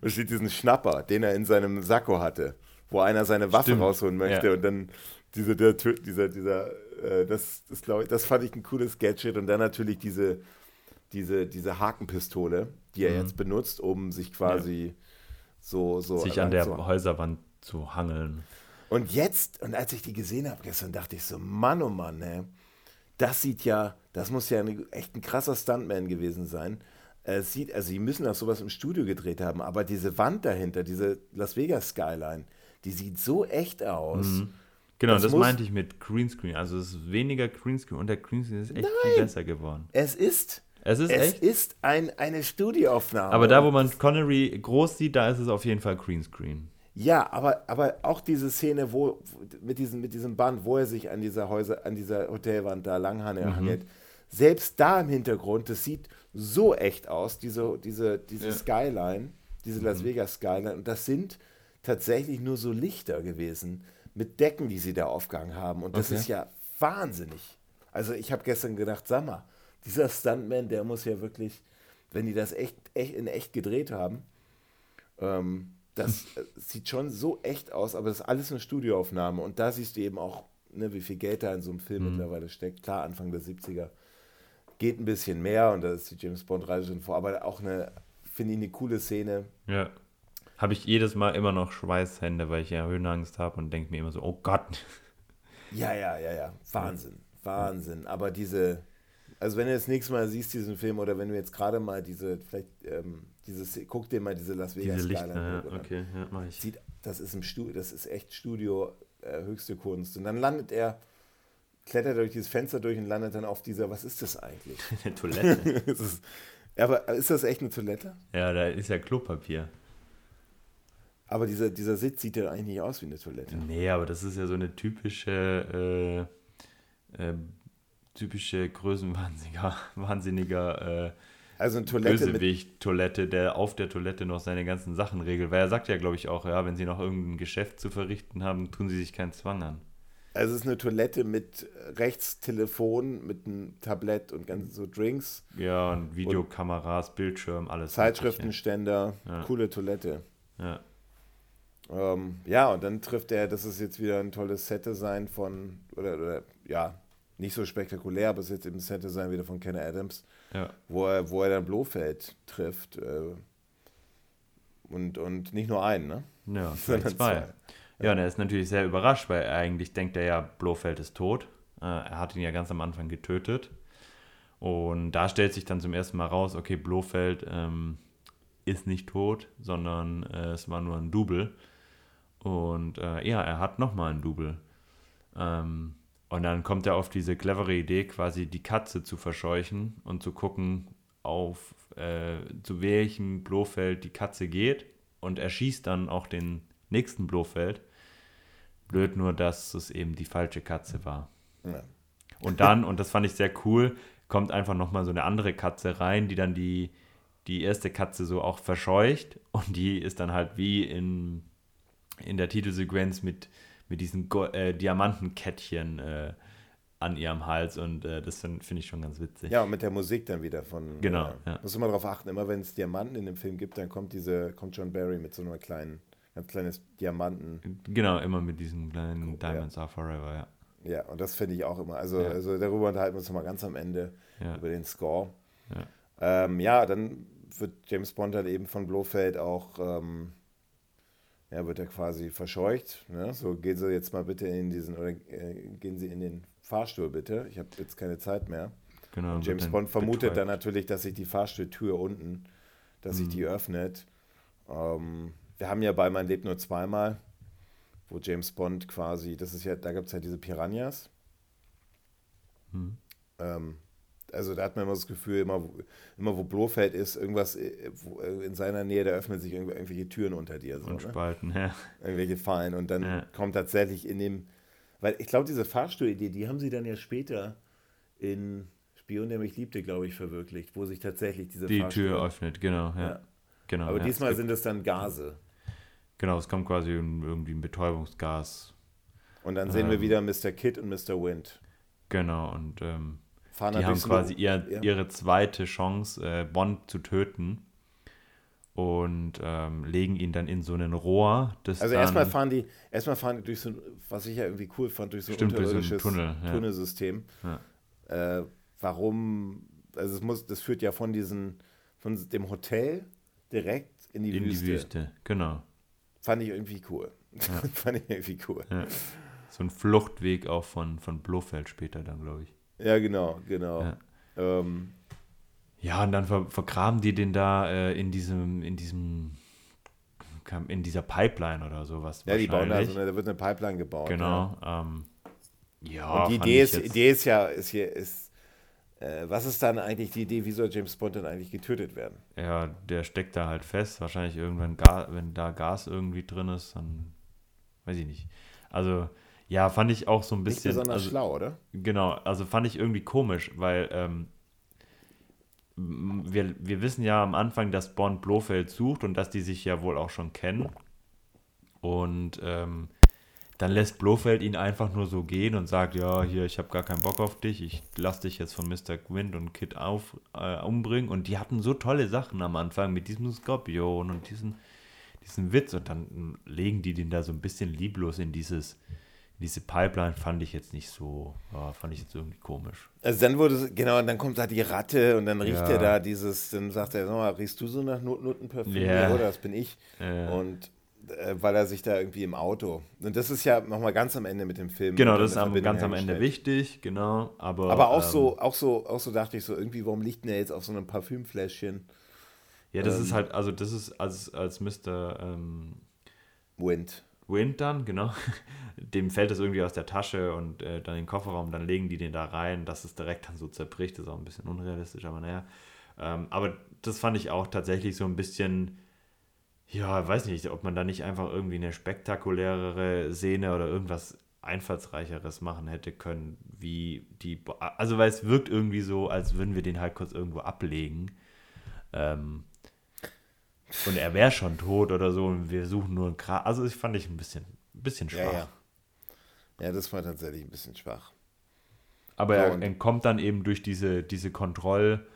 was steht, diesen Schnapper, den er in seinem Sakko hatte, wo einer seine Waffe Stimmt. rausholen möchte ja. und dann diese, der, dieser, dieser, äh, das, das glaube ich, das fand ich ein cooles Gadget und dann natürlich diese, diese, diese Hakenpistole, die er mhm. jetzt benutzt, um sich quasi ja. so, so sich an der so. Häuserwand zu hangeln. Und jetzt, und als ich die gesehen habe gestern, dachte ich so, Mann, oh Mann, ne? das sieht ja, das muss ja eine, echt ein krasser Stuntman gewesen sein. Es sieht, also sie müssen auch sowas im Studio gedreht haben, aber diese Wand dahinter, diese Las Vegas Skyline, die sieht so echt aus. Mhm. Genau, das, das meinte ich mit Greenscreen. Also es ist weniger Greenscreen und der Greenscreen ist echt Nein, viel besser geworden. Es ist. Es ist es echt? ist ein, eine Studioaufnahme. Aber da, wo man Connery groß sieht, da ist es auf jeden Fall Greenscreen. Ja, aber, aber auch diese Szene, wo mit diesem, mit diesem Band, wo er sich an dieser Häuser, an dieser Hotelwand da langhangelt, mhm. selbst da im Hintergrund, das sieht so echt aus, diese, diese, diese ja. Skyline, diese Las mhm. Vegas Skyline. Und das sind tatsächlich nur so Lichter gewesen mit Decken, die sie da aufgehangen haben. Und das okay. ist ja wahnsinnig. Also ich habe gestern gedacht, sag mal, dieser Stuntman, der muss ja wirklich, wenn die das echt, echt in echt gedreht haben, ähm, das sieht schon so echt aus, aber das ist alles eine Studioaufnahme. Und da siehst du eben auch, ne, wie viel Geld da in so einem Film mhm. mittlerweile steckt. Klar, Anfang der 70er geht ein bisschen mehr und da ist die James Bond-Reise schon vor, aber auch eine, finde ich, eine coole Szene. Ja. Habe ich jedes Mal immer noch Schweißhände, weil ich ja Höhenangst habe und denke mir immer so, oh Gott. Ja, ja, ja, ja. Wahnsinn. Wahnsinn. Aber diese, also wenn du das nächste Mal siehst, diesen Film, oder wenn du jetzt gerade mal diese, vielleicht, ähm, dieses, guck dir mal diese Las Vegas diese Lichter, ja, okay, ja, mach ich. Sieht, das ist im Studio, das ist echt Studio äh, höchste Kunst. Und dann landet er, klettert durch dieses Fenster durch und landet dann auf dieser, was ist das eigentlich? Eine Toilette. ist, aber ist das echt eine Toilette? Ja, da ist ja Klopapier. Aber dieser, dieser Sitz sieht ja eigentlich nicht aus wie eine Toilette. Nee, aber das ist ja so eine typische äh, äh, typische Größenwahnsinniger, wahnsinniger äh, also eine Toilette Bösewicht Toilette, der auf der Toilette noch seine ganzen Sachen regelt. Weil er sagt ja, glaube ich, auch, ja, wenn sie noch irgendein Geschäft zu verrichten haben, tun sie sich keinen Zwang an. Also es ist eine Toilette mit rechts Telefon, mit einem Tablett und ganz so Drinks. Ja, und Videokameras, und Bildschirm, alles. Zeitschriftenständer, ja. coole Toilette. Ja. Ähm, ja, und dann trifft er, das ist jetzt wieder ein tolles Set-Design von, oder, oder ja, nicht so spektakulär, aber es ist jetzt im Set sein wieder von Ken Adams, ja. wo, er, wo er dann Blofeld trifft. Äh, und, und nicht nur einen, ne? Ja, sondern zwei. zwei. Ja, und er ist natürlich sehr überrascht, weil eigentlich denkt er ja, Blofeld ist tot. Äh, er hat ihn ja ganz am Anfang getötet. Und da stellt sich dann zum ersten Mal raus, okay, Blofeld ähm, ist nicht tot, sondern äh, es war nur ein Double. Und äh, ja, er hat nochmal ein Double. Ähm, und dann kommt er auf diese clevere Idee, quasi die Katze zu verscheuchen und zu gucken, auf äh, zu welchem Blofeld die Katze geht. Und er schießt dann auch den nächsten Blofeld. Blöd nur, dass es eben die falsche Katze war. Ja. Und dann, und das fand ich sehr cool, kommt einfach nochmal so eine andere Katze rein, die dann die, die erste Katze so auch verscheucht. Und die ist dann halt wie in, in der Titelsequenz mit, mit diesen Go äh, Diamantenkettchen äh, an ihrem Hals und äh, das finde find ich schon ganz witzig. Ja, und mit der Musik dann wieder von. Genau. Ja. Muss immer darauf achten, immer wenn es Diamanten in dem Film gibt, dann kommt diese, kommt John Barry mit so einer kleinen, ganz kleines Diamanten. Genau, immer mit diesen kleinen oh, Diamonds ja. Are Forever, ja. Ja, und das finde ich auch immer. Also, ja. also darüber unterhalten wir uns nochmal ganz am Ende ja. über den Score. Ja. Ähm, ja, dann wird James Bond halt eben von Blofeld auch, ähm, ja, wird er quasi verscheucht. Ne? So, gehen Sie jetzt mal bitte in diesen, oder äh, gehen Sie in den Fahrstuhl bitte. Ich habe jetzt keine Zeit mehr. Genau. Und James Bond vermutet betreut. dann natürlich, dass sich die Fahrstuhltür unten, dass mhm. sich die öffnet. Ähm, wir haben ja bei Man lebt nur zweimal, wo James Bond quasi, das ist ja, da gibt es ja diese Piranhas. Mhm. Ähm, also da hat man immer das Gefühl, immer, immer wo Blofeld ist, irgendwas äh, äh, in seiner Nähe, da öffnen sich irgendwelche Türen unter dir. So, und ne? Spalten, ja. Irgendwelche Fallen. Und dann ja. kommt tatsächlich in dem, weil ich glaube, diese Fahrstuhlidee, die haben sie dann ja später in Spion, der mich liebte, glaube ich, verwirklicht, wo sich tatsächlich diese Die Fahrstuhl Tür öffnet, genau, ja. ja. genau Aber diesmal sind es dann Gase. Genau, es kommt quasi irgendwie ein Betäubungsgas. Und dann sehen ähm, wir wieder Mr. Kidd und Mr. Wind. Genau, und ähm, die haben quasi ihr, ja. ihre zweite Chance, äh, Bond zu töten und ähm, legen ihn dann in so einen Rohr. Also erstmal fahren die, erstmal fahren die durch so, was ich ja irgendwie cool fand, durch so ein unterirdisches so Tunnel, ja. Tunnelsystem. Ja. Äh, warum, also es muss, das führt ja von diesen, von dem Hotel direkt in die in Wüste. In die Wüste, genau. Fand ich irgendwie cool. Ja. fand ich irgendwie cool. So ein Fluchtweg auch von, von Blofeld später dann, glaube ich. Ja, genau, genau. Ähm, ja, und dann ver vergraben die den da äh, in diesem, in diesem, in dieser Pipeline oder sowas. Ja, die bauen da so eine, da wird eine Pipeline gebaut. Genau. Ja, ähm, ja und die Idee ist, Idee ist ja, ist hier, ist, was ist dann eigentlich die Idee, wie soll James Bond denn eigentlich getötet werden? Ja, der steckt da halt fest. Wahrscheinlich irgendwann, wenn da Gas irgendwie drin ist, dann weiß ich nicht. Also, ja, fand ich auch so ein bisschen. Nicht besonders also, schlau, oder? Genau, also fand ich irgendwie komisch, weil ähm, wir, wir wissen ja am Anfang, dass Bond Blofeld sucht und dass die sich ja wohl auch schon kennen. Und ähm, dann lässt Blofeld ihn einfach nur so gehen und sagt, ja, hier, ich habe gar keinen Bock auf dich, ich lass dich jetzt von Mr. Quint und Kid auf, äh, umbringen. Und die hatten so tolle Sachen am Anfang mit diesem Skorpion und diesen, diesen Witz. Und dann legen die den da so ein bisschen lieblos in dieses diese Pipeline fand ich jetzt nicht so, ja, fand ich jetzt irgendwie komisch. Also dann wurde, genau, und dann kommt da die Ratte und dann riecht ja. er da dieses, dann sagt er, sag mal, riechst du so nach Not Notenparfüm? Ja. Oder das bin ich. Ja. Und weil er sich da irgendwie im Auto. Und das ist ja nochmal ganz am Ende mit dem Film. Genau, das ist am, ganz am Ende wichtig, genau. Aber, aber auch ähm, so, auch so, auch so dachte ich so, irgendwie, warum liegt denn er jetzt auf so einem Parfümfläschchen? Ja, das ähm, ist halt, also das ist als, als Mr. Ähm, Wind. Wind dann, genau. Dem fällt es irgendwie aus der Tasche und äh, dann in den Kofferraum, dann legen die den da rein, dass es direkt dann so zerbricht. Das ist auch ein bisschen unrealistisch, aber naja. Ähm, aber das fand ich auch tatsächlich so ein bisschen, ja, weiß nicht, ob man da nicht einfach irgendwie eine spektakulärere Szene oder irgendwas einfallsreicheres machen hätte können, wie die. Also, weil es wirkt irgendwie so, als würden wir den halt kurz irgendwo ablegen. Ähm, und er wäre schon tot oder so und wir suchen nur ein Kran. Also ich fand ich ein bisschen, ein bisschen schwach. Ja, ja. ja, das war tatsächlich ein bisschen schwach. Aber so, er entkommt dann eben durch diese, diese Kontroll,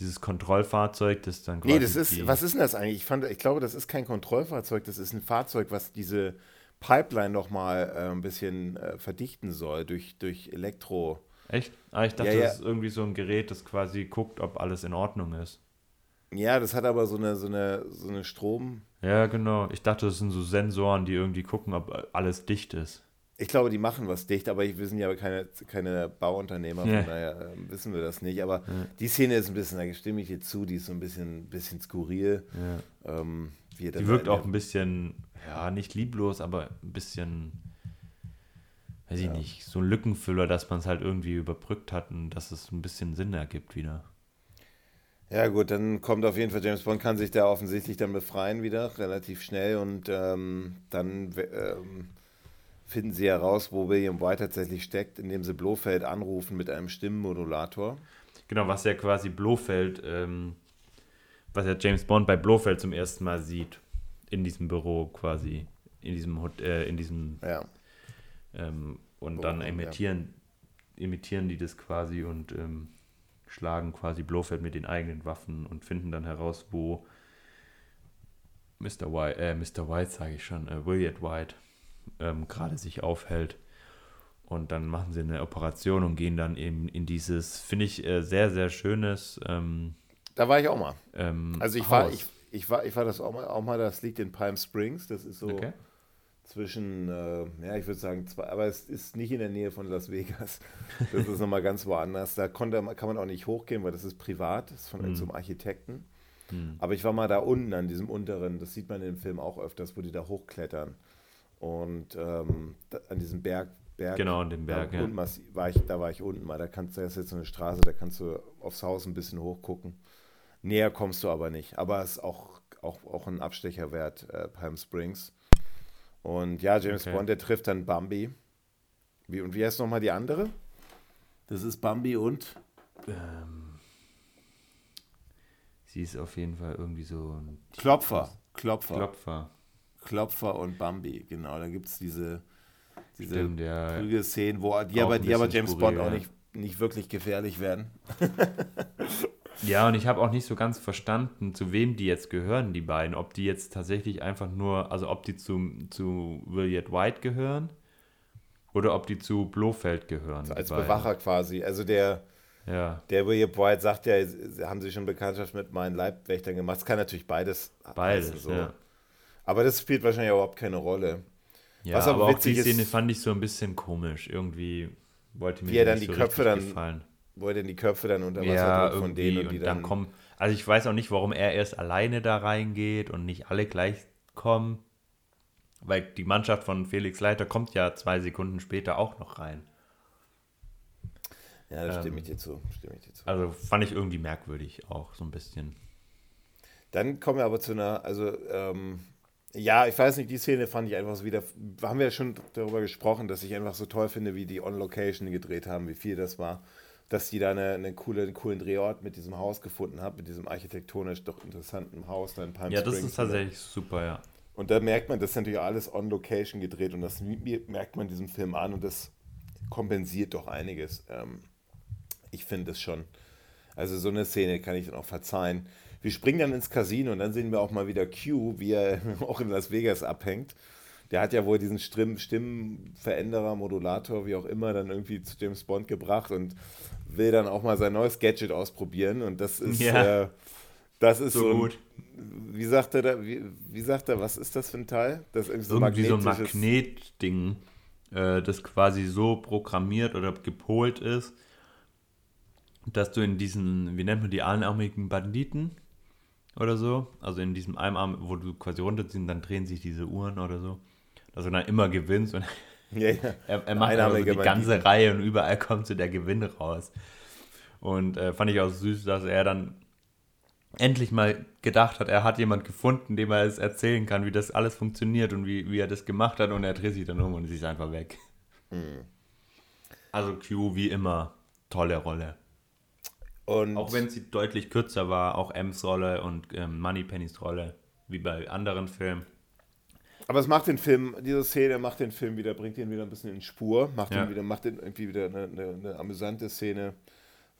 dieses Kontrollfahrzeug, das dann quasi. Nee, das ist, was ist denn das eigentlich? Ich, fand, ich glaube, das ist kein Kontrollfahrzeug, das ist ein Fahrzeug, was diese Pipeline nochmal äh, ein bisschen äh, verdichten soll durch, durch Elektro. Echt? Ah, ich dachte, ja, ja. das ist irgendwie so ein Gerät, das quasi guckt, ob alles in Ordnung ist. Ja, das hat aber so eine, so eine, so eine Strom. Ja, genau. Ich dachte, das sind so Sensoren, die irgendwie gucken, ob alles dicht ist. Ich glaube, die machen was dicht, aber wir sind ja keine, keine Bauunternehmer, von ja. daher äh, wissen wir das nicht. Aber ja. die Szene ist ein bisschen, da stimme ich dir zu, die ist so ein bisschen, bisschen skurril. Ja. Ähm, Die wirkt auch ein bisschen, ja, nicht lieblos, aber ein bisschen, weiß ich nicht, so ein Lückenfüller, dass man es halt irgendwie überbrückt hat und dass es ein bisschen Sinn ergibt wieder. Ja, gut, dann kommt auf jeden Fall James Bond, kann sich da offensichtlich dann befreien wieder, relativ schnell und ähm, dann ähm, finden sie heraus, wo William White tatsächlich steckt, indem sie Blofeld anrufen mit einem Stimmenmodulator. Genau, was ja quasi Blofeld, ähm, was ja James Bond bei Blofeld zum ersten Mal sieht, in diesem Büro quasi, in diesem, äh, in diesem ja. Ähm, und Büro, dann imitieren, ja. imitieren die das quasi und ähm, schlagen quasi Blofeld mit den eigenen Waffen und finden dann heraus, wo Mr. White, äh, Mr. White sage ich schon, äh, William White ähm, gerade sich aufhält. Und dann machen sie eine Operation und gehen dann eben in dieses, finde ich, äh, sehr, sehr schönes. Ähm, da war ich auch mal. Ähm, also ich war, ich, ich, war, ich war das auch mal, auch mal, das liegt in Palm Springs. Das ist so okay. zwischen, äh, ja, ich würde sagen, zwei, aber es ist nicht in der Nähe von Las Vegas. Das ist nochmal ganz woanders. Da konnte, kann man auch nicht hochgehen, weil das ist privat, das ist von mm. einem Architekten. Mm. Aber ich war mal da unten an diesem unteren, das sieht man im Film auch öfters, wo die da hochklettern. Und ähm, da, an diesem Berg, Berg. Genau, an dem Berg. Ja. War ich, da war ich unten mal. Da kannst du, das ist jetzt so eine Straße, da kannst du aufs Haus ein bisschen hochgucken. Näher kommst du aber nicht. Aber es ist auch, auch, auch ein Abstecher wert, äh, Palm Springs. Und ja, James okay. Bond, der trifft dann Bambi. Wie, und wie heißt nochmal die andere? Das ist Bambi und. Ähm, sie ist auf jeden Fall irgendwie so ein. Klopfer. Klopfer. Klopfer. Klopfer und Bambi, genau. Da gibt es diese, diese Stimmt, ja. Szenen, wo die aber, die aber James Bond auch nicht, nicht wirklich gefährlich werden. ja, und ich habe auch nicht so ganz verstanden, zu wem die jetzt gehören, die beiden. Ob die jetzt tatsächlich einfach nur, also ob die zu, zu William White gehören oder ob die zu Blofeld gehören. Also als Bewacher quasi. Also der, ja. der William White sagt ja, haben sie schon Bekanntschaft mit meinen Leibwächtern gemacht. Es kann natürlich beides. Beides, heißen, so. ja. Aber das spielt wahrscheinlich überhaupt keine Rolle. Ja, Was aber, aber auch die Szene fand ich so ein bisschen komisch. Irgendwie wollte mir wie er dann die so Köpfe dann, gefallen. Wo er denn die Köpfe dann unter Wasser ja, von denen und die und dann, dann kommen. Also ich weiß auch nicht, warum er erst alleine da reingeht und nicht alle gleich kommen. Weil die Mannschaft von Felix Leiter kommt ja zwei Sekunden später auch noch rein. Ja, da ähm, stimme ich dir zu. Stimme ich dir zu. Also fand ich irgendwie merkwürdig auch so ein bisschen. Dann kommen wir aber zu einer, also ähm, ja, ich weiß nicht, die Szene fand ich einfach so wieder. Haben wir ja schon darüber gesprochen, dass ich einfach so toll finde, wie die On-Location gedreht haben, wie viel das war. Dass die da eine, eine coole, einen coolen Drehort mit diesem Haus gefunden haben, mit diesem architektonisch doch interessanten Haus da in Palm Ja, das Springs, ist tatsächlich super, ja. Und da merkt man, das ist natürlich alles On-Location gedreht und das merkt man diesem Film an und das kompensiert doch einiges. Ähm, ich finde es schon. Also so eine Szene kann ich dann auch verzeihen. Wir springen dann ins Casino und dann sehen wir auch mal wieder Q, wie er auch in Las Vegas abhängt. Der hat ja wohl diesen Stimm Stimmenveränderer, Modulator, wie auch immer, dann irgendwie zu James Bond gebracht und will dann auch mal sein neues Gadget ausprobieren. Und das ist, ja. äh, das ist so, so gut. wie sagt er da, wie, wie, sagt er, was ist das für ein Teil? Das ist irgendwie, irgendwie so ein Magnetding, äh, das quasi so programmiert oder gepolt ist, dass du in diesen, wie nennt man die einarmigen Banditen? Oder so. Also in diesem einem Arm, wo du quasi runterziehst, dann drehen sich diese Uhren oder so. Dass du dann immer gewinnst und ja, ja. er, er, macht also die ganze Reihe und überall kommt so der Gewinn raus. Und äh, fand ich auch süß, dass er dann endlich mal gedacht hat, er hat jemand gefunden, dem er es erzählen kann, wie das alles funktioniert und wie, wie er das gemacht hat und er dreht sich dann um und ist einfach weg. Mhm. Also Q wie immer, tolle Rolle. Und auch wenn sie deutlich kürzer war, auch M's Rolle und ähm, Moneypennys Rolle, wie bei anderen Filmen. Aber es macht den Film, diese Szene macht den Film wieder, bringt ihn wieder ein bisschen in Spur, macht ja. ihn wieder, macht ihn irgendwie wieder eine, eine, eine amüsante Szene.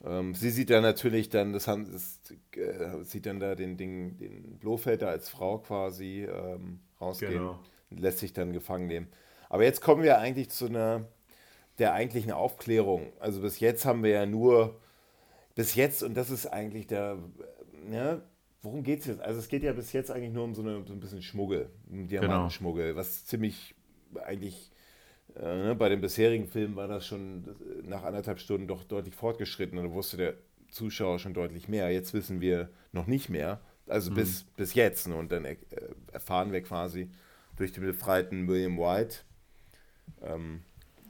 Ähm, sie sieht dann natürlich dann, das, haben, das äh, sieht dann da den, den, den Blofeld da als Frau quasi ähm, rausgehen, genau. lässt sich dann gefangen nehmen. Aber jetzt kommen wir eigentlich zu einer der eigentlichen Aufklärung. Also bis jetzt haben wir ja nur bis jetzt, und das ist eigentlich der, ja, worum geht es jetzt? Also es geht ja bis jetzt eigentlich nur um so, eine, so ein bisschen Schmuggel, um Diamantenschmuggel, genau. was ziemlich eigentlich äh, ne, bei den bisherigen Filmen war das schon nach anderthalb Stunden doch deutlich fortgeschritten und da wusste der Zuschauer schon deutlich mehr. Jetzt wissen wir noch nicht mehr, Also mhm. bis, bis jetzt. Ne? Und dann äh, erfahren wir quasi durch den befreiten William White, ähm,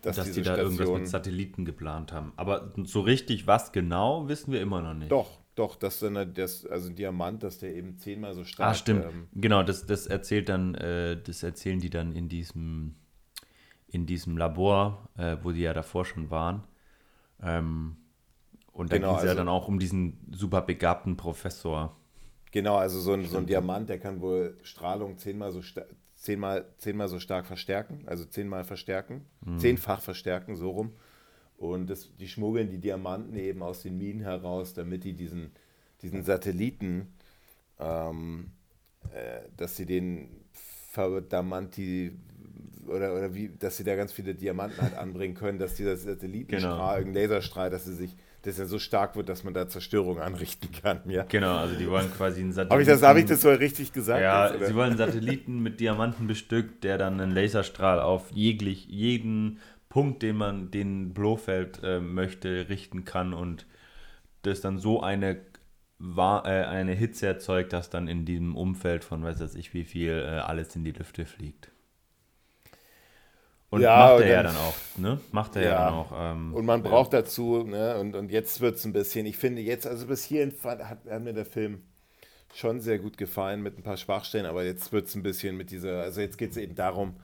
dass, dass die da Station, irgendwas mit Satelliten geplant haben. Aber so richtig was genau wissen wir immer noch nicht. Doch, doch, dass dann das, also ein Diamant, dass der eben zehnmal so stark Ah, stimmt. Ähm, genau, das, das erzählt dann, äh, das erzählen die dann in diesem, in diesem Labor, äh, wo die ja davor schon waren. Ähm, und da genau, ging es also, ja dann auch um diesen super begabten Professor. Genau, also so ein, so ein Diamant, der kann wohl Strahlung zehnmal so, zehnmal, zehnmal so stark verstärken, also zehnmal verstärken, mhm. zehnfach verstärken, so rum. Und das, die schmuggeln die Diamanten eben aus den Minen heraus, damit die diesen, diesen Satelliten, ähm, äh, dass sie den Verdamanti oder, oder wie, dass sie da ganz viele Diamanten halt anbringen können, dass dieser Satellitenstrahl, genau. irgendein Laserstrahl, dass sie sich dass er so stark wird, dass man da Zerstörung anrichten kann. Ja? Genau, also die wollen quasi einen Satelliten. Habe ich, das, hab ich das so richtig gesagt? Ja, jetzt, sie wollen einen Satelliten mit Diamanten bestückt, der dann einen Laserstrahl auf jeglich, jeden Punkt, den man den Blofeld äh, möchte, richten kann und das dann so eine, war, äh, eine Hitze erzeugt, dass dann in diesem Umfeld von weiß ich wie viel äh, alles in die Lüfte fliegt. Und ja, macht er ja dann auch, ne? Macht er ja, ja dann auch. Ähm, und man braucht dazu, ne? Und, und jetzt wird es ein bisschen, ich finde jetzt, also bis hierhin fand, hat, hat mir der Film schon sehr gut gefallen mit ein paar Schwachstellen, aber jetzt wird es ein bisschen mit dieser, also jetzt geht es eben darum,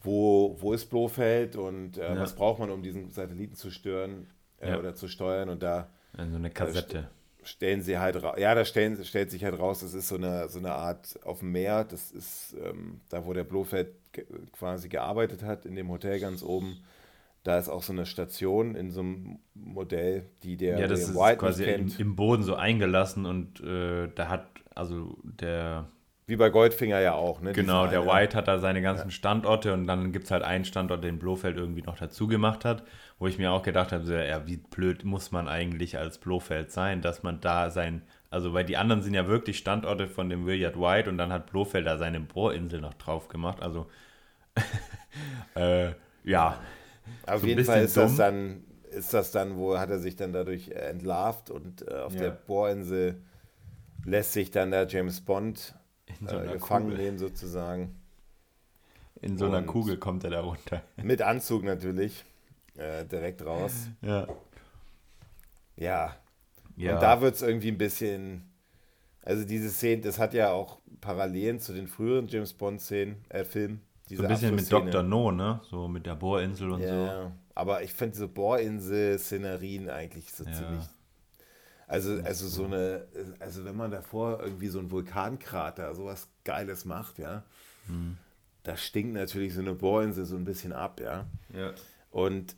wo, wo ist Blofeld und äh, ja. was braucht man, um diesen Satelliten zu stören äh, ja. oder zu steuern und da. so eine Kassette. stellen sie halt raus, ja, da stellen, stellt sich halt raus, das ist so eine, so eine Art auf dem Meer, das ist ähm, da, wo der Blofeld quasi gearbeitet hat, in dem Hotel ganz oben. Da ist auch so eine Station in so einem Modell, die der, ja, das ist White quasi im, im, Boden so eingelassen und äh, da hat also der wie bei Goldfinger ja auch, ne? Genau, der White hat da seine ganzen ja. Standorte und dann gibt es halt einen Standort, den Blofeld irgendwie noch dazu gemacht hat, wo ich mir auch gedacht habe, so, ja, wie blöd muss man eigentlich als Blofeld sein, dass man da sein, also weil die anderen sind ja wirklich Standorte von dem Williard White und dann hat Blofeld da seine Bohrinsel noch drauf gemacht, also äh, ja. Auf so jeden Fall ist dumm. das dann, ist das dann, wo hat er sich dann dadurch äh, entlarvt und äh, auf ja. der Bohrinsel lässt sich dann der James Bond so äh, gefangen Kugel. nehmen sozusagen. In so einer und Kugel kommt er da runter. Mit Anzug natürlich. Äh, direkt raus. Ja. Ja. ja. Und da wird es irgendwie ein bisschen. Also diese Szene, das hat ja auch Parallelen zu den früheren James Bond-Szenen, äh, Filmen. So ein bisschen mit Dr. No, ne? So mit der Bohrinsel und ja, so. Aber ich finde diese Bohrinsel-Szenerien eigentlich so ja. ziemlich also, also so eine, also wenn man davor irgendwie so einen Vulkankrater, sowas Geiles macht, ja, mhm. da stinkt natürlich so eine Bohrinsel so ein bisschen ab, ja. ja. Und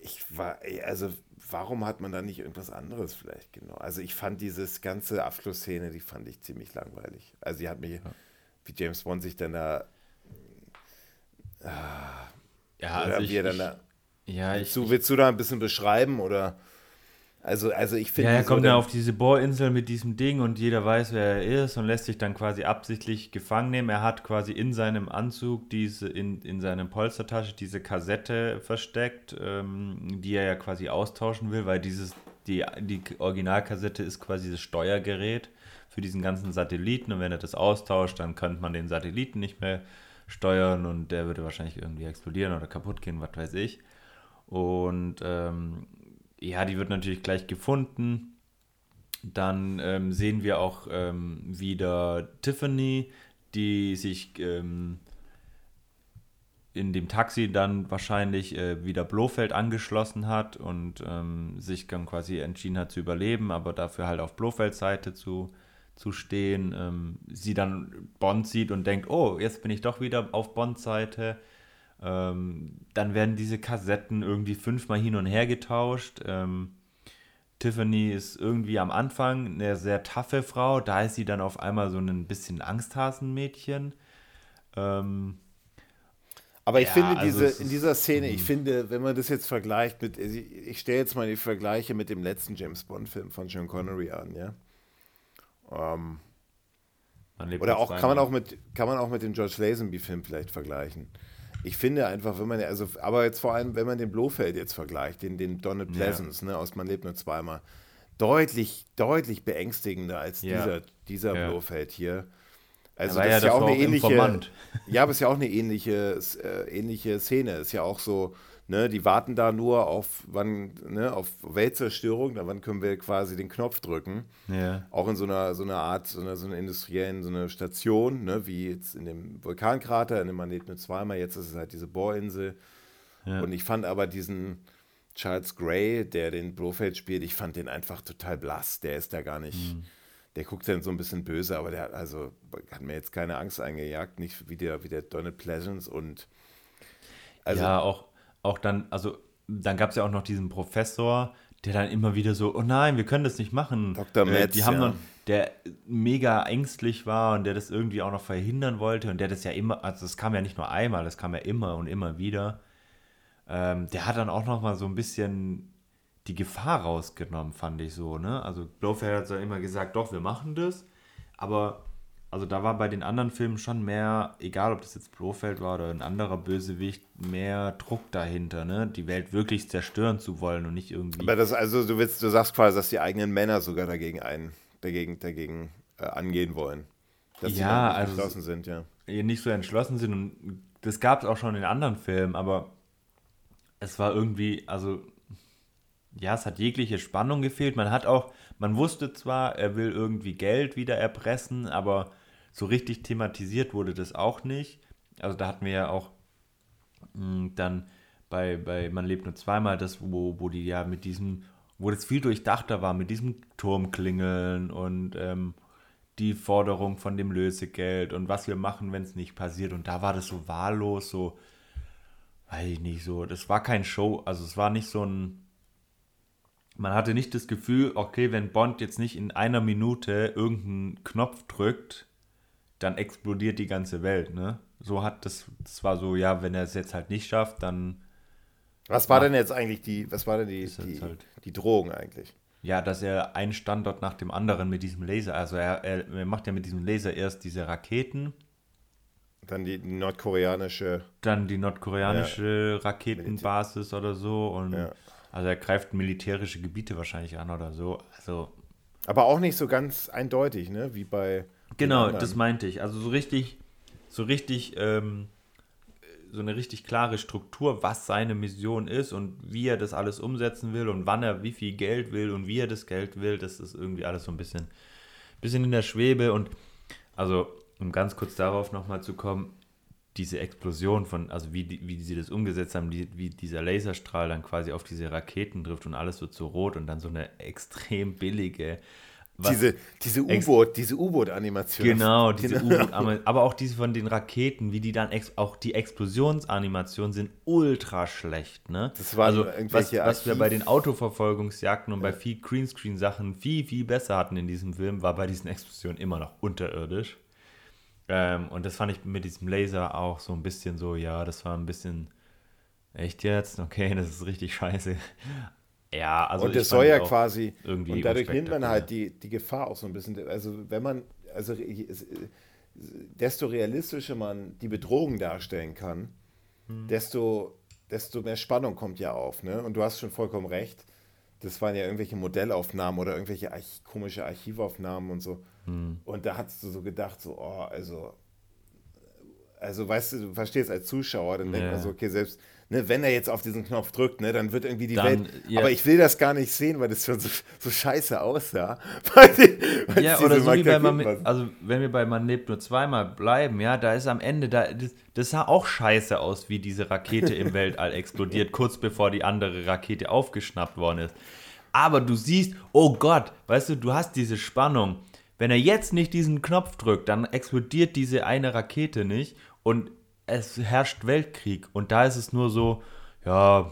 ich war, also warum hat man da nicht irgendwas anderes vielleicht genau? Also ich fand dieses ganze Abschlussszene, die fand ich ziemlich langweilig. Also die hat mich, ja. Wie James Bond sich dann da, ah, ja, also ich, dann da, ja, willst, ich, du, willst du da ein bisschen beschreiben oder? Also, also ich finde. Ja, er kommt so ja auf diese Bohrinsel mit diesem Ding und jeder weiß, wer er ist und lässt sich dann quasi absichtlich gefangen nehmen. Er hat quasi in seinem Anzug, diese, in, in seinem Polstertasche diese Kassette versteckt, ähm, die er ja quasi austauschen will, weil dieses, die, die Originalkassette ist quasi das Steuergerät für diesen ganzen Satelliten und wenn er das austauscht, dann könnte man den Satelliten nicht mehr steuern und der würde wahrscheinlich irgendwie explodieren oder kaputt gehen, was weiß ich. Und ähm, ja, die wird natürlich gleich gefunden. Dann ähm, sehen wir auch ähm, wieder Tiffany, die sich ähm, in dem Taxi dann wahrscheinlich äh, wieder Blofeld angeschlossen hat und ähm, sich dann quasi entschieden hat zu überleben, aber dafür halt auf Blofelds Seite zu, zu stehen. Ähm, sie dann Bond sieht und denkt, oh, jetzt bin ich doch wieder auf Bonds Seite ähm, dann werden diese Kassetten irgendwie fünfmal hin und her getauscht. Ähm, Tiffany ist irgendwie am Anfang eine sehr taffe Frau, da ist sie dann auf einmal so ein bisschen Angsthasenmädchen. Ähm, aber ich ja, finde also diese, in dieser Szene, ich mhm. finde, wenn man das jetzt vergleicht mit, ich stelle jetzt mal die Vergleiche mit dem letzten James Bond-Film von Sean Connery an, ja. Ähm, oder auch kann man auch mit kann man auch mit dem George Lazenby-Film vielleicht vergleichen ich finde einfach, wenn man, also, aber jetzt vor allem, wenn man den Blofeld jetzt vergleicht, den, den Donald Pleasance, ja. ne, aus Man lebt nur zweimal, deutlich, deutlich beängstigender als Ja. dieser, dieser Ja. Blofeld hier. Also das ja ist ja auch eine ähnliche, Informant. ja, aber es ist ja auch eine ähnliche, äh, ähnliche Szene. Ist ja auch so, ne, die warten da nur auf wann, ne, auf Weltzerstörung, dann wann können wir quasi den Knopf drücken. Ja. Auch in so einer, so einer Art, so einer, so einer industriellen, so einer Station, ne, wie jetzt in dem Vulkankrater, in dem Magneten nur zweimal, jetzt ist es halt diese Bohrinsel. Ja. Und ich fand aber diesen Charles Gray, der den Blofeld spielt, ich fand den einfach total blass. Der ist da gar nicht, Mhm. der guckt dann so ein bisschen böse, aber der hat also, hat mir jetzt keine Angst eingejagt, nicht wie der, wie der Donald Pleasance und also ja, auch, auch dann, also dann gab es ja auch noch diesen Professor, der dann immer wieder so, oh nein, wir können das nicht machen. Dr. Äh, Metz, die haben ja. dann, der mega ängstlich war und der das irgendwie auch noch verhindern wollte und der das ja immer, also das kam ja nicht nur einmal, das kam ja immer und immer wieder. Ähm, der hat dann auch noch mal so ein bisschen die Gefahr rausgenommen, fand ich so, ne? Also Blofeld hat ja immer gesagt, doch, wir machen das, aber also da war bei den anderen Filmen schon mehr, egal ob das jetzt Blofeld war oder ein anderer Bösewicht, mehr Druck dahinter, ne? Die Welt wirklich zerstören zu wollen und nicht irgendwie. aber das, also du willst, du sagst quasi, dass die eigenen Männer sogar dagegen ein, dagegen, dagegen äh, angehen wollen. Dass Ja, dann also- geschlossen sind, ja. nicht so entschlossen sind und das gab es auch schon in anderen Filmen, aber es war irgendwie, also ja, es hat jegliche Spannung gefehlt. Man hat auch, man wusste zwar, er will irgendwie Geld wieder erpressen, aber so richtig thematisiert wurde das auch nicht. Also da hatten wir ja auch mh, dann bei, bei Man lebt nur zweimal das, wo, wo die ja mit diesem, wo das viel durchdachter war, mit diesem Turmklingeln und ähm, die Forderung von dem Lösegeld und was wir machen, wenn es nicht passiert. Und da war das so wahllos, so, weiß ich nicht, so, das war kein Show, also es war nicht so ein, man hatte nicht das Gefühl, okay, wenn Bond jetzt nicht in einer Minute irgendeinen Knopf drückt, dann explodiert die ganze Welt, ne? So hat das, das war so, ja, wenn er es jetzt halt nicht schafft, dann, Was war denn jetzt eigentlich die, was war denn die, die, halt- die Drohung eigentlich? ja, dass er einen Standort nach dem anderen mit diesem Laser, also er, er, er macht ja mit diesem Laser erst diese Raketen, Dann die nordkoreanische, dann die nordkoreanische Raketenbasis oder so und Ja. also er greift militärische Gebiete wahrscheinlich an oder so. Also aber auch nicht so ganz eindeutig, ne, wie bei genau, das meinte ich. Also so richtig, so richtig, ähm, so eine richtig klare Struktur, was seine Mission ist und wie er das alles umsetzen will und wann er wie viel Geld will und wie er das Geld will, das ist irgendwie alles so ein bisschen, bisschen in der Schwebe und also um ganz kurz darauf nochmal zu kommen, diese Explosion von, also wie, die, wie sie das umgesetzt haben, die, wie dieser Laserstrahl dann quasi auf diese Raketen trifft und alles wird so rot und dann so eine extrem billige, was- diese, U-Boot, diese U-Boot-Animation. Genau, diese Genau. U-Boot, aber- auch diese von den Raketen, wie die dann, auch die Explosionsanimationen sind ultra schlecht, ne? Das waren also, was, was wir bei den Autoverfolgungsjagden und bei viel Greenscreen-Sachen viel, viel besser hatten in diesem Film, war bei diesen Explosionen immer noch unterirdisch. Ähm, und das fand ich mit diesem Laser auch so ein bisschen so, ja, das war ein bisschen, echt jetzt? Okay, das ist richtig scheiße. Ja, also und das soll ja quasi, irgendwie und dadurch nimmt man halt die, die Gefahr auch so ein bisschen, also wenn man, also es- desto realistischer man die Bedrohung darstellen kann, Hm. desto, desto mehr Spannung kommt ja auf, ne? Und du hast schon vollkommen recht, das waren ja irgendwelche Modellaufnahmen oder irgendwelche Arch komische Archivaufnahmen und so. Hm. Und da hast du so gedacht, so, oh, also, also weißt du, du verstehst als Zuschauer, dann denkt Ja. man so, okay, selbst, ne, wenn er jetzt auf diesen Knopf drückt, ne, dann wird irgendwie die Dann, Welt. ja. Aber ich will das gar nicht sehen, weil das schon so, so scheiße aussah. Weil die, weil Ja, oder so wie bei man, also wenn wir bei Man lebt nur zweimal bleiben, ja, da ist am Ende, da, das, das sah auch scheiße aus, wie diese Rakete im Weltall explodiert, kurz bevor die andere Rakete aufgeschnappt worden ist. Aber du siehst, oh Gott, weißt du, du hast diese Spannung. Wenn er jetzt nicht diesen Knopf drückt, dann explodiert diese eine Rakete nicht und es herrscht Weltkrieg. Und da ist es nur so, ja,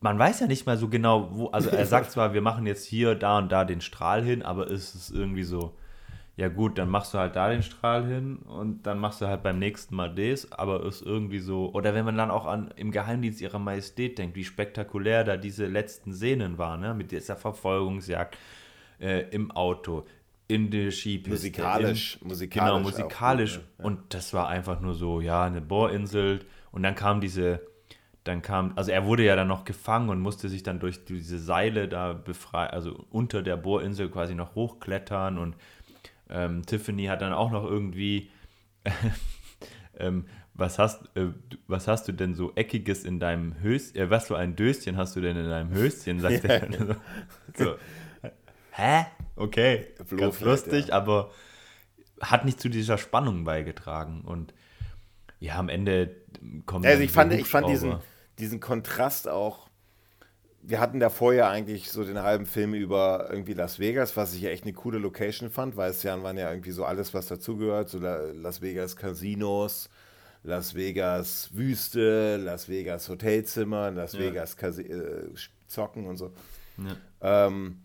man weiß ja nicht mal so genau, wo. Also er sagt zwar, wir machen jetzt hier, da und da den Strahl hin, aber ist es irgendwie so, ja gut, dann machst du halt da den Strahl hin und dann machst du halt beim nächsten Mal das, aber ist irgendwie so. Oder wenn man dann auch an im Geheimdienst ihrer Majestät denkt, wie spektakulär da diese letzten Szenen waren, ne? Mit dieser Verfolgungsjagd äh, im Auto. In der Skipiste. Musikalisch, im, musikalisch Genau, auch musikalisch. ne? Und das war einfach nur so, ja, eine Bohrinsel. Und dann kam diese, dann kam, also er wurde ja dann noch gefangen und musste sich dann durch diese Seile da befreien, also unter der Bohrinsel quasi noch hochklettern und ähm, Tiffany hat dann auch noch irgendwie, ähm, was, hast, äh, was hast du denn so Eckiges in deinem Höschen, äh, was für ein Döschen hast du denn in deinem Höschen, sagt ja. er. So. Hä? Okay, Blofeld, ganz lustig, ja. aber hat nicht zu dieser Spannung beigetragen und ja, am Ende kommt. Also ich fand, ich fand diesen, diesen Kontrast auch. Wir hatten da vorher eigentlich so den halben Film über irgendwie Las Vegas, was ich ja echt eine coole Location fand, weil es ja waren ja irgendwie so alles, was dazugehört, so Las Vegas Casinos, Las Vegas Wüste, Las Vegas Hotelzimmer, Las ja. Vegas Kasi äh, Zocken und so. Ja. Ähm,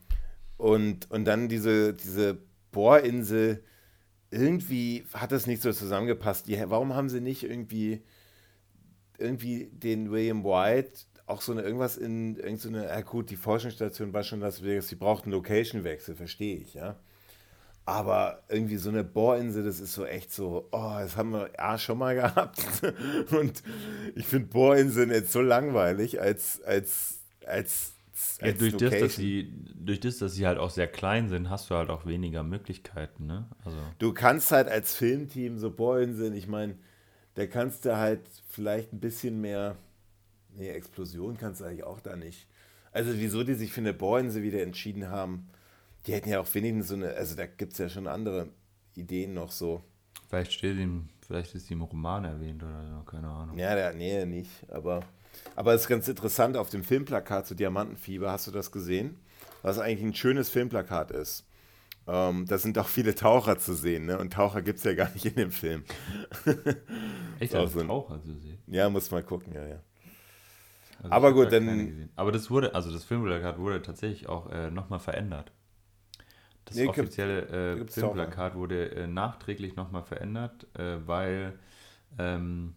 und, und dann diese, diese Bohrinsel, irgendwie hat das nicht so zusammengepasst. Die, warum haben sie nicht irgendwie, irgendwie den William White auch so eine irgendwas in irgendeine, ja gut, die Forschungsstation war schon Vegas, sie braucht einen Location-Wechsel, verstehe ich, ja. Aber irgendwie so eine Bohrinsel, das ist so echt so, oh, das haben wir ja schon mal gehabt. Und ich finde Bohrinseln jetzt so langweilig als, als, als ja, durch, das, dass sie, durch das, dass sie halt auch sehr klein sind, hast du halt auch weniger Möglichkeiten. Ne? Also. Du kannst halt als Filmteam so Bohlen ich meine, da kannst du halt vielleicht ein bisschen mehr. Nee, Explosion kannst du eigentlich auch da nicht. Also, wieso die sich für eine Bohrinsel wieder entschieden haben, die hätten ja auch wenigstens so eine. Also, da gibt es ja schon andere Ideen noch so. Vielleicht steht ihm, vielleicht ist die im Roman erwähnt oder so, keine Ahnung. Ja, der, nee, nicht, aber. Aber es ist ganz interessant, auf dem Filmplakat zu Diamantenfieber, hast du das gesehen? Was eigentlich ein schönes Filmplakat ist. Ähm, da sind auch viele Taucher zu sehen, ne? Und Taucher gibt es ja gar nicht in dem Film. Echt? Auch so ein, Taucher zu sehen? Ja, muss mal gucken, ja, ja. Also Aber gut, dann. Aber das wurde, also das Filmplakat wurde tatsächlich auch äh, nochmal verändert. Das nee, offizielle äh, Filmplakat wurde äh, nachträglich nochmal verändert, äh, weil ähm,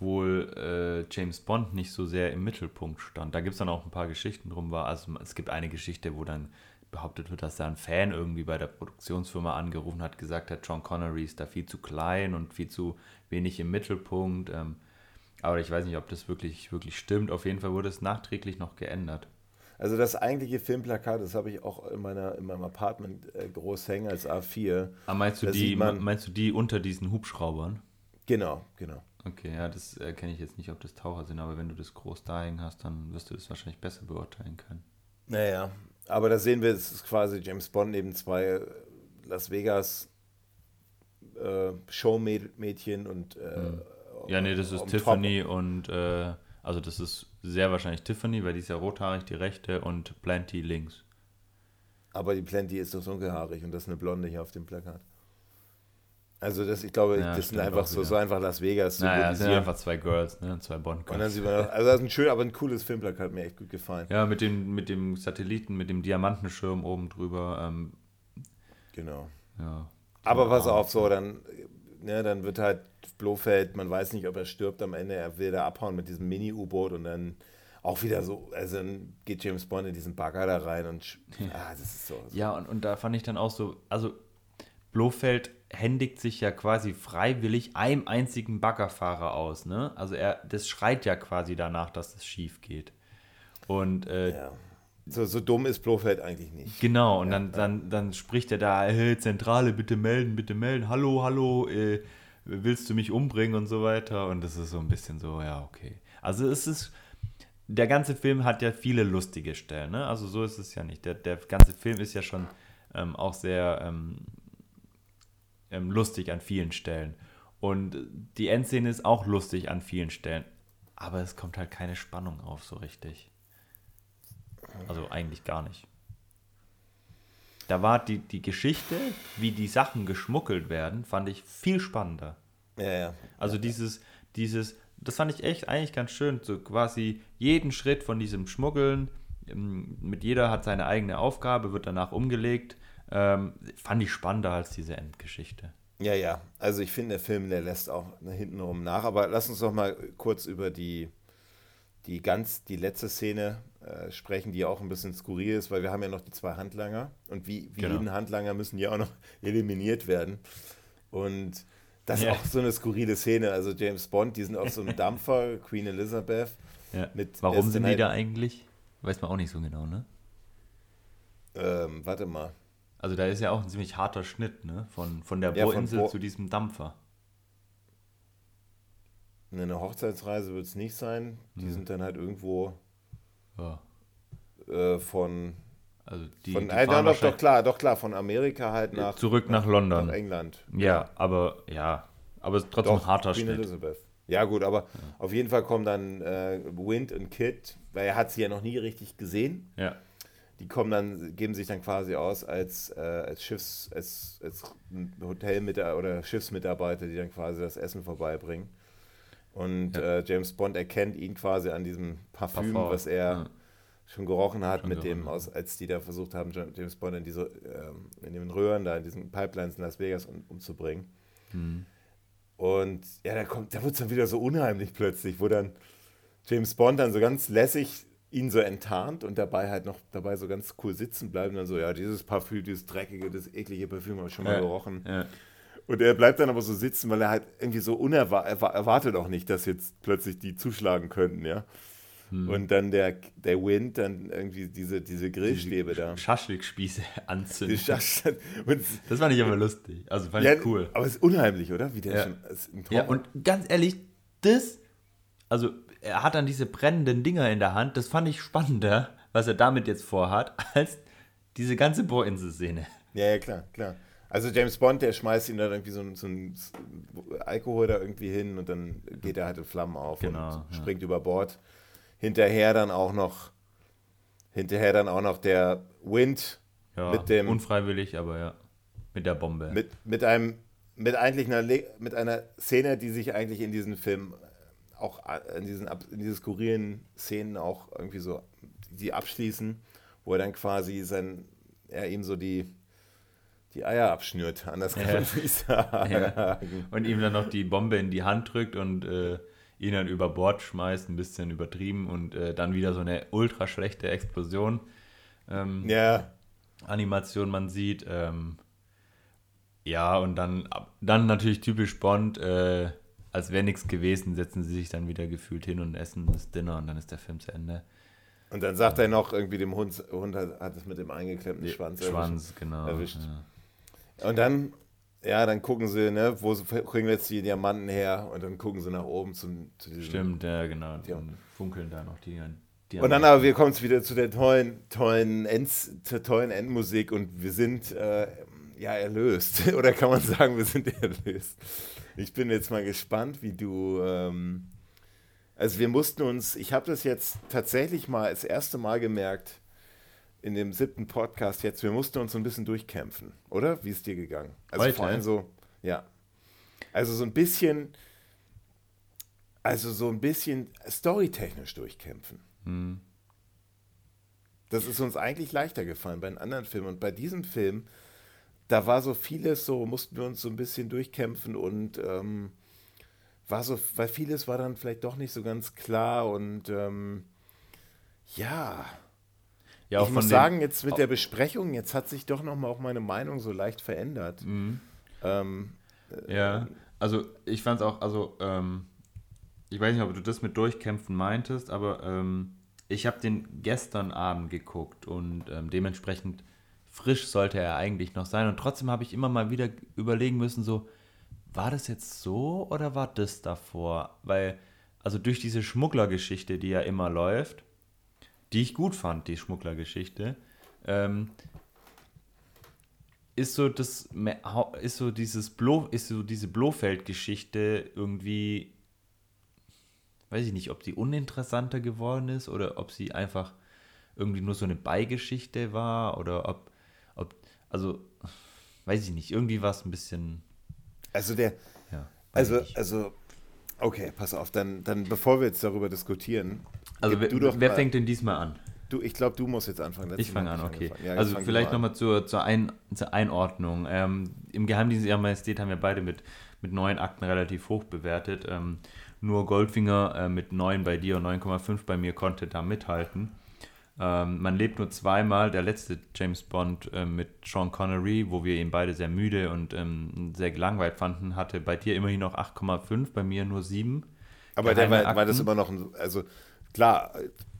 wohl äh, James Bond nicht so sehr im Mittelpunkt stand. Da gibt es dann auch ein paar Geschichten drum. War. Also es gibt eine Geschichte, wo dann behauptet wird, dass da ein Fan irgendwie bei der Produktionsfirma angerufen hat, gesagt hat, John Connery ist da viel zu klein und viel zu wenig im Mittelpunkt. Ähm, aber ich weiß nicht, ob das wirklich, wirklich stimmt. Auf jeden Fall wurde es nachträglich noch geändert. Also das eigentliche Filmplakat, das habe ich auch in, meiner, in meinem Apartment äh, groß hängen als A4. Aber ah, meinst du, die, meinst du die unter diesen Hubschraubern? Genau, genau. Okay, ja, das äh, kenne ich jetzt nicht, ob das Taucher sind, aber wenn du das groß da hängen hast, dann wirst du das wahrscheinlich besser beurteilen können. Naja, aber da sehen wir, es ist quasi James Bond neben zwei äh, Las Vegas äh, Showmädchen und äh, hm. Ja, nee, das ist Tiffany Top. und äh, also das ist sehr wahrscheinlich Tiffany, weil die ist ja rothaarig, die rechte und Plenty links. Aber die Plenty ist doch dunkelhaarig und das ist eine Blonde hier auf dem Plakat. Also das, ich glaube, ja, das sind einfach so, so einfach Las Vegas. Naja, das sind einfach zwei Girls, ne? zwei bond Und dann sieht man, also das ist ein schön, aber ein cooles Filmplakat, hat mir echt gut gefallen. Ja, mit dem, mit dem Satelliten, mit dem Diamantenschirm oben drüber. Ähm, genau. Ja. Aber pass auf, so, dann, ne, dann wird halt Blofeld, man weiß nicht, ob er stirbt am Ende, er will da abhauen mit diesem Mini-U-Boot und dann auch wieder so, also dann geht James Bond in diesen Bagger da rein und ah, das ist so. so. Ja, und, und da fand ich dann auch so, also Blofeld händigt sich ja quasi freiwillig einem einzigen Baggerfahrer aus. Ne? Also er, das schreit ja quasi danach, dass es schief geht. Und äh, ja. so, so dumm ist Blofeld eigentlich nicht. Genau, und ja, dann. Dann, dann spricht er da, hey, Zentrale, bitte melden, bitte melden, hallo, hallo, äh, willst du mich umbringen und so weiter. Und das ist so ein bisschen so, ja, okay. Also es ist, der ganze Film hat ja viele lustige Stellen, ne? Also so ist es ja nicht. Der, der ganze Film ist ja schon ähm, auch sehr ähm, ähm, lustig an vielen Stellen. Und die Endszene ist auch lustig an vielen Stellen. Aber es kommt halt keine Spannung auf so richtig. Also eigentlich gar nicht. Da war die, die Geschichte, wie die Sachen geschmuggelt werden, fand ich viel spannender. Ja, ja. Also dieses, dieses, das fand ich echt eigentlich ganz schön. So quasi jeden Schritt von diesem Schmuggeln, ähm, mit jeder hat seine eigene Aufgabe, wird danach umgelegt ähm, fand ich spannender als diese Endgeschichte. Ja, ja. Also ich finde, der Film, der lässt auch hintenrum nach. Aber lass uns doch mal kurz über die, die ganz, die letzte Szene äh, sprechen, die auch ein bisschen skurril ist, weil wir haben ja noch die zwei Handlanger. Und wie, wie genau. jeden Handlanger müssen die auch noch eliminiert werden. Und das ja. ist auch so eine skurrile Szene. Also James Bond, die sind auf so einem Dampfer, Queen Elizabeth. Ja. Mit Warum sind die da halt- eigentlich? Weiß man auch nicht so genau, ne? Ähm, warte mal. Also da ist ja auch ein ziemlich harter Schnitt, ne? Von, von der Ja, Bohrinsel Bo- zu diesem Dampfer. Eine Hochzeitsreise wird es nicht sein. Die Hm. sind dann halt irgendwo Ja. äh, von. Also die, von die äh, fahren doch, doch, klar, doch klar, von Amerika halt nach, zurück nach London. nach England. ja, aber ja, aber es ist trotzdem ein harter Queen Schnitt. Elizabeth. Ja, gut, aber auf jeden Fall kommen dann äh, Wind und Kit, weil er hat sie ja noch nie richtig gesehen. Ja. Die kommen dann, geben sich dann quasi aus als, äh, als Schiffs, als, als Hotelmitarbeiter oder Schiffsmitarbeiter, die dann quasi das Essen vorbeibringen. Und Ja. äh, James Bond erkennt ihn quasi an diesem Parfüm, Parfum, was er ja. schon gerochen hat, Schon mit dem, gerochen. aus, als die da versucht haben, Ja- James Bond in diese, ähm, in den Röhren da, in diesen Pipelines in Las Vegas um, umzubringen. Hm. Und ja, da kommt, da wird es dann wieder so unheimlich plötzlich, wo dann James Bond dann so ganz lässig ihn so enttarnt und dabei halt noch dabei so ganz cool sitzen bleibt und dann so, ja, dieses Parfüm, dieses dreckige, das eklige Parfüm habe ich schon mal Ja. gerochen. Ja. Und er bleibt dann aber so sitzen, weil er halt irgendwie so unerwartet er erwartet auch nicht, dass jetzt plötzlich die zuschlagen könnten, ja. Hm. Und dann der, der Wind dann irgendwie diese, diese Grillstäbe da. Schaschlikspieße anzünden. Geschascht. Und, Das fand ich aber lustig. Also fand ja, ich cool. Aber es ist unheimlich, oder? Wie der Ja. schon. Ja, und ganz ehrlich, das, also er hat dann diese brennenden Dinger in der Hand, das fand ich spannender, was er damit jetzt vorhat, als diese ganze Bohrinsel-Szene. Ja, ja, klar, klar. Also James Bond, der schmeißt ihm dann irgendwie so, ein- so ein Alkohol da irgendwie hin und dann geht er halt in Flammen auf Genau, und ja. springt über Bord. Hinterher dann auch noch, hinterher dann auch noch der Wind Ja, mit dem, unfreiwillig, aber ja, mit der Bombe. mit, mit einem, mit eigentlich einer, Le- mit einer Szene, die sich eigentlich in diesem Film auch in diesen, in diese skurrilen Szenen auch irgendwie so, die abschließen, wo er dann quasi sein, er ihm so die, die Eier abschnürt. Anders kann Ja. man nicht sagen. Ja. Und ihm dann noch die Bombe in die Hand drückt und äh, ihn dann über Bord schmeißt, ein bisschen übertrieben und äh, dann wieder so eine ultra schlechte Explosion. Ähm, Ja, Animation man sieht. Ähm, ja, und dann, dann natürlich typisch Bond, äh, als wäre nichts gewesen, setzen sie sich dann wieder gefühlt hin und essen das Dinner und dann ist der Film zu Ende. und dann sagt er noch irgendwie dem Hund, Hund hat, hat es mit dem eingeklemmten Schwanz erwischt. Schwanz, genau. erwischt. Ja. Und dann, ja, dann gucken sie, ne, wo kriegen wir jetzt die Diamanten her und dann gucken sie nach oben zum, zu diesem Stimmt, ja, genau. Ja. Dann funkeln da noch die. die Und dann aber wir kommen wieder zu der tollen, tollen, Ends, tollen Endmusik und wir sind äh, ja erlöst. Oder kann man sagen, wir sind erlöst. Ich bin jetzt mal gespannt, wie du. Ähm, also wir mussten uns, ich habe das jetzt tatsächlich mal das erste Mal gemerkt in dem siebten Podcast jetzt, wir mussten uns so ein bisschen durchkämpfen, oder? Wie ist dir gegangen? Also Heute? vor allem so, ja. Also so ein bisschen, also so ein bisschen storytechnisch durchkämpfen. Hm. Das ist uns eigentlich leichter gefallen bei den anderen Filmen. Und bei diesem Film, da war so vieles so, mussten wir uns so ein bisschen durchkämpfen und ähm, war so, weil vieles war dann vielleicht doch nicht so ganz klar und ähm, ja. Ja, ich muss sagen, jetzt mit der Besprechung, jetzt hat sich doch nochmal auch meine Meinung so leicht verändert. Mhm. Ähm, Ja, also ich fand es auch, also ähm, ich weiß nicht, ob du das mit Durchkämpfen meintest, aber ähm, ich habe den gestern Abend geguckt und ähm, dementsprechend frisch sollte er eigentlich noch sein und trotzdem habe ich immer mal wieder überlegen müssen, so, war das jetzt so oder war das davor? Weil, also durch diese Schmugglergeschichte, die ja immer läuft, die ich gut fand, die Schmugglergeschichte, ähm, ist so das ist so dieses Blo ist so diese Blofeld-Geschichte irgendwie weiß ich nicht, ob die uninteressanter geworden ist oder ob sie einfach irgendwie nur so eine Beigeschichte war oder ob also weiß ich nicht, irgendwie war es ein bisschen also der, ja. also, ich nicht. also, okay, pass auf, dann, dann bevor wir jetzt darüber diskutieren, also wer, du doch wer mal- fängt denn diesmal an? Du, ich glaube, du musst jetzt anfangen. Letztes Ich fange an, okay. Ja, also vielleicht nochmal zur, zur, Ein, zur Einordnung. Ähm, Im Geheimdienst Ihrer Majestät haben wir beide mit, mit neun Akten relativ hoch bewertet. Ähm, nur Goldfinger äh, mit 9 bei dir und 9,5 bei mir konnte da mithalten. Ähm, man lebt nur zweimal. Der letzte James Bond äh, mit Sean Connery, wo wir ihn beide sehr müde und ähm, sehr gelangweilt fanden, hatte bei dir immerhin noch 8,5, bei mir nur 7. Aber der war, war das immer noch ein, also klar,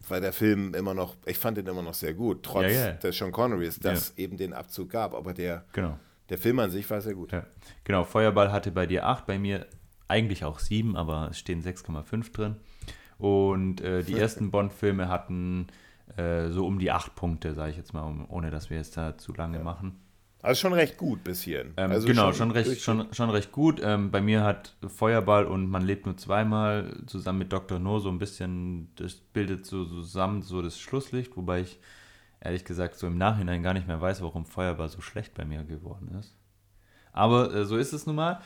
weil der Film immer noch, ich fand den immer noch sehr gut, trotz Ja, ja. des Sean Connerys, dass eben den Abzug gab. Aber der, Genau. der Film an sich war sehr gut. Ja. Genau, Feuerball hatte bei dir 8, bei mir eigentlich auch 7, aber es stehen 6,5 drin. Und äh, die ersten Bond-Filme hatten äh, so um die 8 Punkte, sage ich jetzt mal, ohne dass wir jetzt da zu lange machen. Also schon recht gut bis hierhin. Ähm, also genau, schon, recht, durch- schon, schon recht gut. Ähm, bei mir hat Feuerball und Man lebt nur zweimal zusammen mit Dr. No so ein bisschen, das bildet so zusammen so das Schlusslicht, wobei ich ehrlich gesagt so im Nachhinein gar nicht mehr weiß, warum Feuerball so schlecht bei mir geworden ist. Aber äh, so ist es nun mal.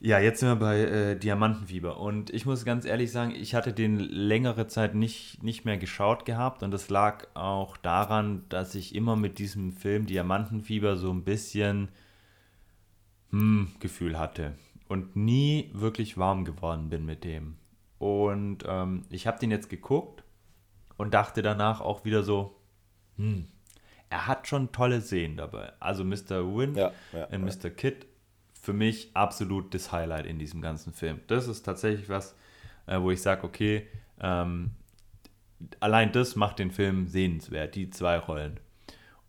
Ja, jetzt sind wir bei äh, Diamantenfieber und ich muss ganz ehrlich sagen, ich hatte den längere Zeit nicht, nicht mehr geschaut gehabt und das lag auch daran, dass ich immer mit diesem Film Diamantenfieber so ein bisschen hm, Gefühl hatte und nie wirklich warm geworden bin mit dem. Und ähm, ich habe den jetzt geguckt und dachte danach auch wieder so, hm, er hat schon tolle Szenen dabei. Also Mr. Win Ja, ja, und Mr. Kid, für mich absolut das Highlight in diesem ganzen Film. Das ist tatsächlich was, äh, wo ich sage, okay, ähm, allein das macht den Film sehenswert, die zwei Rollen.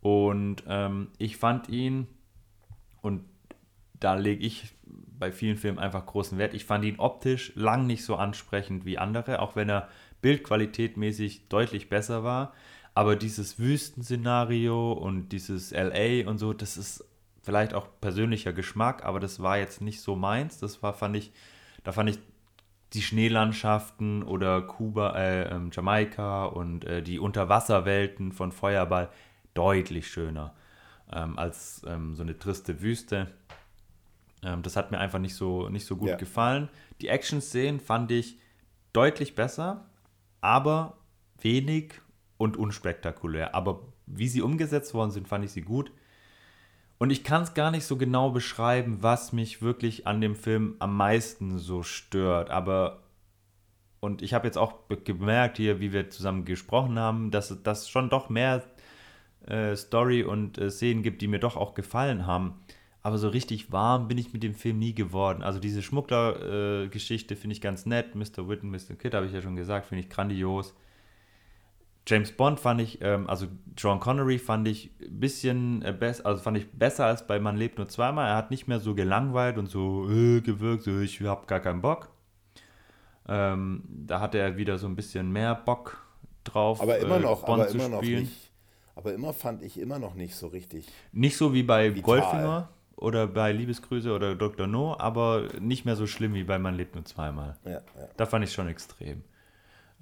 Und ähm, ich fand ihn, und da lege ich bei vielen Filmen einfach großen Wert, ich fand ihn optisch lang nicht so ansprechend wie andere, auch wenn er bildqualitätmäßig deutlich besser war. Aber dieses Wüstenszenario und dieses LA und so, das ist vielleicht auch persönlicher Geschmack, aber das war jetzt nicht so meins. Das war, fand ich, da fand ich die Schneelandschaften oder Kuba, äh, ähm, Jamaika und äh, die Unterwasserwelten von Feuerball deutlich schöner ähm, als ähm, so eine triste Wüste. Ähm, das hat mir einfach nicht so, nicht so gut Ja. gefallen. Die Action-Szenen fand ich deutlich besser, aber wenig und unspektakulär. Aber wie sie umgesetzt worden sind, fand ich sie gut. Und ich kann es gar nicht so genau beschreiben, was mich wirklich an dem Film am meisten so stört. Aber, und ich habe jetzt auch gemerkt hier, wie wir zusammen gesprochen haben, dass es schon doch mehr äh, Story und äh, Szenen gibt, die mir doch auch gefallen haben. Aber so richtig warm bin ich mit dem Film nie geworden. Also diese Schmuggler-Geschichte finde ich ganz nett. Mr. Witten, Mr. Kid habe ich ja schon gesagt, finde ich grandios. James Bond fand ich, ähm, also John Connery fand ich ein bisschen äh, besser, also fand ich besser als bei Man lebt nur zweimal. Er hat nicht mehr so gelangweilt und so äh, gewirkt, so ich hab gar keinen Bock. Ähm, da hatte er wieder so ein bisschen mehr Bock drauf. Aber immer äh, noch, Bond aber zu immer noch spielen. nicht. Aber immer fand ich immer noch nicht so richtig. Nicht so wie bei Vital. Goldfinger oder bei Liebesgrüße oder Dr. No, aber nicht mehr so schlimm wie bei Man lebt nur zweimal. Ja, ja. Da fand ich schon extrem.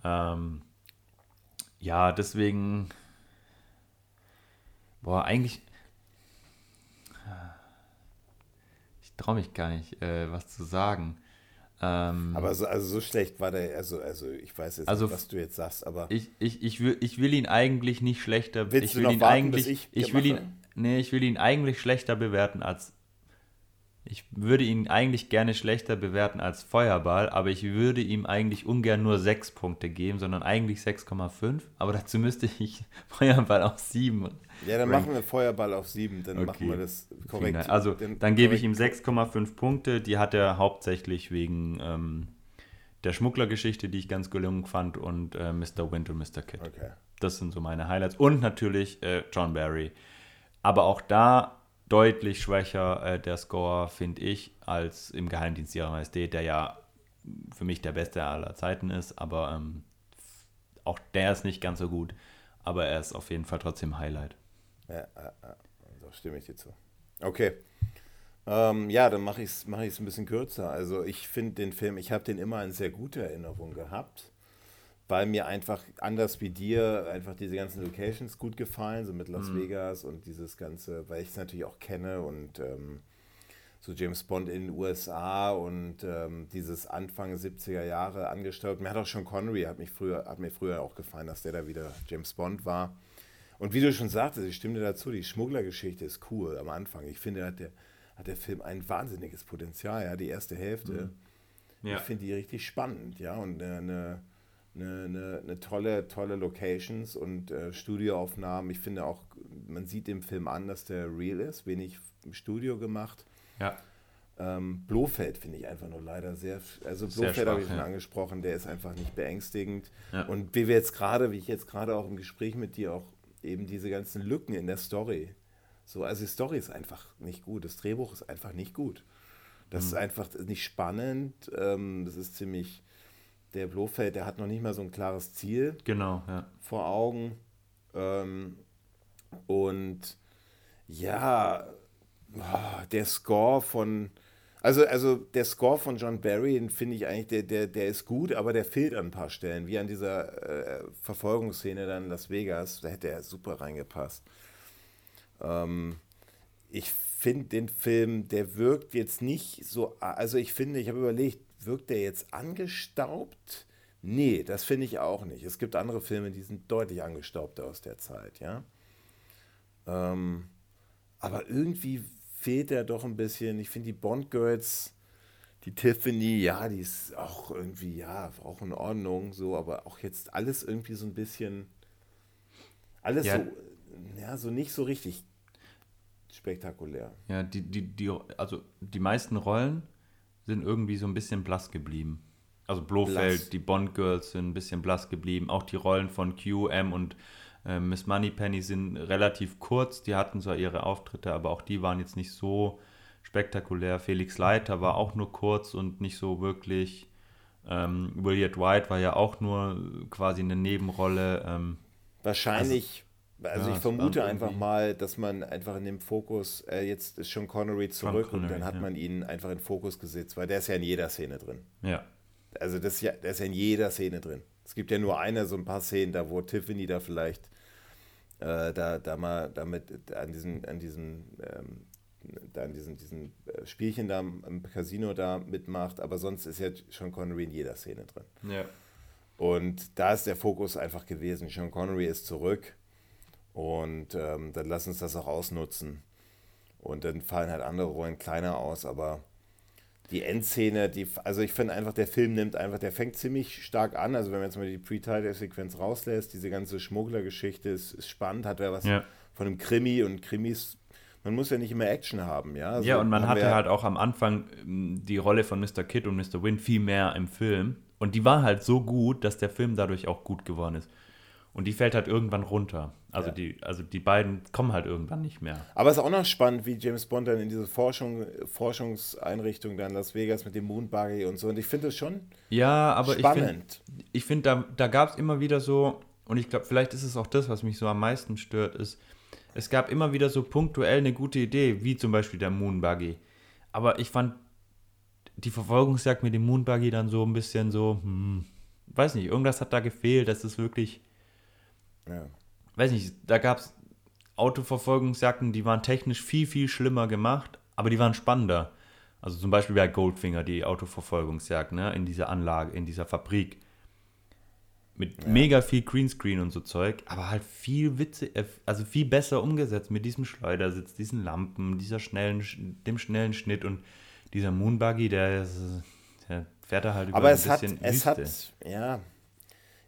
Ähm, ja, deswegen. Boah, eigentlich. Ich traue mich gar nicht, äh, was zu sagen. Ähm, Aber so, also so schlecht war der, also, also ich weiß jetzt Also nicht, was du jetzt sagst, aber ich, ich, ich, will, ich will ihn eigentlich nicht schlechter. Willst ich du will noch ihn warten, eigentlich. ich ich will ihn. Nee, ich will ihn eigentlich schlechter bewerten als. Ich würde ihn eigentlich gerne schlechter bewerten als Feuerball, aber ich würde ihm eigentlich ungern nur 6 Punkte geben, sondern eigentlich 6,5. Aber dazu müsste ich Feuerball auf 7. ja, dann machen wir Feuerball auf sieben, dann Okay. machen wir das korrekt. Also Den- dann gebe ich ihm 6,5 Punkte. Die hat er hauptsächlich wegen ähm, der Schmugglergeschichte, die ich ganz gelungen fand, und äh, Mr. Wind und Mr. Kid. Okay. Das sind so meine Highlights. Und natürlich äh, John Barry. Aber auch da deutlich schwächer äh, der Score, finde ich, als im Geheimdienst ihrer Majestät, der ja für mich der beste aller Zeiten ist. Aber ähm, auch der ist nicht ganz so gut. Aber er ist auf jeden Fall trotzdem Highlight. Ja. So stimme ich dir zu. Okay. Ähm, ja, dann mache ich es mach ein bisschen kürzer. Also ich finde den Film, ich habe den immer in sehr guter Erinnerung gehabt, weil mir einfach anders wie dir einfach diese ganzen Locations gut gefallen, so mit Las Vegas und dieses ganze, weil ich es natürlich auch kenne und ähm, so James Bond in den USA und ähm, dieses Anfang 70er Jahre angesteuert. Mir hat auch schon Connery, hat, mich früher, hat mir früher auch gefallen, dass der da wieder James Bond war. Und wie du schon sagtest, ich stimme dir dazu, die Schmugglergeschichte ist cool am Anfang. Ich finde, hat der, hat der Film ein wahnsinniges Potenzial, ja, die erste Hälfte. Ja. Ich finde die richtig spannend, ja, und eine, eine, eine, eine, tolle, tolle Locations und äh, Studioaufnahmen. Ich finde auch, man sieht dem Film an, dass der real ist, wenig im Studio gemacht. Ja. Ähm, Blofeld finde ich einfach nur leider sehr, also Blofeld habe ich schon ja. angesprochen, der ist einfach nicht beängstigend. Ja. Und wie wir jetzt gerade, wie ich jetzt gerade auch im Gespräch mit dir auch eben diese ganzen Lücken in der Story. So, also die Story ist einfach nicht gut, das Drehbuch ist einfach nicht gut. Das mhm. ist einfach nicht spannend, ähm, das ist ziemlich, der Blofeld, der hat noch nicht mal so ein klares Ziel genau, ja. vor Augen. Ähm, und ja, der Score von, also, also der Score von John Barry, den finde ich eigentlich, der, der, der ist gut, aber der fehlt an ein paar Stellen, wie an dieser äh, Verfolgungsszene dann in Las Vegas, da hätte er super reingepasst. Ähm, ich finde den Film, der wirkt jetzt nicht so, also ich finde, ich habe überlegt, wirkt der jetzt angestaubt? Nee, das finde ich auch nicht. Es gibt andere Filme, die sind deutlich angestaubter aus der Zeit, ja. Ähm, aber irgendwie fehlt er doch ein bisschen. Ich finde die Bond Girls, die Tiffany, ja, die ist auch irgendwie, ja, auch in Ordnung, so, aber auch jetzt alles irgendwie so ein bisschen, alles ja. so, ja, so nicht so richtig spektakulär. Ja, die, die, die, also die meisten Rollen sind irgendwie so ein bisschen blass geblieben. Also Blofeld, blass. die Bond Girls sind ein bisschen blass geblieben. Auch die Rollen von Q, M und äh, Miss Moneypenny sind relativ kurz. Die hatten zwar ihre Auftritte, aber auch die waren jetzt nicht so spektakulär. Felix Leiter war auch nur kurz und nicht so wirklich. Ähm, William White war ja auch nur quasi eine Nebenrolle. Ähm, Wahrscheinlich, also, ja, ich vermute einfach mal, dass man einfach in dem Fokus, äh, jetzt ist schon Connery zurück Connery, und dann hat ja. man ihn einfach in Fokus gesetzt, weil der ist ja in jeder Szene drin. Ja. Also das ist ja, der ist ja in jeder Szene drin. Es gibt ja nur eine, so ein paar Szenen, da wo Tiffany da vielleicht äh, da, da mal damit an diesem, an diesem, ähm, da an diesen, diesen äh, Spielchen da im Casino da mitmacht, aber sonst ist ja Sean Connery in jeder Szene drin. Ja. Und da ist der Fokus einfach gewesen. Sean Connery ist zurück und ähm, dann lass uns das auch ausnutzen. Und dann fallen halt andere Rollen kleiner aus, aber die Endszene, die, also ich finde einfach, der Film nimmt einfach, der fängt ziemlich stark an. Also wenn man jetzt mal die Pre-Title-Sequenz rauslässt, diese ganze Schmugglergeschichte ist, ist spannend, hat ja was ja. von einem Krimi und Krimis. Man muss ja nicht immer Action haben, ja. Also ja, und man hatte halt auch am Anfang ähm, die Rolle von Mr. Kidd und Mr. Wynn viel mehr im Film. Und die war halt so gut, dass der Film dadurch auch gut geworden ist. Und die fällt halt irgendwann runter. Also, ja. die, also die beiden kommen halt irgendwann nicht mehr. Aber es ist auch noch spannend, wie James Bond dann in diese Forschung, Forschungseinrichtung da in Las Vegas mit dem Moonbuggy und so. Und ich finde es schon ja, aber spannend. Ich finde, find, da, da gab es immer wieder so, und ich glaube, vielleicht ist es auch das, was mich so am meisten stört, ist, es gab immer wieder so punktuell eine gute Idee, wie zum Beispiel der Moonbuggy. Aber ich fand die Verfolgungsjagd mit dem Moonbuggy dann so ein bisschen so, hm, weiß nicht, irgendwas hat da gefehlt, dass es wirklich ja. Weiß nicht, da gab es Autoverfolgungsjagden, die waren technisch viel, viel schlimmer gemacht, aber die waren spannender. Also zum Beispiel bei Goldfinger, die Autoverfolgungsjagd, ne, in dieser Anlage, in dieser Fabrik. Mit ja. mega viel Greenscreen und so Zeug, aber halt viel Witze, äh, also viel besser umgesetzt mit diesem Schleudersitz, diesen Lampen, dieser schnellen, dem schnellen Schnitt und dieser Moonbuggy, der, der fährt da halt über aber ein es bisschen hat, es hat, ja,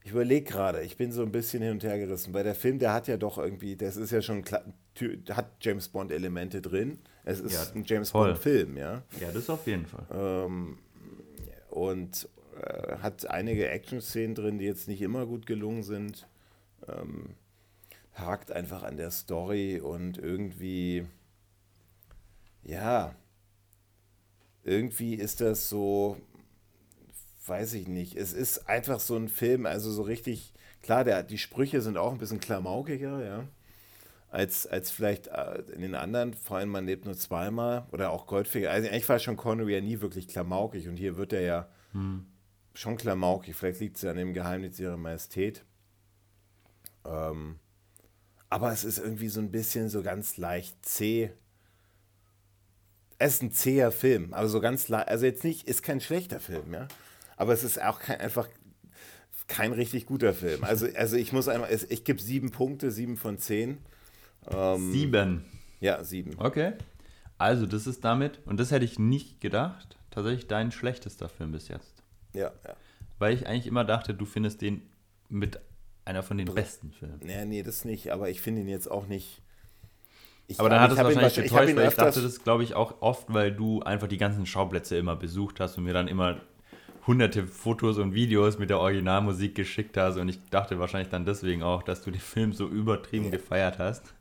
ich überlege gerade, ich bin so ein bisschen hin und her gerissen, weil der Film, der hat ja doch irgendwie, das ist ja schon, hat James Bond-Elemente drin. Es ist ja, ein James Bond-Film, ja. Ja, das auf jeden Fall. Ähm, und äh, hat einige Action-Szenen drin, die jetzt nicht immer gut gelungen sind. Ähm, hakt einfach an der Story und irgendwie, ja, irgendwie ist das so, weiß ich nicht. Es ist einfach so ein Film, also so richtig, klar, der, die Sprüche sind auch ein bisschen klamaukiger, ja, als, als vielleicht äh, in den anderen, vor allem man lebt nur zweimal oder auch Goldfinger. Also eigentlich war schon Connery ja nie wirklich klamaukig und hier wird er ja hm. schon klamaukig. Vielleicht liegt es ja an dem Geheimnis ihrer Majestät. Ähm, aber es ist irgendwie so ein bisschen so ganz leicht zäh. Es ist ein zäher Film, aber so ganz leicht, also jetzt nicht, ist kein schlechter Film, ja aber es ist auch kein, einfach kein richtig guter Film. Also, also ich muss einmal, ich gebe sieben Punkte, sieben von zehn. Ähm, sieben? Ja, sieben. Okay. Also, das ist damit, und das hätte ich nicht gedacht, tatsächlich dein schlechtester Film bis jetzt. Ja, ja. Weil ich eigentlich immer dachte, du findest den mit einer von den besten Filmen. Ja, nee, das nicht, aber ich finde ihn jetzt auch nicht Ich, aber dann hat es wahrscheinlich getäuscht, weil ich dachte das, glaube ich, auch oft, weil du einfach die ganzen Schauplätze immer besucht hast und mir dann immer hunderte Fotos und Videos mit der Originalmusik geschickt hast und ich dachte wahrscheinlich dann deswegen auch, dass du den Film so übertrieben ja. gefeiert hast.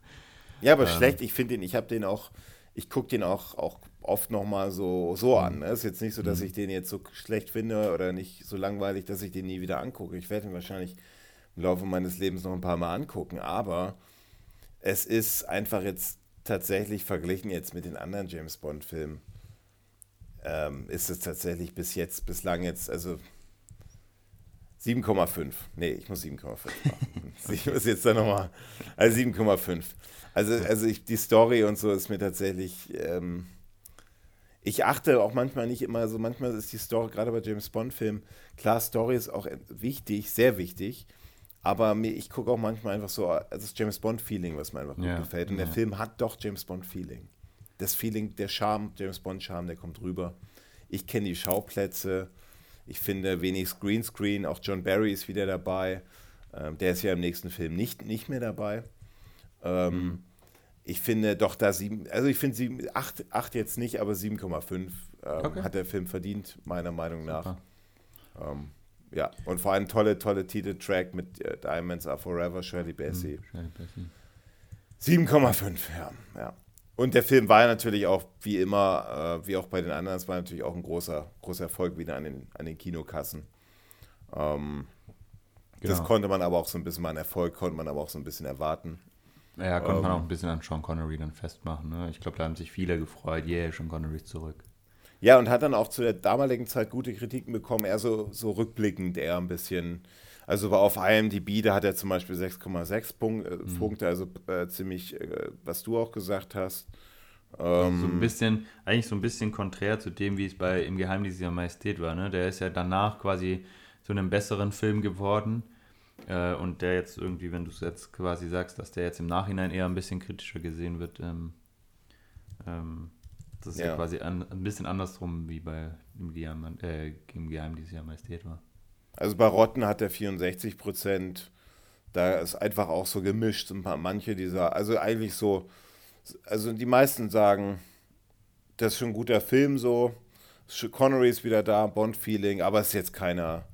Ja, aber ähm. schlecht, ich finde den, ich habe den auch, ich gucke den auch, auch oft nochmal so, so an. Es ne? ist jetzt nicht so, dass mhm. ich den jetzt so schlecht finde oder nicht so langweilig, dass ich den nie wieder angucke. Ich werde ihn wahrscheinlich im Laufe meines Lebens noch ein paar Mal angucken, aber es ist einfach jetzt tatsächlich verglichen jetzt mit den anderen James Bond-Filmen, ähm, ist es tatsächlich bis jetzt, bislang jetzt, also 7,5. Nee, ich muss 7,5 machen. ich muss jetzt da nochmal, also 7,5. Also, also ich, die Story und so ist mir tatsächlich, ähm, ich achte auch manchmal nicht immer so, manchmal ist die Story, gerade bei James Bond-Filmen, klar, Story ist auch wichtig, sehr wichtig, aber mir, ich gucke auch manchmal einfach so, also das James Bond-Feeling, was mir einfach gut ja, gefällt. Und ja. der Film hat doch James Bond-Feeling. Das Feeling, der Charme, James Bond-Charme, der kommt rüber. Ich kenne die Schauplätze. Ich finde wenig Greenscreen. Auch John Barry ist wieder dabei. Ähm, der ist ja im nächsten Film nicht, nicht mehr dabei. Ähm, mhm. Ich finde doch da sieben, also ich finde acht, acht jetzt nicht, aber 7,5 ähm, okay. hat der Film verdient, meiner Meinung nach. Ähm, ja, und vor allem tolle, tolle Titeltrack mit äh, Diamonds Are Forever, Shirley Bassey. Mhm, 7,5, ja, ja. Und der Film war ja natürlich auch, wie immer, äh, wie auch bei den anderen, es war natürlich auch ein großer, großer Erfolg wieder an den, an den Kinokassen. Ähm, genau. Das konnte man aber auch so ein bisschen, mal an Erfolg konnte man aber auch so ein bisschen erwarten. Ja, konnte ähm, man auch ein bisschen an Sean Connery dann festmachen. Ne? Ich glaube, da haben sich viele gefreut, yeah, Sean Connery ist zurück. Ja, und hat dann auch zu der damaligen Zeit gute Kritiken bekommen, eher so, so rückblickend, eher ein bisschen. Also war auf IMDb, da hat er zum Beispiel 6,6 Punkt, äh, mhm. Punkte, also äh, ziemlich, äh, was du auch gesagt hast. Ähm, so ein bisschen, eigentlich so ein bisschen konträr zu dem, wie es bei Im Geheimnis dieser Majestät war. Ne? Der ist ja danach quasi zu einem besseren Film geworden. Äh, und der jetzt irgendwie, wenn du es jetzt quasi sagst, dass der jetzt im Nachhinein eher ein bisschen kritischer gesehen wird, ähm, ähm, das ist ja, ja quasi an, ein bisschen andersrum wie bei im, Geheim, äh, im Geheimnis der Majestät war. Also bei Rotten hat er 64 Prozent. Da ist einfach auch so gemischt. Manche dieser, also eigentlich so, also die meisten sagen, das ist schon ein guter Film so. Connery ist wieder da, Bond-Feeling, aber es ist jetzt keiner,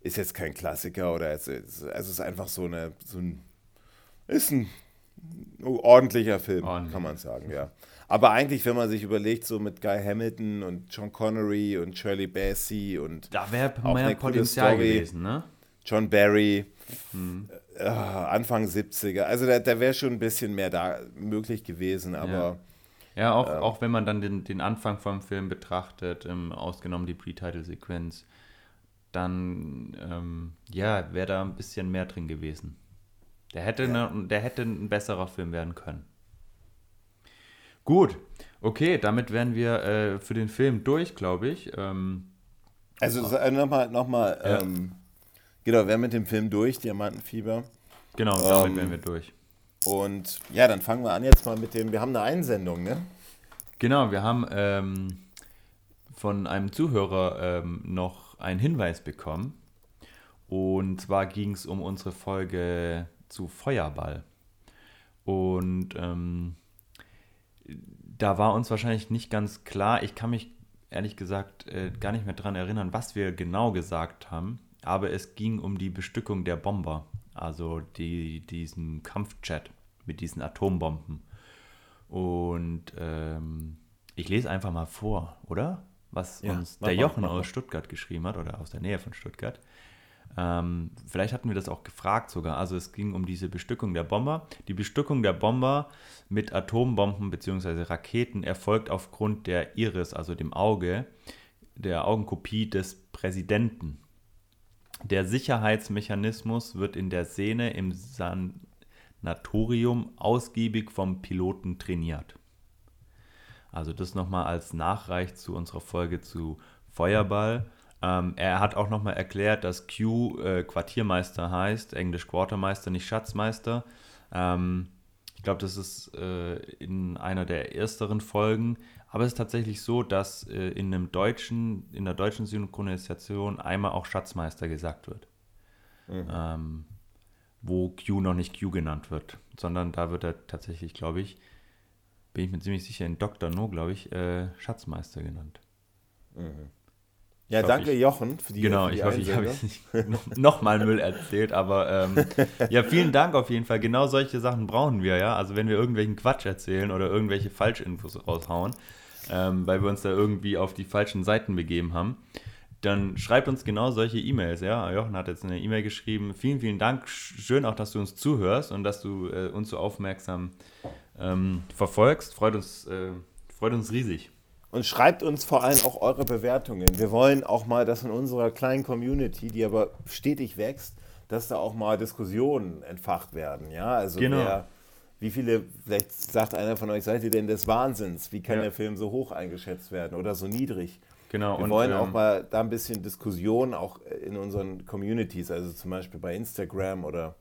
ist jetzt kein Klassiker oder es ist, es ist einfach so eine, so ein, ist ein ordentlicher Film, Ordentlich. kann man sagen, ja. Aber eigentlich, wenn man sich überlegt, so mit Guy Hamilton und John Connery und Shirley Bassey und da wäre mehr Potenzial Story, gewesen, ne? John Barry, hm. äh, Anfang 70er. Also da, da wäre schon ein bisschen mehr da möglich gewesen, aber. Ja, ja auch, ähm, auch wenn man dann den, den Anfang vom Film betrachtet, ähm, ausgenommen die Pre-Title-Sequenz, dann ähm, ja, wäre da ein bisschen mehr drin gewesen. Der hätte, ja. ne, der hätte ein besserer Film werden können. Gut, okay, damit wären wir äh, für den Film durch, glaube ich. Ähm, also äh, nochmal, nochmal, ja. ähm, genau, wir mit dem Film durch, Diamantenfieber. Genau, damit ähm, wären wir durch. Und ja, dann fangen wir an jetzt mal mit dem, wir haben eine Einsendung, ne? Genau, wir haben ähm, von einem Zuhörer ähm, noch einen Hinweis bekommen. Und zwar ging es um unsere Folge zu Feuerball. Und ähm, da war uns wahrscheinlich nicht ganz klar. Ich kann mich ehrlich gesagt äh, gar nicht mehr daran erinnern, was wir genau gesagt haben. Aber es ging um die Bestückung der Bomber, also die, diesen Kampfchat mit diesen Atombomben. Und ähm, ich lese einfach mal vor, oder? Was ja, uns der Jochen aus Stuttgart geschrieben hat oder aus der Nähe von Stuttgart. Ähm, vielleicht hatten wir das auch gefragt sogar. Also es ging um diese Bestückung der Bomber. Die Bestückung der Bomber mit Atombomben bzw. Raketen erfolgt aufgrund der Iris, also dem Auge, der Augenkopie des Präsidenten. Der Sicherheitsmechanismus wird in der Szene im Sanatorium ausgiebig vom Piloten trainiert. Also das nochmal als Nachreich zu unserer Folge zu Feuerball. Ähm, er hat auch nochmal erklärt, dass Q äh, Quartiermeister heißt, Englisch Quartermeister, nicht Schatzmeister. Ähm, ich glaube, das ist äh, in einer der ersteren Folgen. Aber es ist tatsächlich so, dass äh, in einem deutschen, in der deutschen Synchronisation einmal auch Schatzmeister gesagt wird. Mhm. Ähm, wo Q noch nicht Q genannt wird, sondern da wird er tatsächlich, glaube ich, bin ich mir ziemlich sicher, in Dr. No, glaube ich, äh, Schatzmeister genannt. Mhm. Ja, ich danke ich, Jochen für die Genau, für die ich hoffe, ich habe jetzt nicht nochmal Müll erzählt, aber ähm, ja, vielen Dank auf jeden Fall. Genau solche Sachen brauchen wir, ja. Also wenn wir irgendwelchen Quatsch erzählen oder irgendwelche Falschinfos raushauen, ähm, weil wir uns da irgendwie auf die falschen Seiten begeben haben, dann schreibt uns genau solche E-Mails, ja. Jochen hat jetzt eine E-Mail geschrieben. Vielen, vielen Dank. Schön auch, dass du uns zuhörst und dass du äh, uns so aufmerksam ähm, verfolgst. Freut uns, äh, freut uns riesig. Und schreibt uns vor allem auch eure Bewertungen. Wir wollen auch mal, dass in unserer kleinen Community, die aber stetig wächst, dass da auch mal Diskussionen entfacht werden. Ja, also Genau. wer, wie viele, vielleicht sagt einer von euch, seid ihr denn des Wahnsinns? Wie kann Ja. der Film so hoch eingeschätzt werden oder so niedrig? Genau. Wir und, wollen ähm, auch mal da ein bisschen Diskussion auch in unseren Communities, also zum Beispiel bei Instagram oder,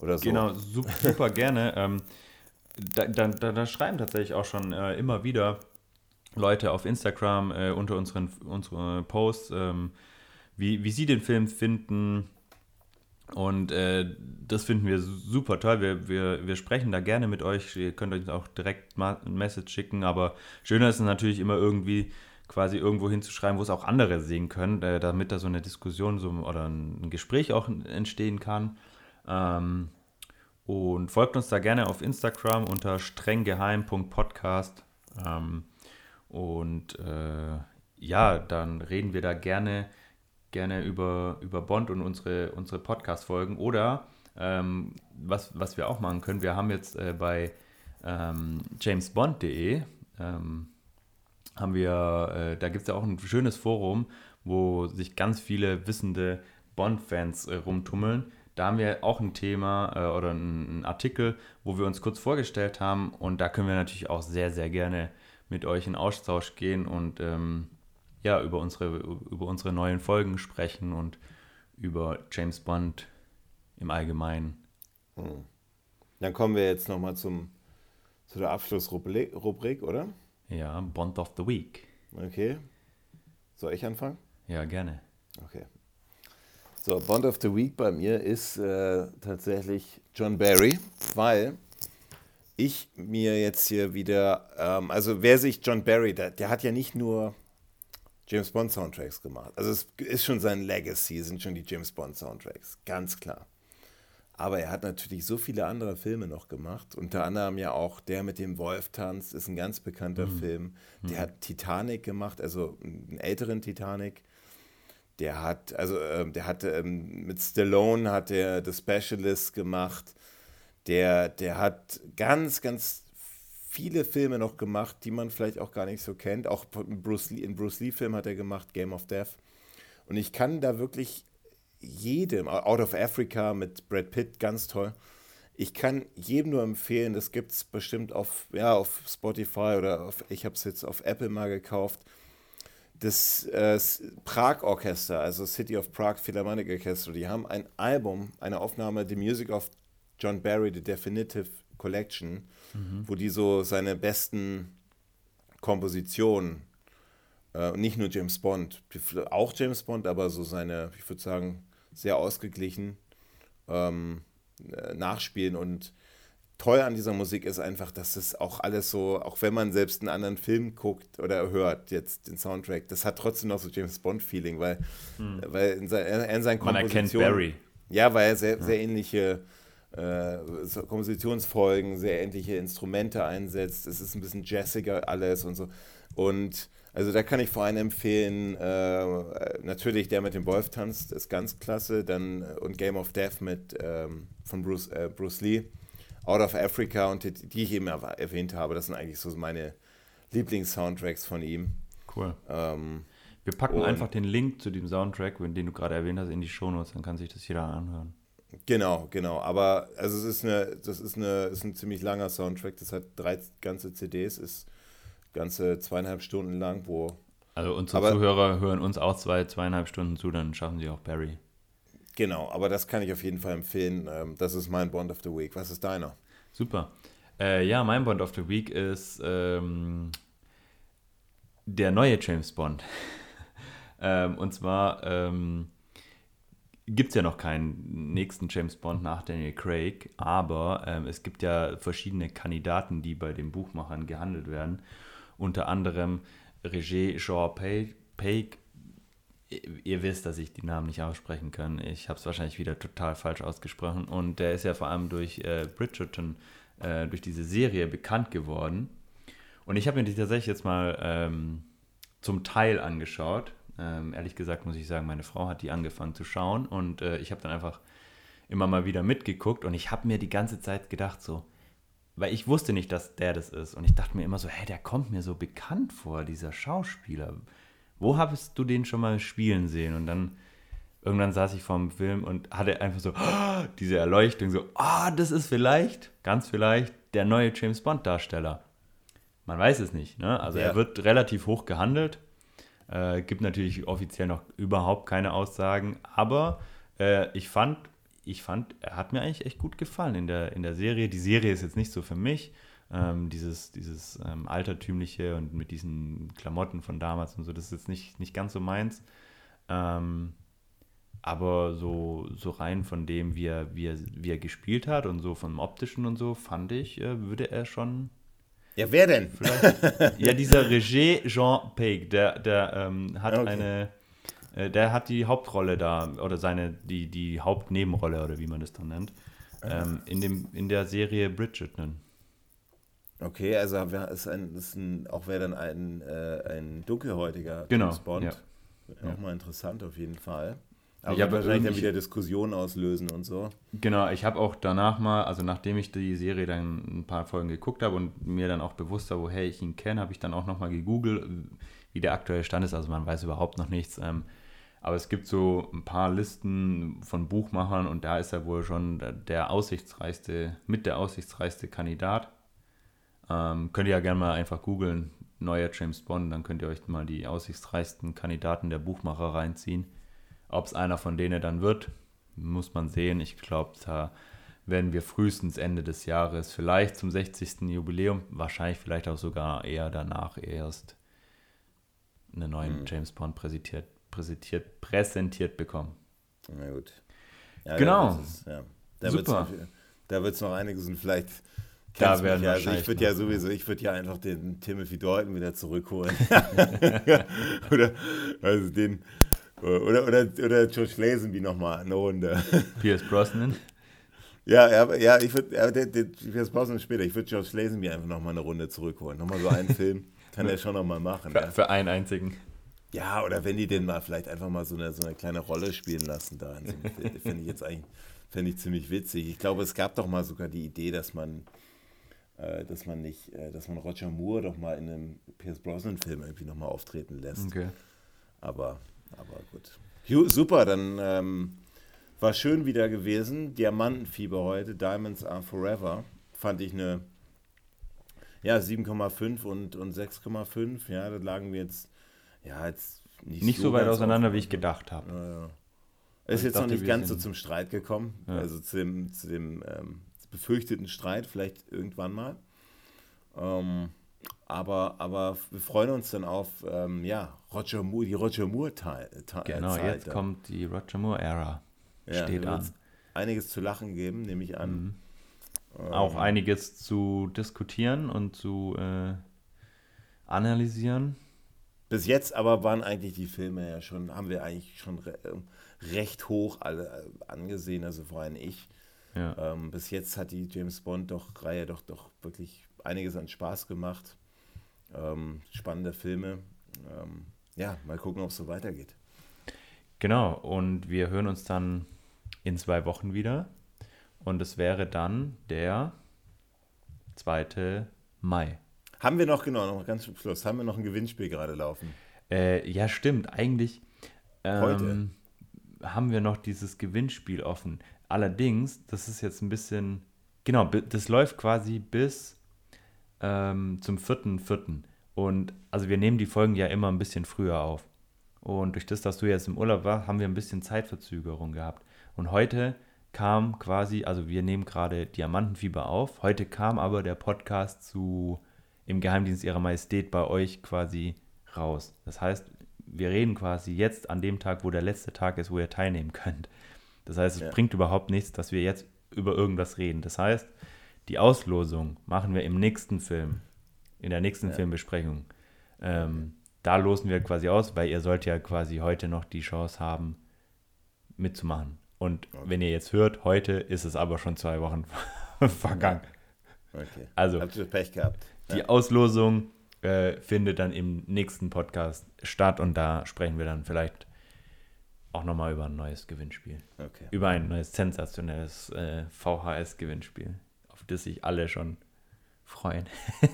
oder so. Genau, super, super gerne. Ähm, da, da, da, da schreiben tatsächlich auch schon äh, immer wieder Leute auf Instagram äh, unter unseren unsere Posts, ähm, wie, wie sie den Film finden. Und äh, das finden wir super toll. Wir, wir, wir sprechen da gerne mit euch. Ihr könnt euch auch direkt mal ein Message schicken. Aber schöner ist es natürlich immer irgendwie quasi irgendwo hinzuschreiben, wo es auch andere sehen können, äh, damit da so eine Diskussion so, oder ein Gespräch auch entstehen kann. Ähm, und folgt uns da gerne auf Instagram unter strenggeheim.podcast. Ähm, und äh, ja, dann reden wir da gerne, gerne über, über Bond und unsere, unsere Podcast-Folgen. Oder ähm, was, was wir auch machen können, wir haben jetzt äh, bei ähm, jamesbond.de ähm, haben wir, äh, da gibt es ja auch ein schönes Forum, wo sich ganz viele wissende Bond-Fans äh, rumtummeln. Da haben wir auch ein Thema äh, oder einen, einen Artikel, wo wir uns kurz vorgestellt haben und da können wir natürlich auch sehr, sehr gerne mit euch in Austausch gehen und ähm, ja, über unsere, über unsere neuen Folgen sprechen und über James Bond im Allgemeinen. Dann kommen wir jetzt nochmal zum zu der Abschlussrubrik, Rubrik, oder? Ja, Bond of the Week. Okay. Soll ich anfangen? Ja, gerne. Okay. So, Bond of the Week bei mir ist äh, tatsächlich John Barry, weil ich mir jetzt hier wieder, ähm, also wer sich John Barry, der, der hat ja nicht nur James Bond Soundtracks gemacht. Also es ist schon sein Legacy, sind schon die James Bond Soundtracks, ganz klar. Aber er hat natürlich so viele andere Filme noch gemacht. Unter anderem ja auch Der mit dem Wolf tanzt, ist ein ganz bekannter Film. Der hat Titanic gemacht, also einen älteren Titanic. Der hat, also ähm, der hat ähm, mit Stallone hat er The Specialist gemacht. Der, der hat ganz, ganz viele Filme noch gemacht, die man vielleicht auch gar nicht so kennt. Auch Bruce Lee, in Bruce Lee-Film hat er gemacht, Game of Death. Und ich kann da wirklich jedem, Out of Africa mit Brad Pitt, ganz toll. Ich kann jedem nur empfehlen, das gibt es bestimmt auf, ja, auf Spotify oder auf, ich habe es jetzt auf Apple mal gekauft. Das äh, Prag-Orchester, also City of Prague Philharmonic Orchestra, die haben ein Album, eine Aufnahme, The Music of John Barry, The Definitive Collection, wo die so seine besten Kompositionen, äh, nicht nur James Bond, auch James Bond, aber so seine, ich würde sagen, sehr ausgeglichen ähm, äh, nachspielen. Und toll an dieser Musik ist einfach, dass es auch alles so, auch wenn man selbst einen anderen Film guckt oder hört, jetzt den Soundtrack, das hat trotzdem noch so James Bond-Feeling, weil, weil in, sein, in seinen Hm. Man erkennt Kompositionen. Barry. Ja, weil er sehr, sehr ähnliche äh, Kompositionsfolgen, sehr ähnliche Instrumente einsetzt. Es ist ein bisschen jazziger alles und so. Und also da kann ich vor allem empfehlen, äh, natürlich der mit dem Wolf tanzt, ist ganz klasse. Dann äh, und Game of Death mit ähm, von Bruce, äh, Bruce Lee, Out of Africa und die, die ich eben erwäh- erwähnt habe, das sind eigentlich so meine Lieblings-Soundtracks von ihm. Cool. Ähm, Wir packen einfach den Link zu dem Soundtrack, den du gerade erwähnt hast, in die Shownotes, dann kann sich das jeder anhören. Genau, genau. Aber also es ist eine, das ist eine, ist ein ziemlich langer Soundtrack. Das hat drei ganze CDs, ist ganze zweieinhalb Stunden lang, wo Also unsere Aber- Zuhörer hören uns auch zwei, zweieinhalb Stunden zu, dann schaffen sie auch Barry. genau. Aber das kann ich auf jeden Fall empfehlen. Ähm, das ist mein Bond of the Week. Was ist deiner? Super. Äh, ja, mein Bond of the Week ist ähm, der neue James Bond. ähm, und zwar ähm, gibt es ja noch keinen nächsten James Bond nach Daniel Craig, aber ähm, es gibt ja verschiedene Kandidaten, die bei den Buchmachern gehandelt werden. Unter anderem Roger Jean Peig. Ihr wisst, dass ich die Namen nicht aussprechen kann. Ich habe es wahrscheinlich wieder total falsch ausgesprochen. Und der ist ja vor allem durch äh, Bridgerton, äh, durch diese Serie bekannt geworden. Und ich habe mir die tatsächlich jetzt mal ähm, zum Teil angeschaut. Ähm, ehrlich gesagt muss ich sagen, meine Frau hat die angefangen zu schauen und äh, ich habe dann einfach immer mal wieder mitgeguckt und ich habe mir die ganze Zeit gedacht so, weil ich wusste nicht, dass der das ist und ich dachte mir immer so, hey, der kommt mir so bekannt vor, dieser Schauspieler. Wo hast du den schon mal spielen sehen? Und dann irgendwann saß ich vorm Film und hatte einfach so oh, diese Erleuchtung, so, ah, oh, das ist vielleicht, ganz vielleicht, der neue James Bond-Darsteller. Man weiß es nicht, ne? Also ja. er wird relativ hoch gehandelt. Äh, gibt natürlich offiziell noch überhaupt keine Aussagen, aber äh, ich fand, ich fand, er hat mir eigentlich echt gut gefallen in der, in der Serie. Die Serie ist jetzt nicht so für mich. Ähm, dieses dieses ähm, altertümliche und mit diesen Klamotten von damals und so, das ist jetzt nicht, nicht ganz so meins. Ähm, aber so, so rein von dem, wie er, wie, er, wie er gespielt hat und so vom optischen und so, fand ich, äh, würde er schon ja, wer denn? ja, dieser Roger Jean Peig, der, der ähm, hat okay. eine, äh, der hat die Hauptrolle da, oder seine, die, die Hauptnebenrolle, oder wie man das dann nennt, ähm, in, dem, in der Serie Bridgerton. Okay, also ist ein, ist ein, auch wäre dann ein, äh, ein dunkelhäutiger genau, Bond. Ja. Auch ja. mal interessant auf jeden Fall. Aber ja, wahrscheinlich dann wieder Diskussionen auslösen und so. Genau, ich habe auch danach mal, also nachdem ich die Serie dann ein paar Folgen geguckt habe und mir dann auch bewusst war, woher ich ihn kenne, habe ich dann auch nochmal gegoogelt, wie der aktuelle Stand ist. Also man weiß überhaupt noch nichts. Ähm, aber es gibt so ein paar Listen von Buchmachern und da ist er wohl schon der aussichtsreichste, mit der aussichtsreichste Kandidat. Ähm, könnt ihr ja gerne mal einfach googeln, neuer James Bond, dann könnt ihr euch mal die aussichtsreichsten Kandidaten der Buchmacher reinziehen. Ob es einer von denen dann wird, muss man sehen. Ich glaube, da werden wir frühestens Ende des Jahres, vielleicht zum 60. Jubiläum, wahrscheinlich vielleicht auch sogar eher danach erst einen neuen mhm. James Bond präsentiert, präsentiert, präsentiert bekommen. Na gut. Ja, genau. Ja, Da Super. Wird's da wird es noch einiges und vielleicht da werden ja, also ich würde ja sowieso, ich würde ja einfach den Timothy Dalton wieder zurückholen. oder also den, oder, oder, oder George Lazenby nochmal eine Runde. Pierce Brosnan. Ja, ja, ja ich würde, ja, Pierce Brosnan später, ich würde George Lazenby einfach nochmal eine Runde zurückholen. Nochmal so einen Film, kann er schon nochmal machen. Für, ja. für, einen einzigen. Ja, oder wenn die den mal vielleicht einfach mal so eine, so eine kleine Rolle spielen lassen da. So Finde ich jetzt eigentlich, fände ich ziemlich witzig. Ich glaube, es gab doch mal sogar die Idee, dass man, äh, dass man nicht, äh, dass man Roger Moore doch mal in einem Pierce Brosnan-Film irgendwie nochmal auftreten lässt. Okay. Aber aber gut. Super, dann ähm, war schön wieder gewesen. Diamantenfieber heute, Diamonds are forever. Fand ich eine ja, 7,5 und, und 6,5. Ja, da lagen wir jetzt, ja, jetzt nicht, nicht so, so weit auseinander, wie ich gedacht habe. Ja, ja. Ist jetzt dachte, noch nicht ganz so zum Streit gekommen. Ja. Also zu dem, zu dem ähm, befürchteten Streit, vielleicht irgendwann mal. Ähm, aber, aber wir freuen uns dann auf ähm, ja, Roger Moore, die Roger Moore-Teil. Genau, Zeit, jetzt kommt die Roger Moore-Ära. Ja, Steht an. Einiges zu lachen geben, nehme ich an. Mhm. Ähm, Auch einiges zu diskutieren und zu äh, analysieren. Bis jetzt aber waren eigentlich die Filme ja schon, haben wir eigentlich schon re ähm, recht hoch alle äh, angesehen, also vor allem ich. Ja. Ähm, bis jetzt hat die James Bond doch Reihe doch doch wirklich einiges an Spaß gemacht. Ähm, spannende Filme. Ähm, ja, mal gucken, ob es so weitergeht. Genau, und wir hören uns dann in zwei Wochen wieder. Und es wäre dann der 2. Mai. Haben wir noch, genau, noch ganz zum Schluss, haben wir noch ein Gewinnspiel gerade laufen? Äh, ja, stimmt. Eigentlich ähm, Heute. haben wir noch dieses Gewinnspiel offen. Allerdings, das ist jetzt ein bisschen, genau, das läuft quasi bis ähm, zum 4.4. Und also wir nehmen die Folgen ja immer ein bisschen früher auf. Und durch das, dass du jetzt im Urlaub warst, haben wir ein bisschen Zeitverzögerung gehabt. Und heute kam quasi, also wir nehmen gerade Diamantenfieber auf. Heute kam aber der Podcast zu im Geheimdienst ihrer Majestät bei euch quasi raus. Das heißt, wir reden quasi jetzt an dem Tag, wo der letzte Tag ist, wo ihr teilnehmen könnt. Das heißt, es Ja. bringt überhaupt nichts, dass wir jetzt über irgendwas reden. Das heißt, die Auslosung machen wir im nächsten Film, in der nächsten Filmbesprechung. Ähm, Da losen wir quasi aus, weil ihr sollt ja quasi heute noch die Chance haben, mitzumachen. Und wenn ihr jetzt hört, heute ist es aber schon zwei Wochen vergangen. Okay. Also- Habt ihr Pech gehabt. Die Auslosung äh, findet dann im nächsten Podcast statt und da sprechen wir dann vielleicht auch nochmal über ein neues Gewinnspiel. Okay. Über ein neues sensationelles äh, VHS-Gewinnspiel, auf das sich alle schon freuen.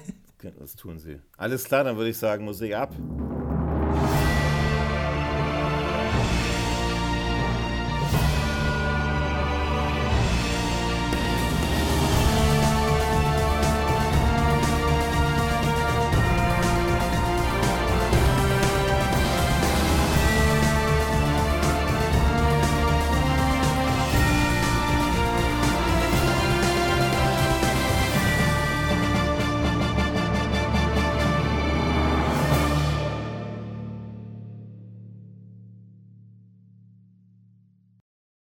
Das tun sie. Alles klar, dann würde ich sagen, Musik ab.